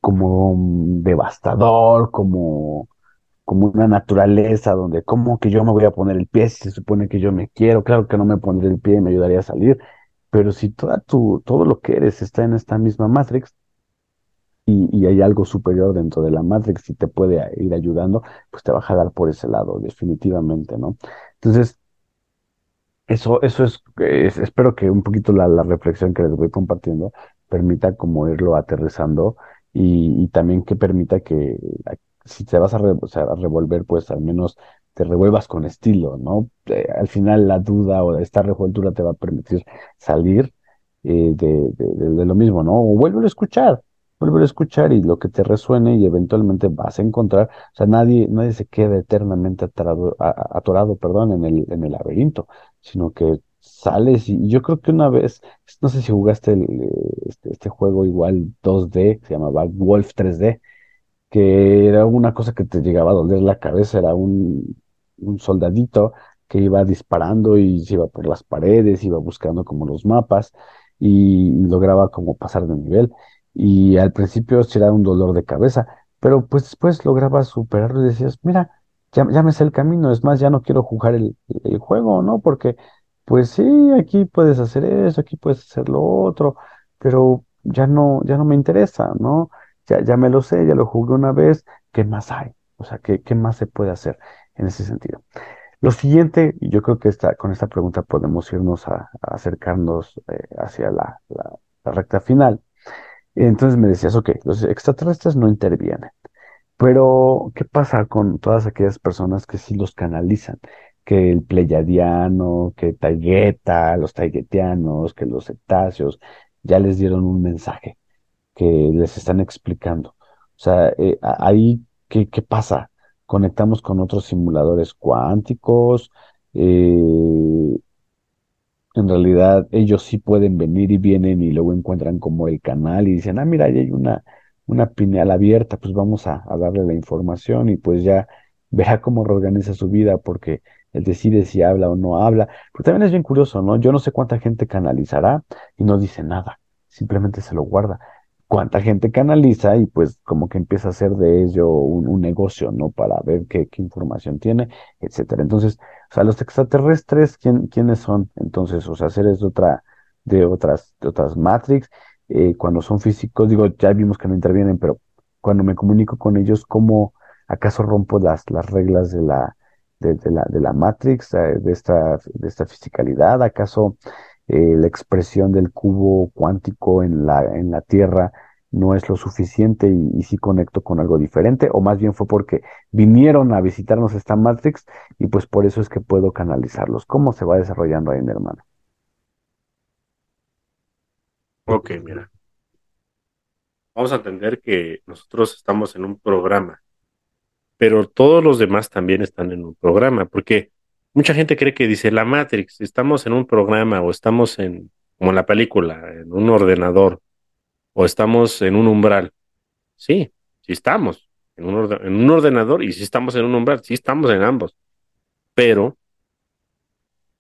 como devastador, como como una naturaleza donde como que yo me voy a poner el pie si se supone que yo me quiero, claro que no me pondré el pie y me ayudaría a salir, pero si toda tu, todo lo que eres está en esta misma Matrix y, y, hay algo superior dentro de la Matrix y te puede ir ayudando, pues te va a jalar por ese lado, definitivamente, ¿no? Entonces, eso, eso es, espero que un poquito la, la, reflexión que les voy compartiendo permita como irlo aterrizando y, también que permita que si te vas a, revolver, pues al menos te revuelvas con estilo, ¿no? Eh, al final la duda o esta revoltura te va a permitir salir eh, de, de, lo mismo, ¿no? O vuelve a escuchar, vuelve a escuchar y lo que te resuene y eventualmente vas a encontrar, o sea, nadie, nadie se queda eternamente atorado, atorado perdón, en el, en el laberinto, sino que sales y yo creo que una vez, no sé si jugaste el, este, este juego igual 2D, se llamaba Wolf 3D, que era una cosa que te llegaba a doler la cabeza, era un, un soldadito que iba disparando y se iba por las paredes, iba buscando como los mapas y, lograba como pasar de nivel. Y al principio era un dolor de cabeza, pero pues después lograba superarlo y decías, mira, ya, ya me sé el camino, es más, ya no quiero jugar el, juego, ¿no? Porque pues sí, aquí puedes hacer eso, aquí puedes hacer lo otro, pero ya no, ya no me interesa, ¿no? ya, ya me lo sé, ya lo jugué una vez, ¿qué más hay? O sea, ¿qué, qué más se puede hacer en ese sentido? Lo siguiente, y yo creo que esta, con esta pregunta podemos irnos a, acercarnos eh, hacia la, la, recta final. Entonces me decías, ok, los extraterrestres no intervienen, pero ¿qué pasa con todas aquellas personas que sí los canalizan? Que el pleyadiano, que Taigueta, los taiguetianos, que los cetáceos, ya les dieron un mensaje que les están explicando. O sea, eh, ahí, ¿qué, ¿qué, pasa? Conectamos con otros simuladores cuánticos. Eh, en realidad, ellos sí pueden venir y vienen y luego encuentran como el canal y dicen, ah, mira, ahí hay una, una pineal abierta, pues vamos a, darle la información y pues ya verá cómo reorganiza su vida porque él decide si habla o no habla. Pero también es bien curioso, ¿no? Yo no sé cuánta gente canalizará y no dice nada, simplemente se lo guarda cuánta gente canaliza y pues como que empieza a hacer de ello un, negocio, ¿no? Para ver qué, qué, información tiene, etcétera. Entonces, o sea, los extraterrestres, ¿quién, ¿quiénes son? Entonces, o sea, seres de otra, de otras, de otras Matrix, eh, cuando son físicos, digo, ya vimos que no intervienen, pero cuando me comunico con ellos, ¿cómo acaso rompo las, las reglas de la, de, de la, de la Matrix, eh, de esta, de esta fisicalidad? ¿Acaso eh, la expresión del cubo cuántico en la, en la Tierra no es lo suficiente y, sí conecto con algo diferente, o más bien fue porque vinieron a visitarnos esta Matrix y pues por eso es que puedo canalizarlos. ¿Cómo se va desarrollando ahí, mi hermano? Ok, mira. Vamos a entender que nosotros estamos en un programa, pero todos los demás también están en un programa, porque mucha gente cree que dice la Matrix, estamos en un programa o estamos en, como en la película, en un ordenador o estamos en un umbral. Sí, sí estamos en un, en un ordenador y sí estamos en un umbral, sí estamos en ambos. Pero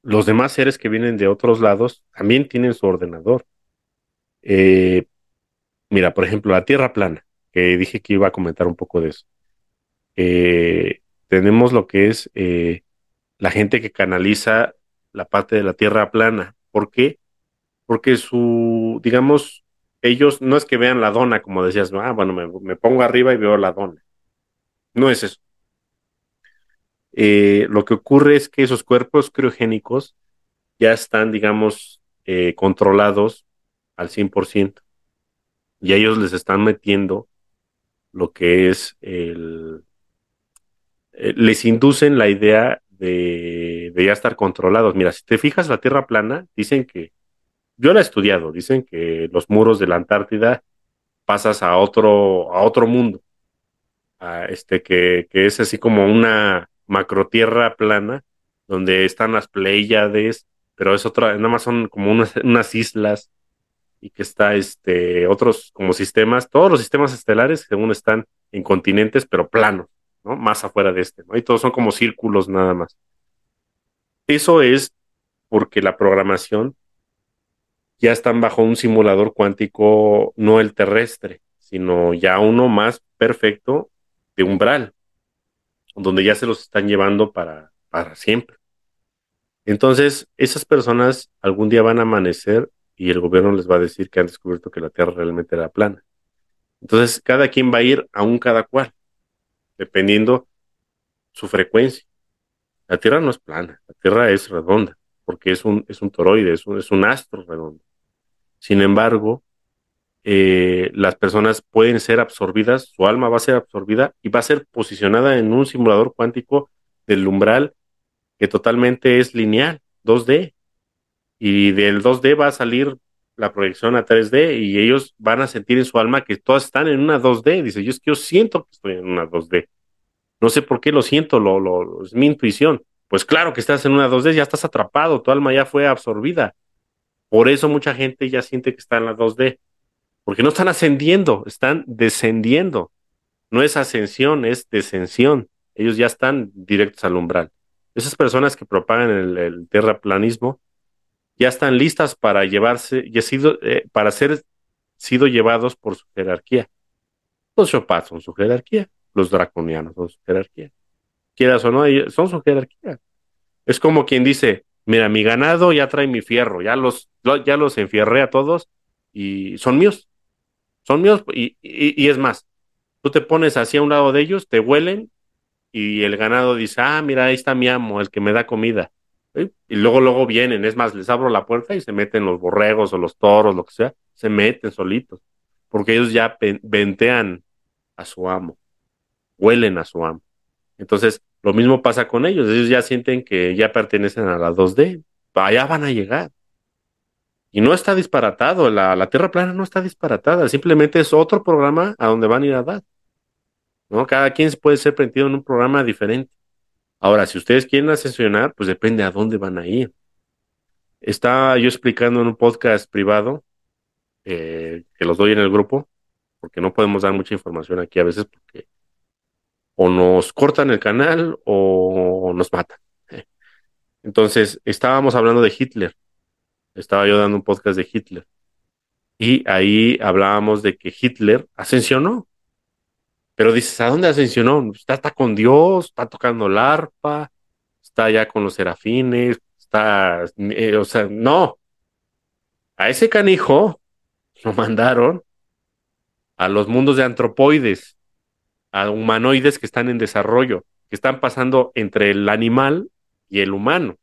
los demás seres que vienen de otros lados también tienen su ordenador. Eh, mira, por ejemplo, la Tierra plana, que dije que iba a comentar un poco de eso. Eh, tenemos lo que es eh, la gente que canaliza la parte de la Tierra plana. ¿Por qué? Porque su, digamos, ellos no es que vean la dona, como decías, ah, bueno, me, pongo arriba y veo la dona. No es eso. Lo que ocurre es que esos cuerpos criogénicos ya están, digamos, controlados al 100% y ellos les están metiendo lo que es el... Eh, les inducen la idea de, ya estar controlados. Mira, si te fijas, la Tierra plana, dicen que yo la he estudiado, dicen que los muros de la Antártida pasas a otro, a otro mundo, a este que, que es así como una macro tierra plana, donde están las Pleiades, pero es otra, nada más son como unas islas y que está este otros como sistemas, todos los sistemas estelares según están en continentes, pero planos, ¿no? Más afuera de este, ¿no? Y todos son como círculos nada más. Eso es porque la programación ya están bajo un simulador cuántico, no el terrestre, sino ya uno más perfecto de umbral, donde ya se los están llevando para, para siempre. Entonces, esas personas algún día van a amanecer y el gobierno les va a decir que han descubierto que la Tierra realmente era plana. Entonces, cada quien va a ir a un cada cual, dependiendo su frecuencia. La Tierra no es plana, la Tierra es redonda, porque es un, es un toroide, es un, es un astro redondo. Sin embargo, eh, las personas pueden ser absorbidas, su alma va a ser absorbida y va a ser posicionada en un simulador cuántico del umbral que totalmente es lineal, 2D. Y del 2D va a salir la proyección a 3D y ellos van a sentir en su alma que todas están en una 2D. Dice, yo es que yo siento que estoy en una 2D. No sé por qué lo siento, lo, es mi intuición. Pues claro que estás en una 2D, ya estás atrapado, tu alma ya fue absorbida. Por eso mucha gente ya siente que está en la 2D, porque no están ascendiendo, están descendiendo. No es ascensión, es descensión. Ellos ya están directos al umbral. Esas personas que propagan el, terraplanismo ya están listas para llevarse, y sido, eh, para ser sido llevados por su jerarquía. Los Chopaz son su jerarquía, los draconianos son su jerarquía. Quieras o no, son su jerarquía. Es como quien dice, mira, mi ganado ya trae mi fierro, ya los, ya los enfierré a todos y son míos, son míos y, y, es más, tú te pones así a un lado de ellos, te huelen y el ganado dice, ah, mira, ahí está mi amo, el que me da comida. Y luego, luego vienen, es más, les abro la puerta y se meten los borregos o los toros, lo que sea, se meten solitos, porque ellos ya ventean a su amo, huelen a su amo. Entonces, lo mismo pasa con ellos, ellos ya sienten que ya pertenecen a la 2D, allá van a llegar. Y no está disparatado, la, Tierra plana no está disparatada, simplemente es otro programa a donde van a ir a dar. ¿no? Cada quien puede ser permitido en un programa diferente. Ahora, si ustedes quieren ascensionar, pues depende a dónde van a ir. Estaba yo explicando en un podcast privado, eh, que los doy en el grupo, porque no podemos dar mucha información aquí a veces porque o nos cortan el canal o nos matan. Entonces, estábamos hablando de Hitler. Estaba yo dando un podcast de Hitler. Y ahí hablábamos de que Hitler ascensionó. Pero dices, ¿a dónde ascensionó? Está, está con Dios, está tocando el arpa, está ya con los serafines, está, eh, o sea, no. A ese canijo lo mandaron a los mundos de antropoides, a humanoides que están en desarrollo, que están pasando entre el animal y el humano,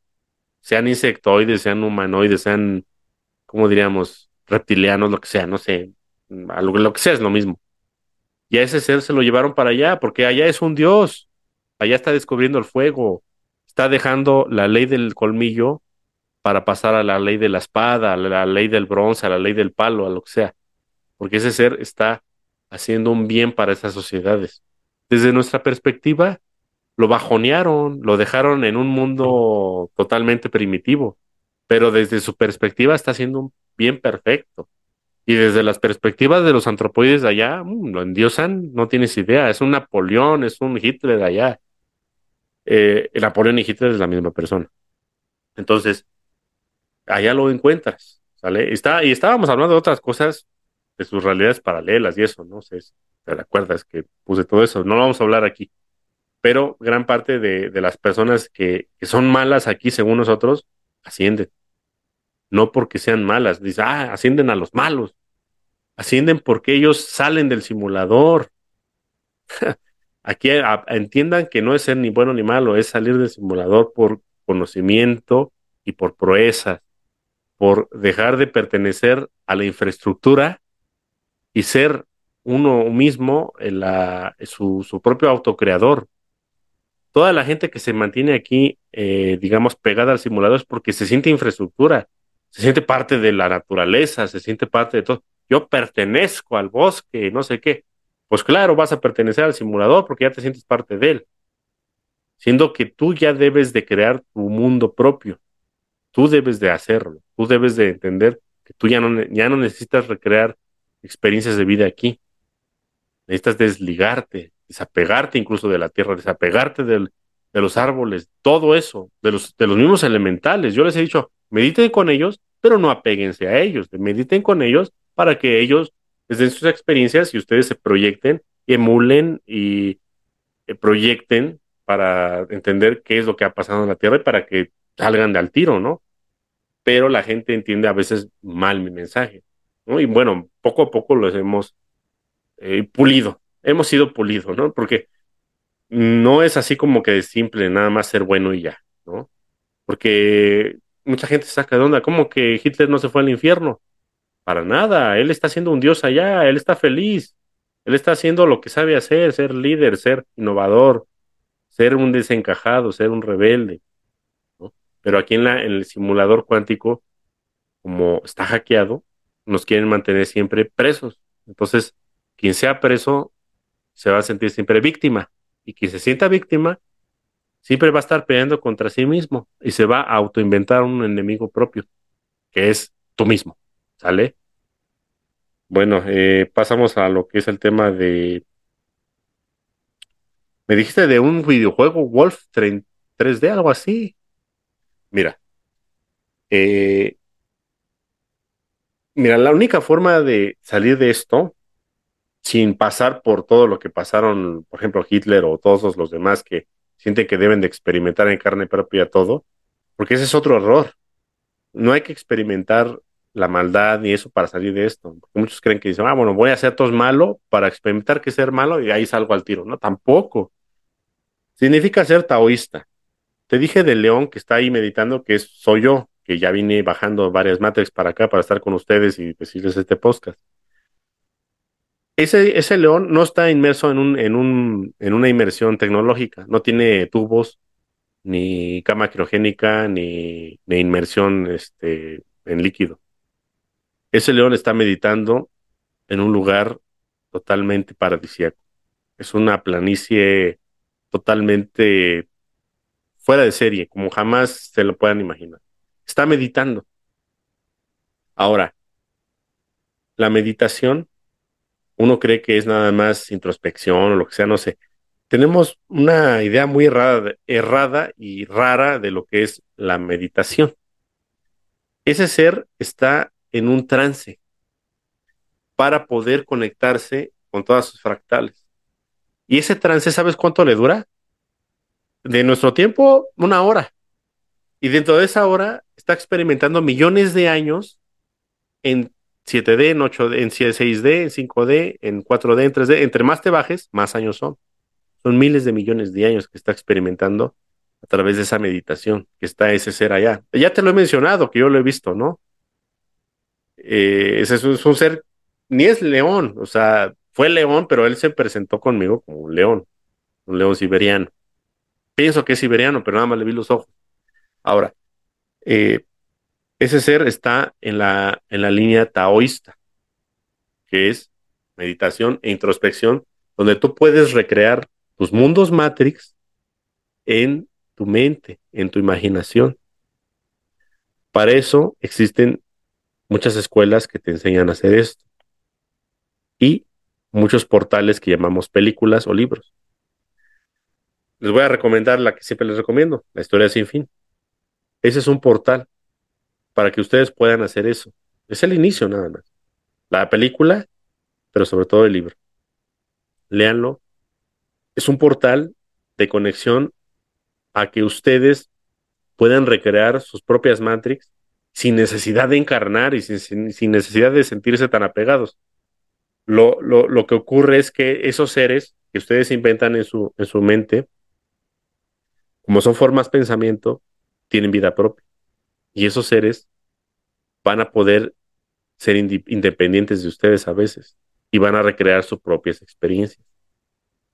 sean insectoides, sean humanoides, sean, ¿cómo diríamos? Reptilianos, lo que sea, no sé, lo, que sea es lo mismo. Y a ese ser se lo llevaron para allá, porque allá es un dios, allá está descubriendo el fuego, está dejando la ley del colmillo para pasar a la ley de la espada, a la ley del bronce, a la ley del palo, a lo que sea, porque ese ser está haciendo un bien para esas sociedades. Desde nuestra perspectiva, lo bajonearon, lo dejaron en un mundo totalmente primitivo, pero desde su perspectiva está haciendo un bien perfecto. Y desde las perspectivas de los antropoides de allá, mm, lo endiosan, no tienes idea, es un Napoleón, es un Hitler de allá. Eh, Napoleón y Hitler es la misma persona. Entonces, allá lo encuentras, ¿sale? Está, y estábamos hablando de otras cosas, de sus realidades paralelas y eso, ¿no? sé ¿Te acuerdas que puse todo eso? No lo vamos a hablar aquí. Pero gran parte de, de las personas que, que, son malas aquí, según nosotros, ascienden. No porque sean malas. Dice, ah, ascienden a los malos. Ascienden porque ellos salen del simulador. aquí entiendan que no es ser ni bueno ni malo, es salir del simulador por conocimiento y por proezas, por dejar de pertenecer a la infraestructura y ser uno mismo en su, su, propio autocreador. Toda la gente que se mantiene aquí, eh, digamos, pegada al simulador es porque se siente infraestructura, se siente parte de la naturaleza, se siente parte de todo. Yo pertenezco al bosque, no sé qué. Pues claro, vas a pertenecer al simulador porque ya te sientes parte de él. Siendo que tú ya debes de crear tu mundo propio. Tú debes de hacerlo. Tú debes de entender que tú ya no, ya no necesitas recrear experiencias de vida aquí. Necesitas desligarte, desapegarte incluso de la tierra, desapegarte del, de los árboles, todo eso, de los, de los mismos elementales. Yo les he dicho, mediten con ellos, pero no apéguense a ellos. Mediten con ellos para que ellos les den sus experiencias y ustedes se proyecten, emulen y eh, proyecten para entender qué es lo que ha pasado en la Tierra y para que salgan de al tiro, ¿no? Pero la gente entiende a veces mal mi mensaje, ¿no? Y bueno, poco a poco los hemos eh, pulido, hemos sido pulidos, ¿no? Porque no es así como que es simple nada más ser bueno y ya, ¿no? Porque mucha gente saca de onda, ¿cómo que Hitler no se fue al infierno? Para nada, él está siendo un dios allá, él está feliz, él está haciendo lo que sabe hacer, ser líder, ser innovador, ser un desencajado, ser un rebelde. Pero aquí en, la, en el simulador cuántico, como está hackeado, nos quieren mantener siempre presos. Entonces, quien sea preso se va a sentir siempre víctima. Y quien se sienta víctima siempre va a estar peleando contra sí mismo y se va a autoinventar un enemigo propio, que es tú mismo. ¿Sale? Bueno, eh, pasamos a lo que es el tema de... Me dijiste de un videojuego Wolf 3D, algo así. Mira. Eh, mira, la única forma de salir de esto, sin pasar por todo lo que pasaron, por ejemplo, Hitler o todos los demás que sienten que deben de experimentar en carne propia todo, porque ese es otro error. No hay que experimentar la maldad y eso para salir de esto. Porque muchos creen que dicen, ah, bueno, voy a hacer todo malo para experimentar que ser malo y ahí salgo al tiro. No, tampoco. Significa ser taoísta. Te dije del león que está ahí meditando que es, soy yo, que ya vine bajando varias matrix para acá para estar con ustedes y decirles este podcast. Ese, ese león no está inmerso en, un, en, un, en una inmersión tecnológica, no tiene tubos, ni cama criogénica, ni, ni inmersión este, en líquido ese león está meditando en un lugar totalmente paradisíaco. Es una planicie totalmente fuera de serie, como jamás se lo puedan imaginar. Está meditando. Ahora, la meditación, uno cree que es nada más introspección o lo que sea, no sé. Tenemos una idea muy errada, errada y rara de lo que es la meditación. Ese ser está en un trance para poder conectarse con todas sus fractales. Y ese trance, ¿sabes cuánto le dura? De nuestro tiempo, una hora. Y dentro de esa hora está experimentando millones de años en 7D, en 8D, en 6D, en 5D, en 4D, en 3D. Entre más te bajes, más años son. Son miles de millones de años que está experimentando a través de esa meditación, que está ese ser allá. Ya te lo he mencionado, que yo lo he visto, ¿no? Eh, ese es un, ser, ni es león, o sea, fue león, pero él se presentó conmigo como un león, un león siberiano. Pienso que es siberiano, pero nada más le vi los ojos. Ahora, eh, ese ser está en la, en la línea taoísta, que es meditación e introspección, donde tú puedes recrear tus mundos Matrix en tu mente, en tu imaginación. Para eso existen muchas escuelas que te enseñan a hacer esto y muchos portales que llamamos películas o libros. Les voy a recomendar la que siempre les recomiendo, La historia sin fin. ese es un portal para que ustedes puedan hacer eso. Es el inicio nada más. La película, pero sobre todo el libro. Léanlo. Es un portal de conexión a que ustedes puedan recrear sus propias Matrix sin necesidad de encarnar y sin, necesidad de sentirse tan apegados. Lo, lo, que ocurre es que esos seres que ustedes inventan en su, en su mente, como son formas pensamiento, tienen vida propia. Y esos seres van a poder ser independientes de ustedes a veces y van a recrear sus propias experiencias.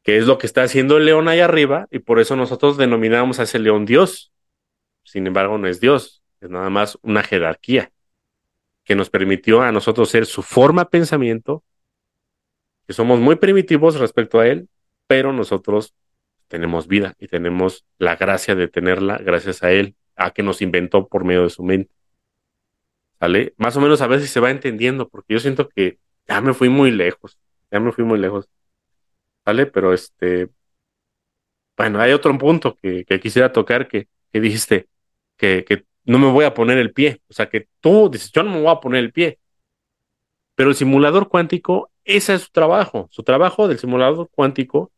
Que es lo que está haciendo el león ahí arriba y por eso nosotros denominamos a ese león Dios. Sin embargo, no es Dios, es nada más una jerarquía que nos permitió a nosotros ser su forma de pensamiento, que somos muy primitivos respecto a él, pero nosotros tenemos vida y tenemos la gracia de tenerla gracias a él, a que nos inventó por medio de su mente. ¿Sale? Más o menos a veces se va entendiendo, porque yo siento que ya me fui muy lejos, ya me fui muy lejos. ¿Vale? Pero este, bueno, hay otro punto que, quisiera tocar que, que dijiste, que, que, no me voy a poner el pie. O sea, que tú dices, yo no me voy a poner el pie. Pero el simulador cuántico, ese es su trabajo. Su trabajo del simulador cuántico,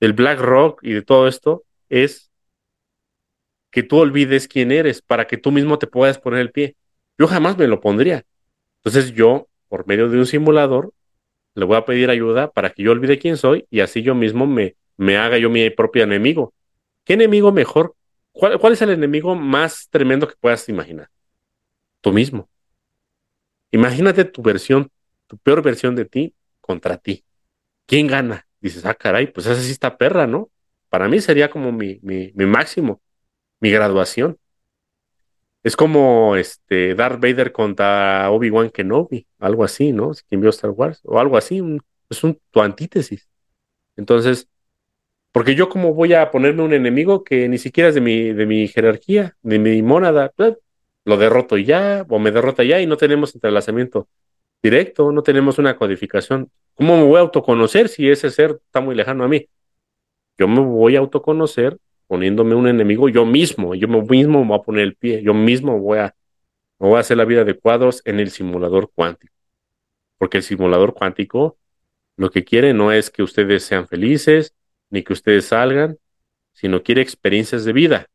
del Black Rock y de todo esto, es que tú olvides quién eres para que tú mismo te puedas poner el pie. Yo jamás me lo pondría. Entonces yo, por medio de un simulador, le voy a pedir ayuda para que yo olvide quién soy y así yo mismo me, me haga yo mi propio enemigo. ¿Qué enemigo mejor? ¿Cuál, ¿Cuál es el enemigo más tremendo que puedas imaginar? Tú mismo. Imagínate tu versión, tu peor versión de ti contra ti. ¿Quién gana? Dices, ah, caray, pues esa sí está perra, ¿no? Para mí sería como mi, mi máximo, mi graduación. Es como este Darth Vader contra Obi-Wan Kenobi, algo así, ¿no? Quien vio Star Wars, o algo así, es un, tu antítesis. Entonces, porque yo como voy a ponerme un enemigo que ni siquiera es de mi, de mi jerarquía, de mi mónada, pues, lo derroto ya, o me derrota ya y no tenemos entrelazamiento directo, no tenemos una codificación. ¿Cómo me voy a autoconocer si ese ser está muy lejano a mí? Yo me voy a autoconocer poniéndome un enemigo yo mismo, yo mismo me voy a poner el pie, yo mismo voy a, voy a hacer la vida de cuadros en el simulador cuántico. Porque el simulador cuántico lo que quiere no es que ustedes sean felices, ni que ustedes salgan, sino quiere experiencias de vida.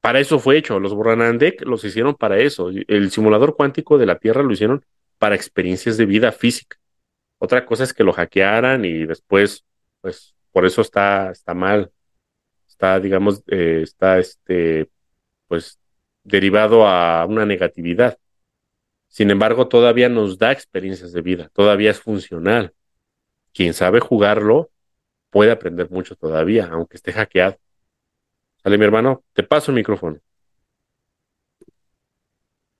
Para eso fue hecho. Los Borranandek los hicieron para eso. El simulador cuántico de la Tierra lo hicieron para experiencias de vida física. Otra cosa es que lo hackearan y después, pues, por eso está, está mal está, digamos, eh, está, este, pues, derivado a una negatividad. Sin embargo, todavía nos da experiencias de vida, todavía es funcional. Quien sabe jugarlo puede aprender mucho todavía, aunque esté hackeado. Sale mi hermano, te paso el micrófono.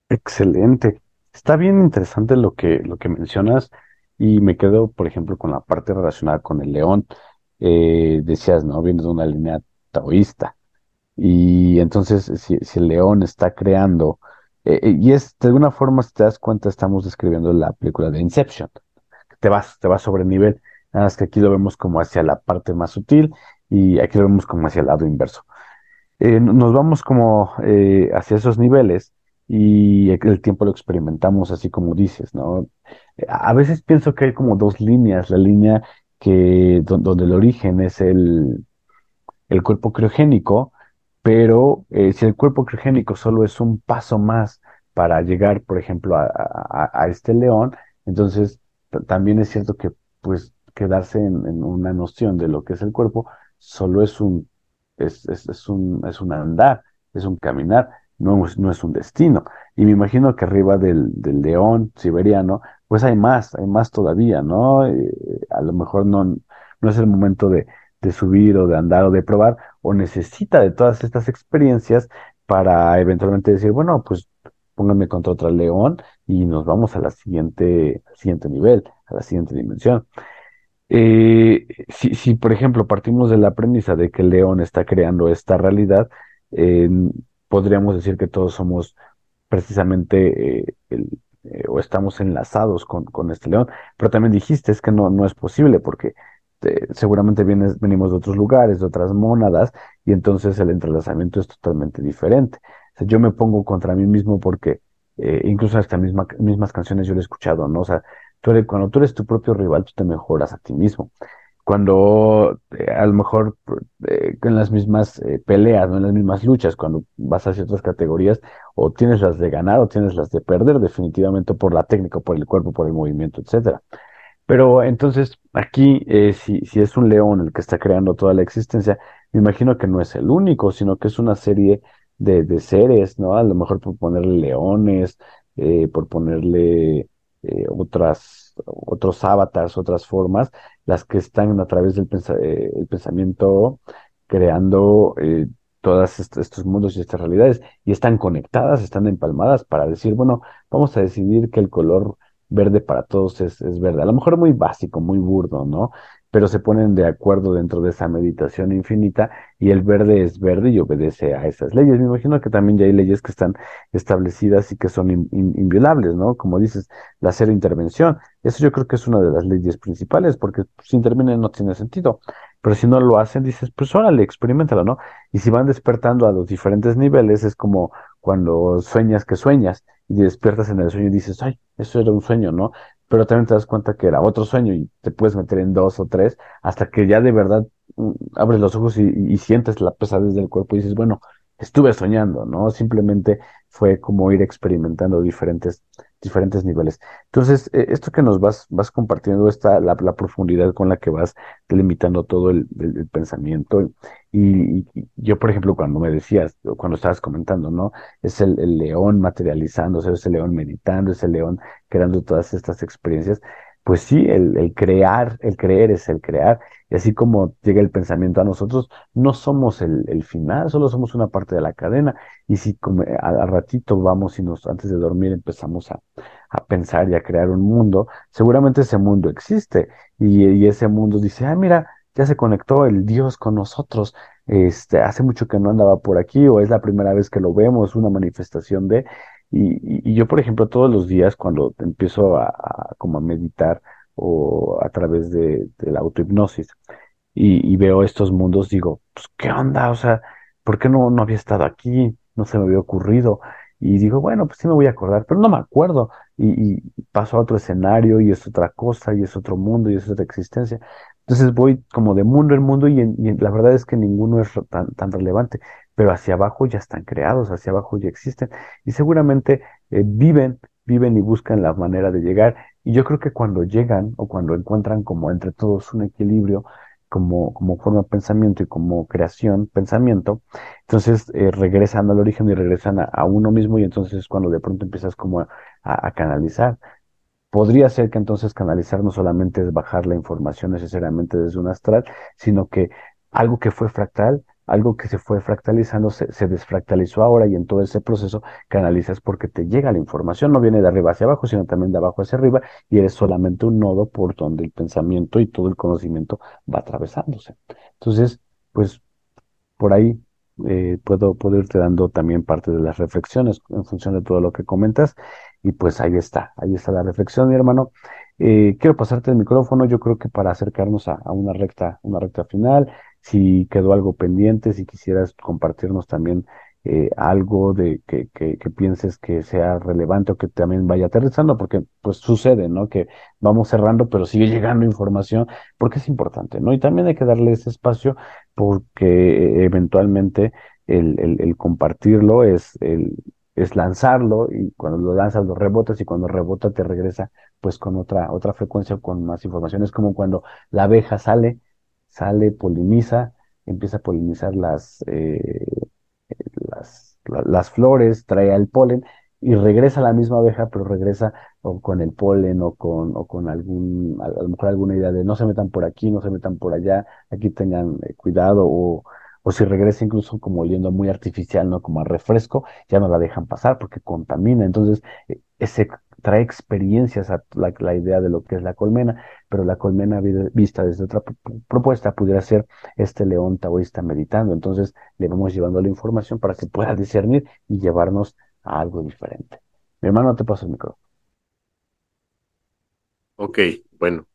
Excelente. Está bien interesante lo que, lo que mencionas y me quedo, por ejemplo, con la parte relacionada con el león. Eh, decías, ¿no? Viendo de una línea taoísta. Y entonces, si, el león está creando, eh, eh, y es de alguna forma, si te das cuenta, estamos describiendo la película de Inception. Te vas, te vas sobre nivel. Nada más que aquí lo vemos como hacia la parte más sutil y aquí lo vemos como hacia el lado inverso. Eh, nos vamos como hacia esos niveles y el tiempo lo experimentamos así como dices, ¿no? A veces pienso que hay como dos líneas, la línea que donde el origen es el, el cuerpo criogénico, pero eh, si el cuerpo criogénico solo es un paso más para llegar, por ejemplo, a, este león, entonces también es cierto que pues quedarse en, una noción de lo que es el cuerpo solo es un, es, es, un, es un andar, es un caminar, no, no es un destino. Y me imagino que arriba del, del león siberiano, pues hay más, hay más todavía, ¿no? Eh, a lo mejor no, no es el momento de, de subir o de andar o de probar, o necesita de todas estas experiencias para eventualmente decir, bueno, pues pónganme contra otro león y nos vamos a la siguiente, al siguiente nivel, a la siguiente dimensión. Eh, si, si, por ejemplo, partimos de la premisa de que el león está creando esta realidad, podríamos decir que todos somos precisamente eh, eh, o estamos enlazados con, con, este león, pero también dijiste es que no, no es posible porque este, seguramente vienes, venimos de otros lugares, de otras mónadas, y entonces el entrelazamiento es totalmente diferente. yo me pongo contra mí mismo porque eh, incluso hasta misma, mismas canciones yo lo he escuchado, ¿no? O sea, cuando tú eres tu propio rival, tú te mejoras a ti mismo. Cuando eh, a lo mejor eh, en las mismas peleas, ¿no? en las mismas luchas, cuando vas hacia otras categorías, o tienes las de ganar o tienes las de perder, definitivamente por la técnica, por el cuerpo, por el movimiento, etcétera. Pero entonces, aquí, si, si es un león el que está creando toda la existencia, me imagino que no es el único, sino que es una serie de, de seres, ¿no? A lo mejor por ponerle leones, eh, por ponerle eh, otras, otros avatars, otras formas, las que están a través del eh, el pensamiento creando todos estos mundos y estas realidades y están conectadas, están empalmadas para decir, bueno, vamos a decidir que el color verde para todos es, es, verde. A lo mejor muy básico, muy burdo, ¿no? pero se ponen de acuerdo dentro de esa meditación infinita y el verde es verde y obedece a esas leyes. Me imagino que también ya hay leyes que están establecidas y que son inviolables, ¿no? Como dices, la cero intervención. Eso yo creo que es una de las leyes principales, porque si intervienen no tiene sentido. Pero si no lo hacen, dices, pues órale, experimentalo, ¿no? Y si van despertando a los diferentes niveles, es como cuando sueñas que sueñas y despiertas en el sueño y dices, ay, eso era un sueño, ¿no? pero también te das cuenta que era otro sueño y te puedes meter en dos o tres hasta que ya de verdad mm, abres los ojos y, sientes la pesadez del cuerpo y dices, bueno, estuve soñando, ¿no? Simplemente fue como ir experimentando diferentes, diferentes niveles. Entonces, eh, esto que nos vas, vas compartiendo, esta, la, profundidad con la que vas delimitando todo el, pensamiento. Y, yo, por ejemplo, cuando me decías, cuando estabas comentando, ¿no? Es el, el león materializándose, es el león meditando, es el león creando todas estas experiencias. Pues sí, el, crear, el creer es el crear. Y así como llega el pensamiento a nosotros, no somos el, final, solo somos una parte de la cadena. Y si como al, ratito vamos y nos, antes de dormir empezamos a, a, pensar y a crear un mundo, seguramente ese mundo existe. Y, y ese mundo dice, ah, mira, ya se conectó el Dios con nosotros. Este, hace mucho que no andaba por aquí, o es la primera vez que lo vemos, una manifestación de, y, yo, por ejemplo, todos los días cuando empiezo a, como a meditar o a través de, la autohipnosis y, veo estos mundos, digo, pues, ¿qué onda? O sea, ¿por qué no, no había estado aquí? No se me había ocurrido. Y digo, bueno, pues sí me voy a acordar, pero no me acuerdo. Y, y paso a otro escenario y es otra cosa y es otro mundo y es otra existencia. Entonces voy como de mundo en mundo y, la verdad es que ninguno es tan, tan, relevante, pero hacia abajo ya están creados, hacia abajo ya existen y seguramente eh, viven, viven y buscan la manera de llegar. Y yo creo que cuando llegan o cuando encuentran como entre todos un equilibrio, como, como forma de pensamiento y como creación, pensamiento, entonces eh, regresan al origen y regresan a, uno mismo y entonces es cuando de pronto empiezas como a canalizar podría ser que entonces canalizar no solamente es bajar la información necesariamente desde un astral, sino que algo que fue fractal, algo que se fue fractalizando, se, desfractalizó ahora y en todo ese proceso canalizas porque te llega la información, no viene de arriba hacia abajo, sino también de abajo hacia arriba y eres solamente un nodo por donde el pensamiento y todo el conocimiento va atravesándose. Entonces, pues por ahí eh, puedo, puedo irte dando también parte de las reflexiones en función de todo lo que comentas y pues ahí está, ahí está la reflexión, mi hermano. Eh, quiero pasarte el micrófono, yo creo que para acercarnos a, una recta, una recta final, si quedó algo pendiente, si quisieras compartirnos también eh, algo de que, que, pienses que sea relevante o que también vaya aterrizando, porque pues sucede, ¿no? Que vamos cerrando, pero sigue llegando información, porque es importante, ¿no? Y también hay que darle ese espacio porque eventualmente el, el, el compartirlo es el, es lanzarlo y cuando lo lanzas lo rebotas y cuando rebota te regresa pues con otra, otra frecuencia con más información. Es como cuando la abeja sale, sale, poliniza, empieza a polinizar las, eh, las, las flores, trae el polen y regresa la misma abeja, pero regresa o con el polen o con, o con algún, a, lo mejor alguna idea de no se metan por aquí, no se metan por allá, aquí tengan eh, cuidado o o si regresa incluso como oliendo muy artificial, ¿no? Como a refresco, ya no la dejan pasar porque contamina. Entonces, e, ese trae experiencias a la, idea de lo que es la colmena, pero la colmena vista desde otra propuesta pudiera ser este león taoísta meditando. Entonces, le vamos llevando la información para que pueda discernir y llevarnos a algo diferente. Mi hermano, te paso el micrófono. Ok, bueno,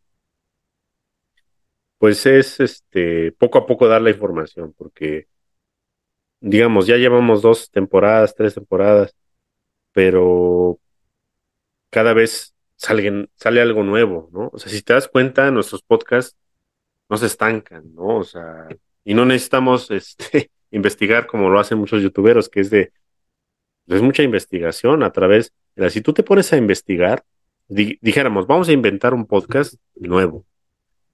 pues es este poco a poco dar la información, porque digamos, ya llevamos dos temporadas, tres temporadas, pero cada vez sale, sale algo nuevo, ¿no? O sea, si te das cuenta, nuestros podcasts no se estancan, ¿no? O sea, y no necesitamos este, investigar como lo hacen muchos youtuberos, que es de, es mucha investigación a través, de, si tú te pones a investigar, dijéramos, vamos a inventar un podcast nuevo,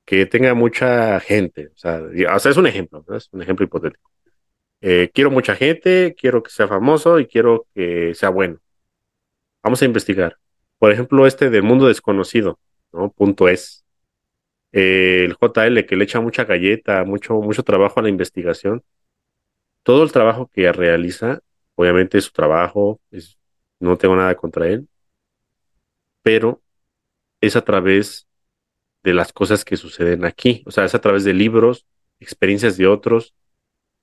que tenga mucha gente, o sea, o sea es un ejemplo, ¿no? es un ejemplo hipotético. Eh, quiero mucha gente, quiero que sea famoso y quiero que sea bueno. Vamos a investigar. Por ejemplo, este del mundo desconocido, ¿no? Punto es. Eh, el JL que le echa mucha galleta, mucho, mucho trabajo a la investigación. Todo el trabajo que realiza, obviamente es su trabajo, no tengo nada contra él, pero es a través de las cosas que suceden aquí, o sea, es a través de libros, experiencias de otros,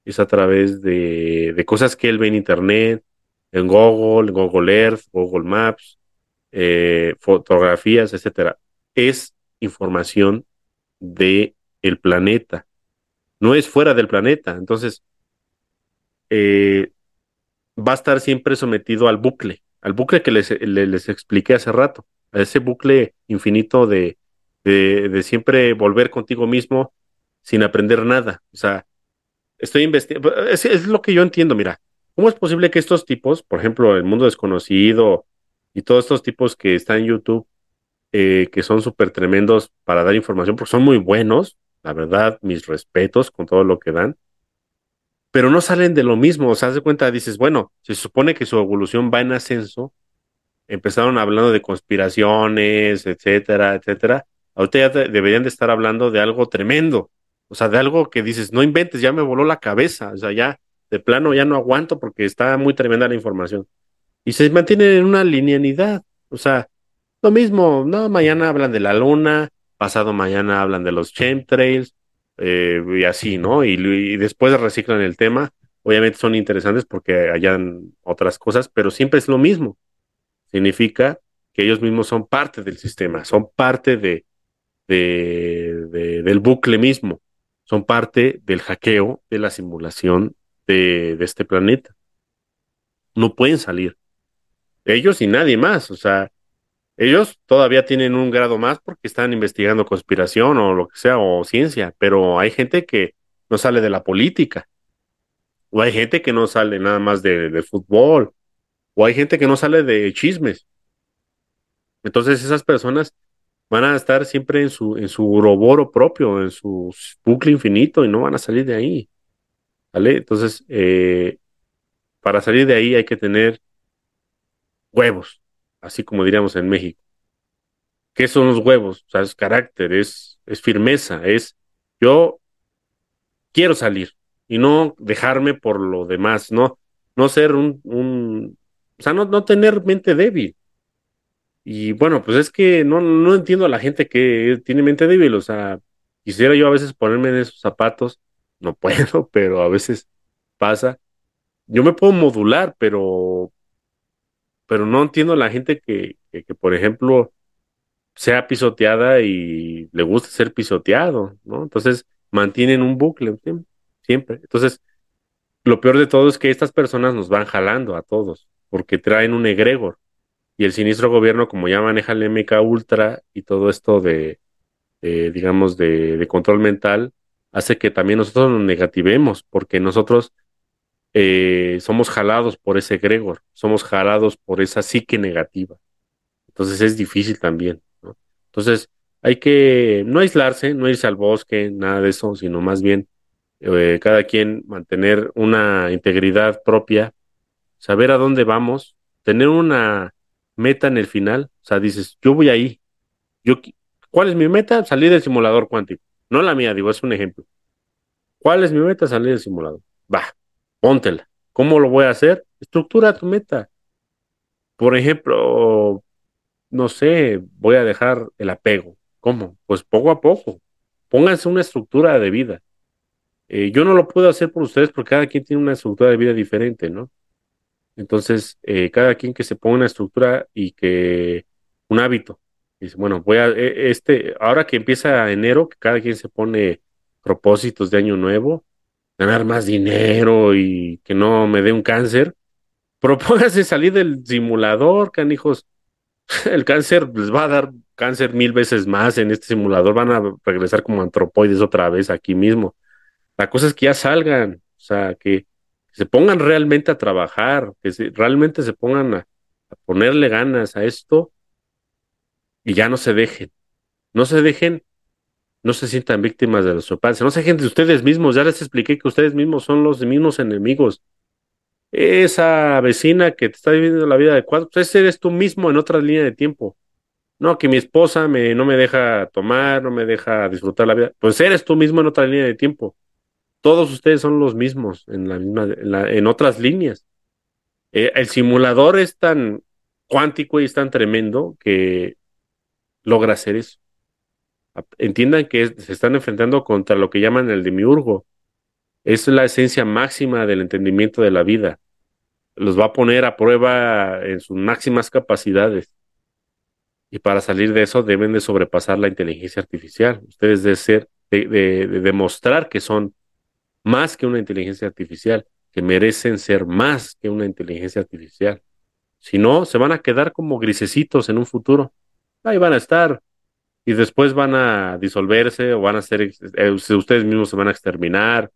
es a través de, de cosas que él ve en Internet, en Google, Google Earth, Google Maps, eh, fotografías, etcétera. Es información de el planeta, no es fuera del planeta. Entonces, eh, va a estar siempre sometido al bucle, al bucle que les, les, expliqué hace rato, a ese bucle infinito de, de, siempre volver contigo mismo sin aprender nada. O sea, estoy investigando, es, es, lo que yo entiendo, mira, ¿cómo es posible que estos tipos, por ejemplo, el mundo desconocido y todos estos tipos que están en YouTube, eh, que son súper tremendos para dar información, porque son muy buenos, la verdad, mis respetos con todo lo que dan, pero no salen de lo mismo, o sea, de cuenta, dices, bueno, se supone que su evolución va en ascenso, empezaron hablando de conspiraciones, etcétera, etcétera, ahorita ya deberían de estar hablando de algo tremendo, o sea, de algo que dices, no inventes, ya me voló la cabeza, o sea, ya de plano ya no aguanto porque está muy tremenda la información. Y se mantienen en una linealidad, o sea, lo mismo, no, mañana hablan de la luna, pasado mañana hablan de los chemtrails, eh, y así, ¿no? Y, después reciclan el tema. Obviamente son interesantes porque hayan otras cosas, pero siempre es lo mismo. Significa que ellos mismos son parte del sistema, son parte de, de, de del bucle mismo son parte del hackeo de la simulación de, este planeta. No pueden salir. Ellos y nadie más. O sea, ellos todavía tienen un grado más porque están investigando conspiración o lo que sea, o ciencia, pero hay gente que no sale de la política. O hay gente que no sale nada más de, fútbol. O hay gente que no sale de chismes. Entonces esas personas van a estar siempre en su, en su uroboro propio, en su bucle infinito y no van a salir de ahí. ¿Vale? Entonces, eh, para salir de ahí hay que tener huevos, así como diríamos en México. ¿Qué son los huevos? O sea, es carácter, es, es firmeza, es yo quiero salir y no dejarme por lo demás, no, no ser un, un o sea, no, no tener mente débil. Y bueno, pues es que no, no entiendo a la gente que tiene mente débil, o sea, quisiera yo a veces ponerme en esos zapatos, no puedo, pero a veces pasa. Yo me puedo modular, pero, pero no entiendo la gente que, que, que, por ejemplo, sea pisoteada y le gusta ser pisoteado, ¿no? Entonces mantienen un bucle siempre. Entonces, lo peor de todo es que estas personas nos van jalando a todos, porque traen un egregor y el siniestro gobierno, como ya maneja el MK Ultra y todo esto de, digamos, de, control mental, hace que también nosotros nos negativemos, porque nosotros eh, somos jalados por ese Gregor, somos jalados por esa psique negativa. Entonces es difícil también. ¿no? Entonces hay que no aislarse, no irse al bosque, nada de eso, sino más bien eh, cada quien mantener una integridad propia, saber a dónde vamos, tener una meta en el final. O sea, dices, yo voy ahí. Yo, ¿Cuál es mi meta? Salir del simulador cuántico. No la mía, digo, es un ejemplo. ¿Cuál es mi meta? Salir del simulador. Va, póntela. ¿Cómo lo voy a hacer? Estructura tu meta. Por ejemplo, no sé, voy a dejar el apego. ¿Cómo? Pues poco a poco. Pónganse una estructura de vida. Eh, yo no lo puedo hacer por ustedes porque cada quien tiene una estructura de vida diferente, ¿no? Entonces, eh, cada quien que se ponga una estructura y que un hábito. Dice, bueno, voy a, e, este, ahora que empieza enero, que cada quien se pone propósitos de año nuevo, ganar más dinero y que no me dé un cáncer, propóngase salir del simulador, canijos. El cáncer les va a dar cáncer mil veces más en este simulador, van a regresar como antropoides otra vez aquí mismo. La cosa es que ya salgan, o sea, que se pongan realmente a trabajar, que realmente se pongan a, ponerle ganas a esto y ya no se dejen. No se dejen, no se sientan víctimas de la sopancia, no se dejen de ustedes mismos. Ya les expliqué que ustedes mismos son los mismos enemigos. Esa vecina que te está viviendo la vida adecuada, pues eres tú mismo en otra línea de tiempo. No, que mi esposa me, no me deja tomar, no me deja disfrutar la vida. Pues eres tú mismo en otra línea de tiempo. Todos ustedes son los mismos en, la misma, en, otras líneas. Eh, el simulador es tan cuántico y es tan tremendo que logra hacer eso. Entiendan que se están enfrentando contra lo que llaman el demiurgo. Es la esencia máxima del entendimiento de la vida. Los va a poner a prueba en sus máximas capacidades. Y para salir de eso deben de sobrepasar la inteligencia artificial. Ustedes deben ser, de demostrar que son más que una inteligencia artificial, que merecen ser más que una inteligencia artificial. Si no, se van a quedar como grisecitos en un futuro. Ahí van a estar. Y después van a disolverse o van a ser, eh, ustedes mismos se van a exterminar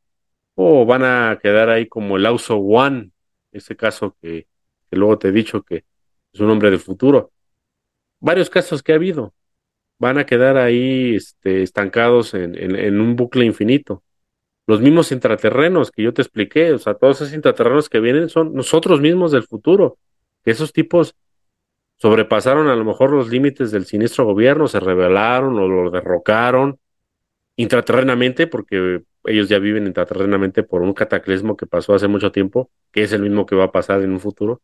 o van a quedar ahí como el Auso One, ese caso que, luego te he dicho que es un hombre del futuro. Varios casos que ha habido. Van a quedar ahí este, estancados en, en un bucle infinito. Los mismos intraterrenos que yo te expliqué, o sea, todos esos intraterrenos que vienen son nosotros mismos del futuro, que esos tipos sobrepasaron a lo mejor los límites del siniestro gobierno, se rebelaron o lo derrocaron intraterrenamente, porque ellos ya viven intraterrenamente por un cataclismo que pasó hace mucho tiempo, que es el mismo que va a pasar en un futuro.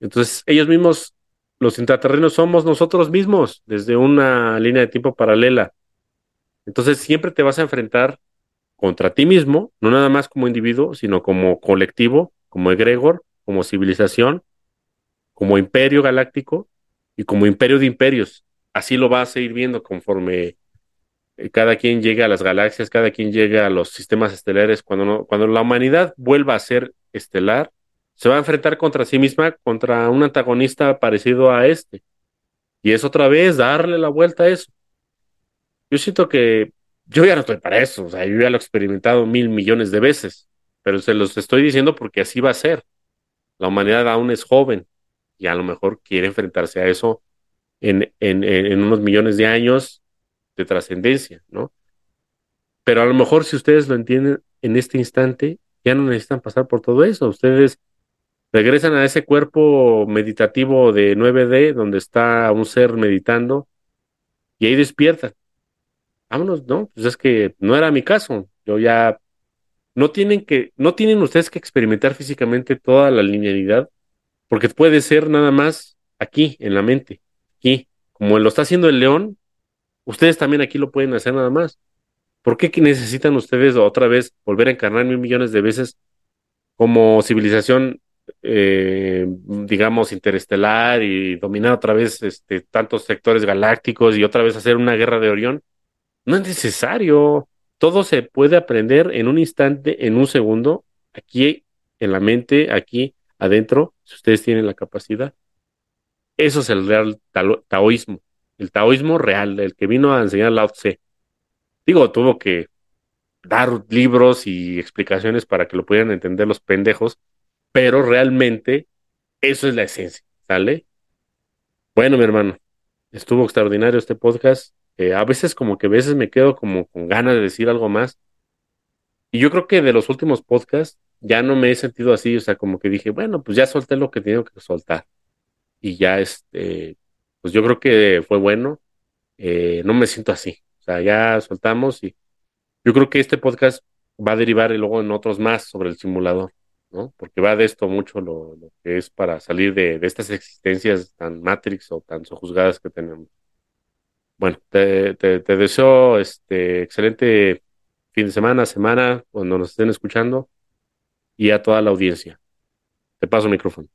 Entonces, ellos mismos, los intraterrenos, somos nosotros mismos, desde una línea de tiempo paralela. Entonces, siempre te vas a enfrentar contra ti mismo, no nada más como individuo, sino como colectivo, como egregor, como civilización, como imperio galáctico y como imperio de imperios. Así lo vas a ir viendo conforme eh, cada quien llegue a las galaxias, cada quien llegue a los sistemas estelares. Cuando, cuando la humanidad vuelva a ser estelar, se va a enfrentar contra sí misma, contra un antagonista parecido a este. Y es otra vez darle la vuelta a eso. Yo siento que yo ya no estoy para eso, o sea, yo ya lo he experimentado mil millones de veces, pero se los estoy diciendo porque así va a ser. La humanidad aún es joven y a lo mejor quiere enfrentarse a eso en, en, unos millones de años de trascendencia, ¿no? Pero a lo mejor si ustedes lo entienden en este instante, ya no necesitan pasar por todo eso. Ustedes regresan a ese cuerpo meditativo de 9D donde está un ser meditando y ahí despiertan vámonos, no, pues es que no era mi caso. Yo ya no tienen que, no tienen ustedes que experimentar físicamente toda la linealidad, porque puede ser nada más aquí, en la mente, aquí, como lo está haciendo el león, ustedes también aquí lo pueden hacer nada más. ¿Por qué necesitan ustedes otra vez volver a encarnar mil millones de veces como civilización, eh, digamos, interestelar y dominar otra vez este, tantos sectores galácticos y otra vez hacer una guerra de Orión? No es necesario. Todo se puede aprender en un instante, en un segundo, aquí en la mente, aquí adentro, si ustedes tienen la capacidad. Eso es el real taoísmo, el taoísmo real, el que vino a enseñar Lao Tse. Digo, tuvo que dar libros y explicaciones para que lo pudieran entender los pendejos, pero realmente eso es la esencia, ¿sale? Bueno, mi hermano, estuvo extraordinario este podcast a veces como que a veces me quedo como con ganas de decir algo más. Y yo creo que de los últimos podcasts ya no me he sentido así, o sea, como que dije, bueno, pues ya solté lo que tenía que soltar. Y ya, este, pues yo creo que fue bueno. Eh, no me siento así. O sea, ya soltamos y yo creo que este podcast va a derivar y luego en otros más sobre el simulador, ¿no? Porque va de esto mucho lo, que es para salir de, de, estas existencias tan matrix o tan sojuzgadas que tenemos. Bueno, te, deseo este excelente fin de semana, semana, cuando nos estén escuchando, y a toda la audiencia. Te paso el micrófono.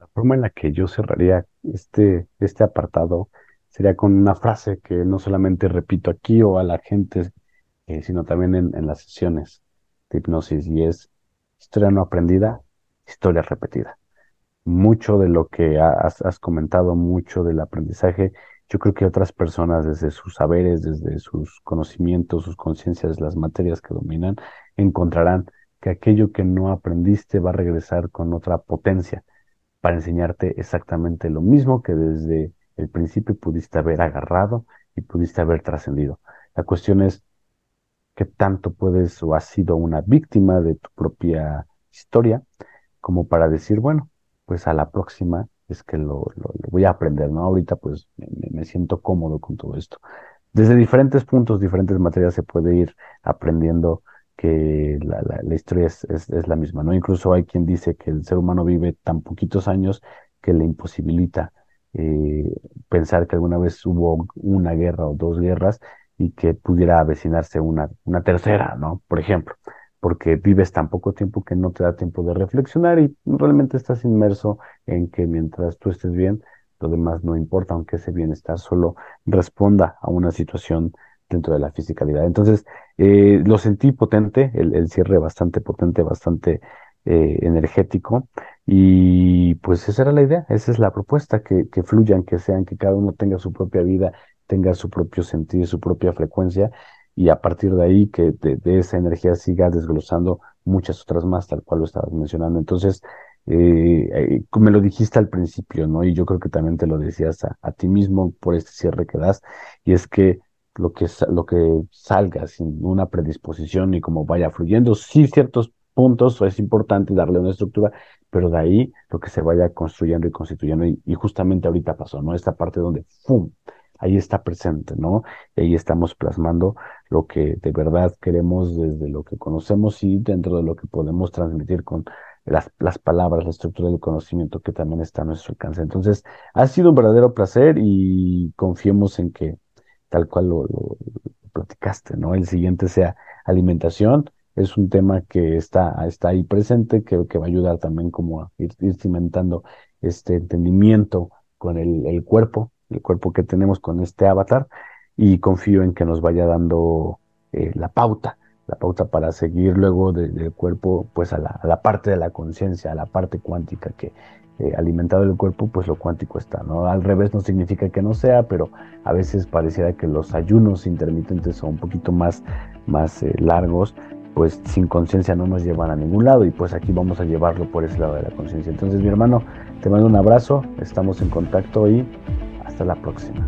La forma en la que yo cerraría este, este apartado sería con una frase que no solamente repito aquí o a la gente eh, sino también en, las sesiones de hipnosis y es historia no aprendida, historia repetida. Mucho de lo que has, has comentado, mucho del aprendizaje, yo creo que otras personas desde sus saberes, desde sus conocimientos, sus conciencias, las materias que dominan, encontrarán que aquello que no aprendiste va a regresar con otra potencia para enseñarte exactamente lo mismo que desde el principio pudiste haber agarrado y pudiste haber trascendido. La cuestión es qué tanto puedes o has sido una víctima de tu propia historia como para decir, bueno, pues a la próxima es que lo, voy a aprender, ¿no? Ahorita pues me, siento cómodo con todo esto. Desde diferentes puntos, diferentes materias se puede ir aprendiendo que la, la, historia es, es, la misma, ¿no? Incluso hay quien dice que el ser humano vive tan poquitos años que le imposibilita eh, pensar que alguna vez hubo una guerra o dos guerras y que pudiera avecinarse una, una tercera, ¿no? Por ejemplo, porque vives tan poco tiempo que no te da tiempo de reflexionar y realmente estás inmerso en que mientras tú estés bien, lo demás no importa, aunque ese bienestar solo responda a una situación dentro de la fisicalidad. Entonces, eh, lo sentí potente, el, cierre bastante potente, bastante eh, energético, y pues esa era la idea, esa es la propuesta, que, que fluyan, que sean, que cada uno tenga su propia vida, tenga su propio sentido, su propia frecuencia, y a partir de ahí que de, esa energía siga desglosando muchas otras más, tal cual lo estabas mencionando. Entonces, eh, eh me lo dijiste al principio, ¿no? Y yo creo que también te lo decías a, a ti mismo por este cierre que das, y es que lo que, lo que salga sin una predisposición y como vaya fluyendo. Sí, ciertos puntos es importante darle una estructura, pero de ahí lo que se vaya construyendo y constituyendo. Y, justamente ahorita pasó, ¿no? Esta parte donde ¡fum! Ahí está presente, ¿no? Y ahí estamos plasmando lo que de verdad queremos desde lo que conocemos y dentro de lo que podemos transmitir con las, las palabras, la estructura del conocimiento que también está a nuestro alcance. Entonces, ha sido un verdadero placer y confiemos en que tal cual lo, platicaste, ¿no? El siguiente sea alimentación, es un tema que está, está ahí presente, que, que va a ayudar también como a ir, cimentando este entendimiento con el, el, cuerpo, el cuerpo que tenemos con este avatar, y confío en que nos vaya dando eh, la pauta, la pauta para seguir luego del cuerpo, pues a la, a la parte de la conciencia, a la parte cuántica que, eh, alimentado el cuerpo, pues lo cuántico está, ¿no? Al revés no significa que no sea, pero a veces pareciera que los ayunos intermitentes son un poquito más, más eh, largos, pues sin conciencia no nos llevan a ningún lado y pues aquí vamos a llevarlo por ese lado de la conciencia. Entonces mi hermano, te mando un abrazo, estamos en contacto y hasta la próxima.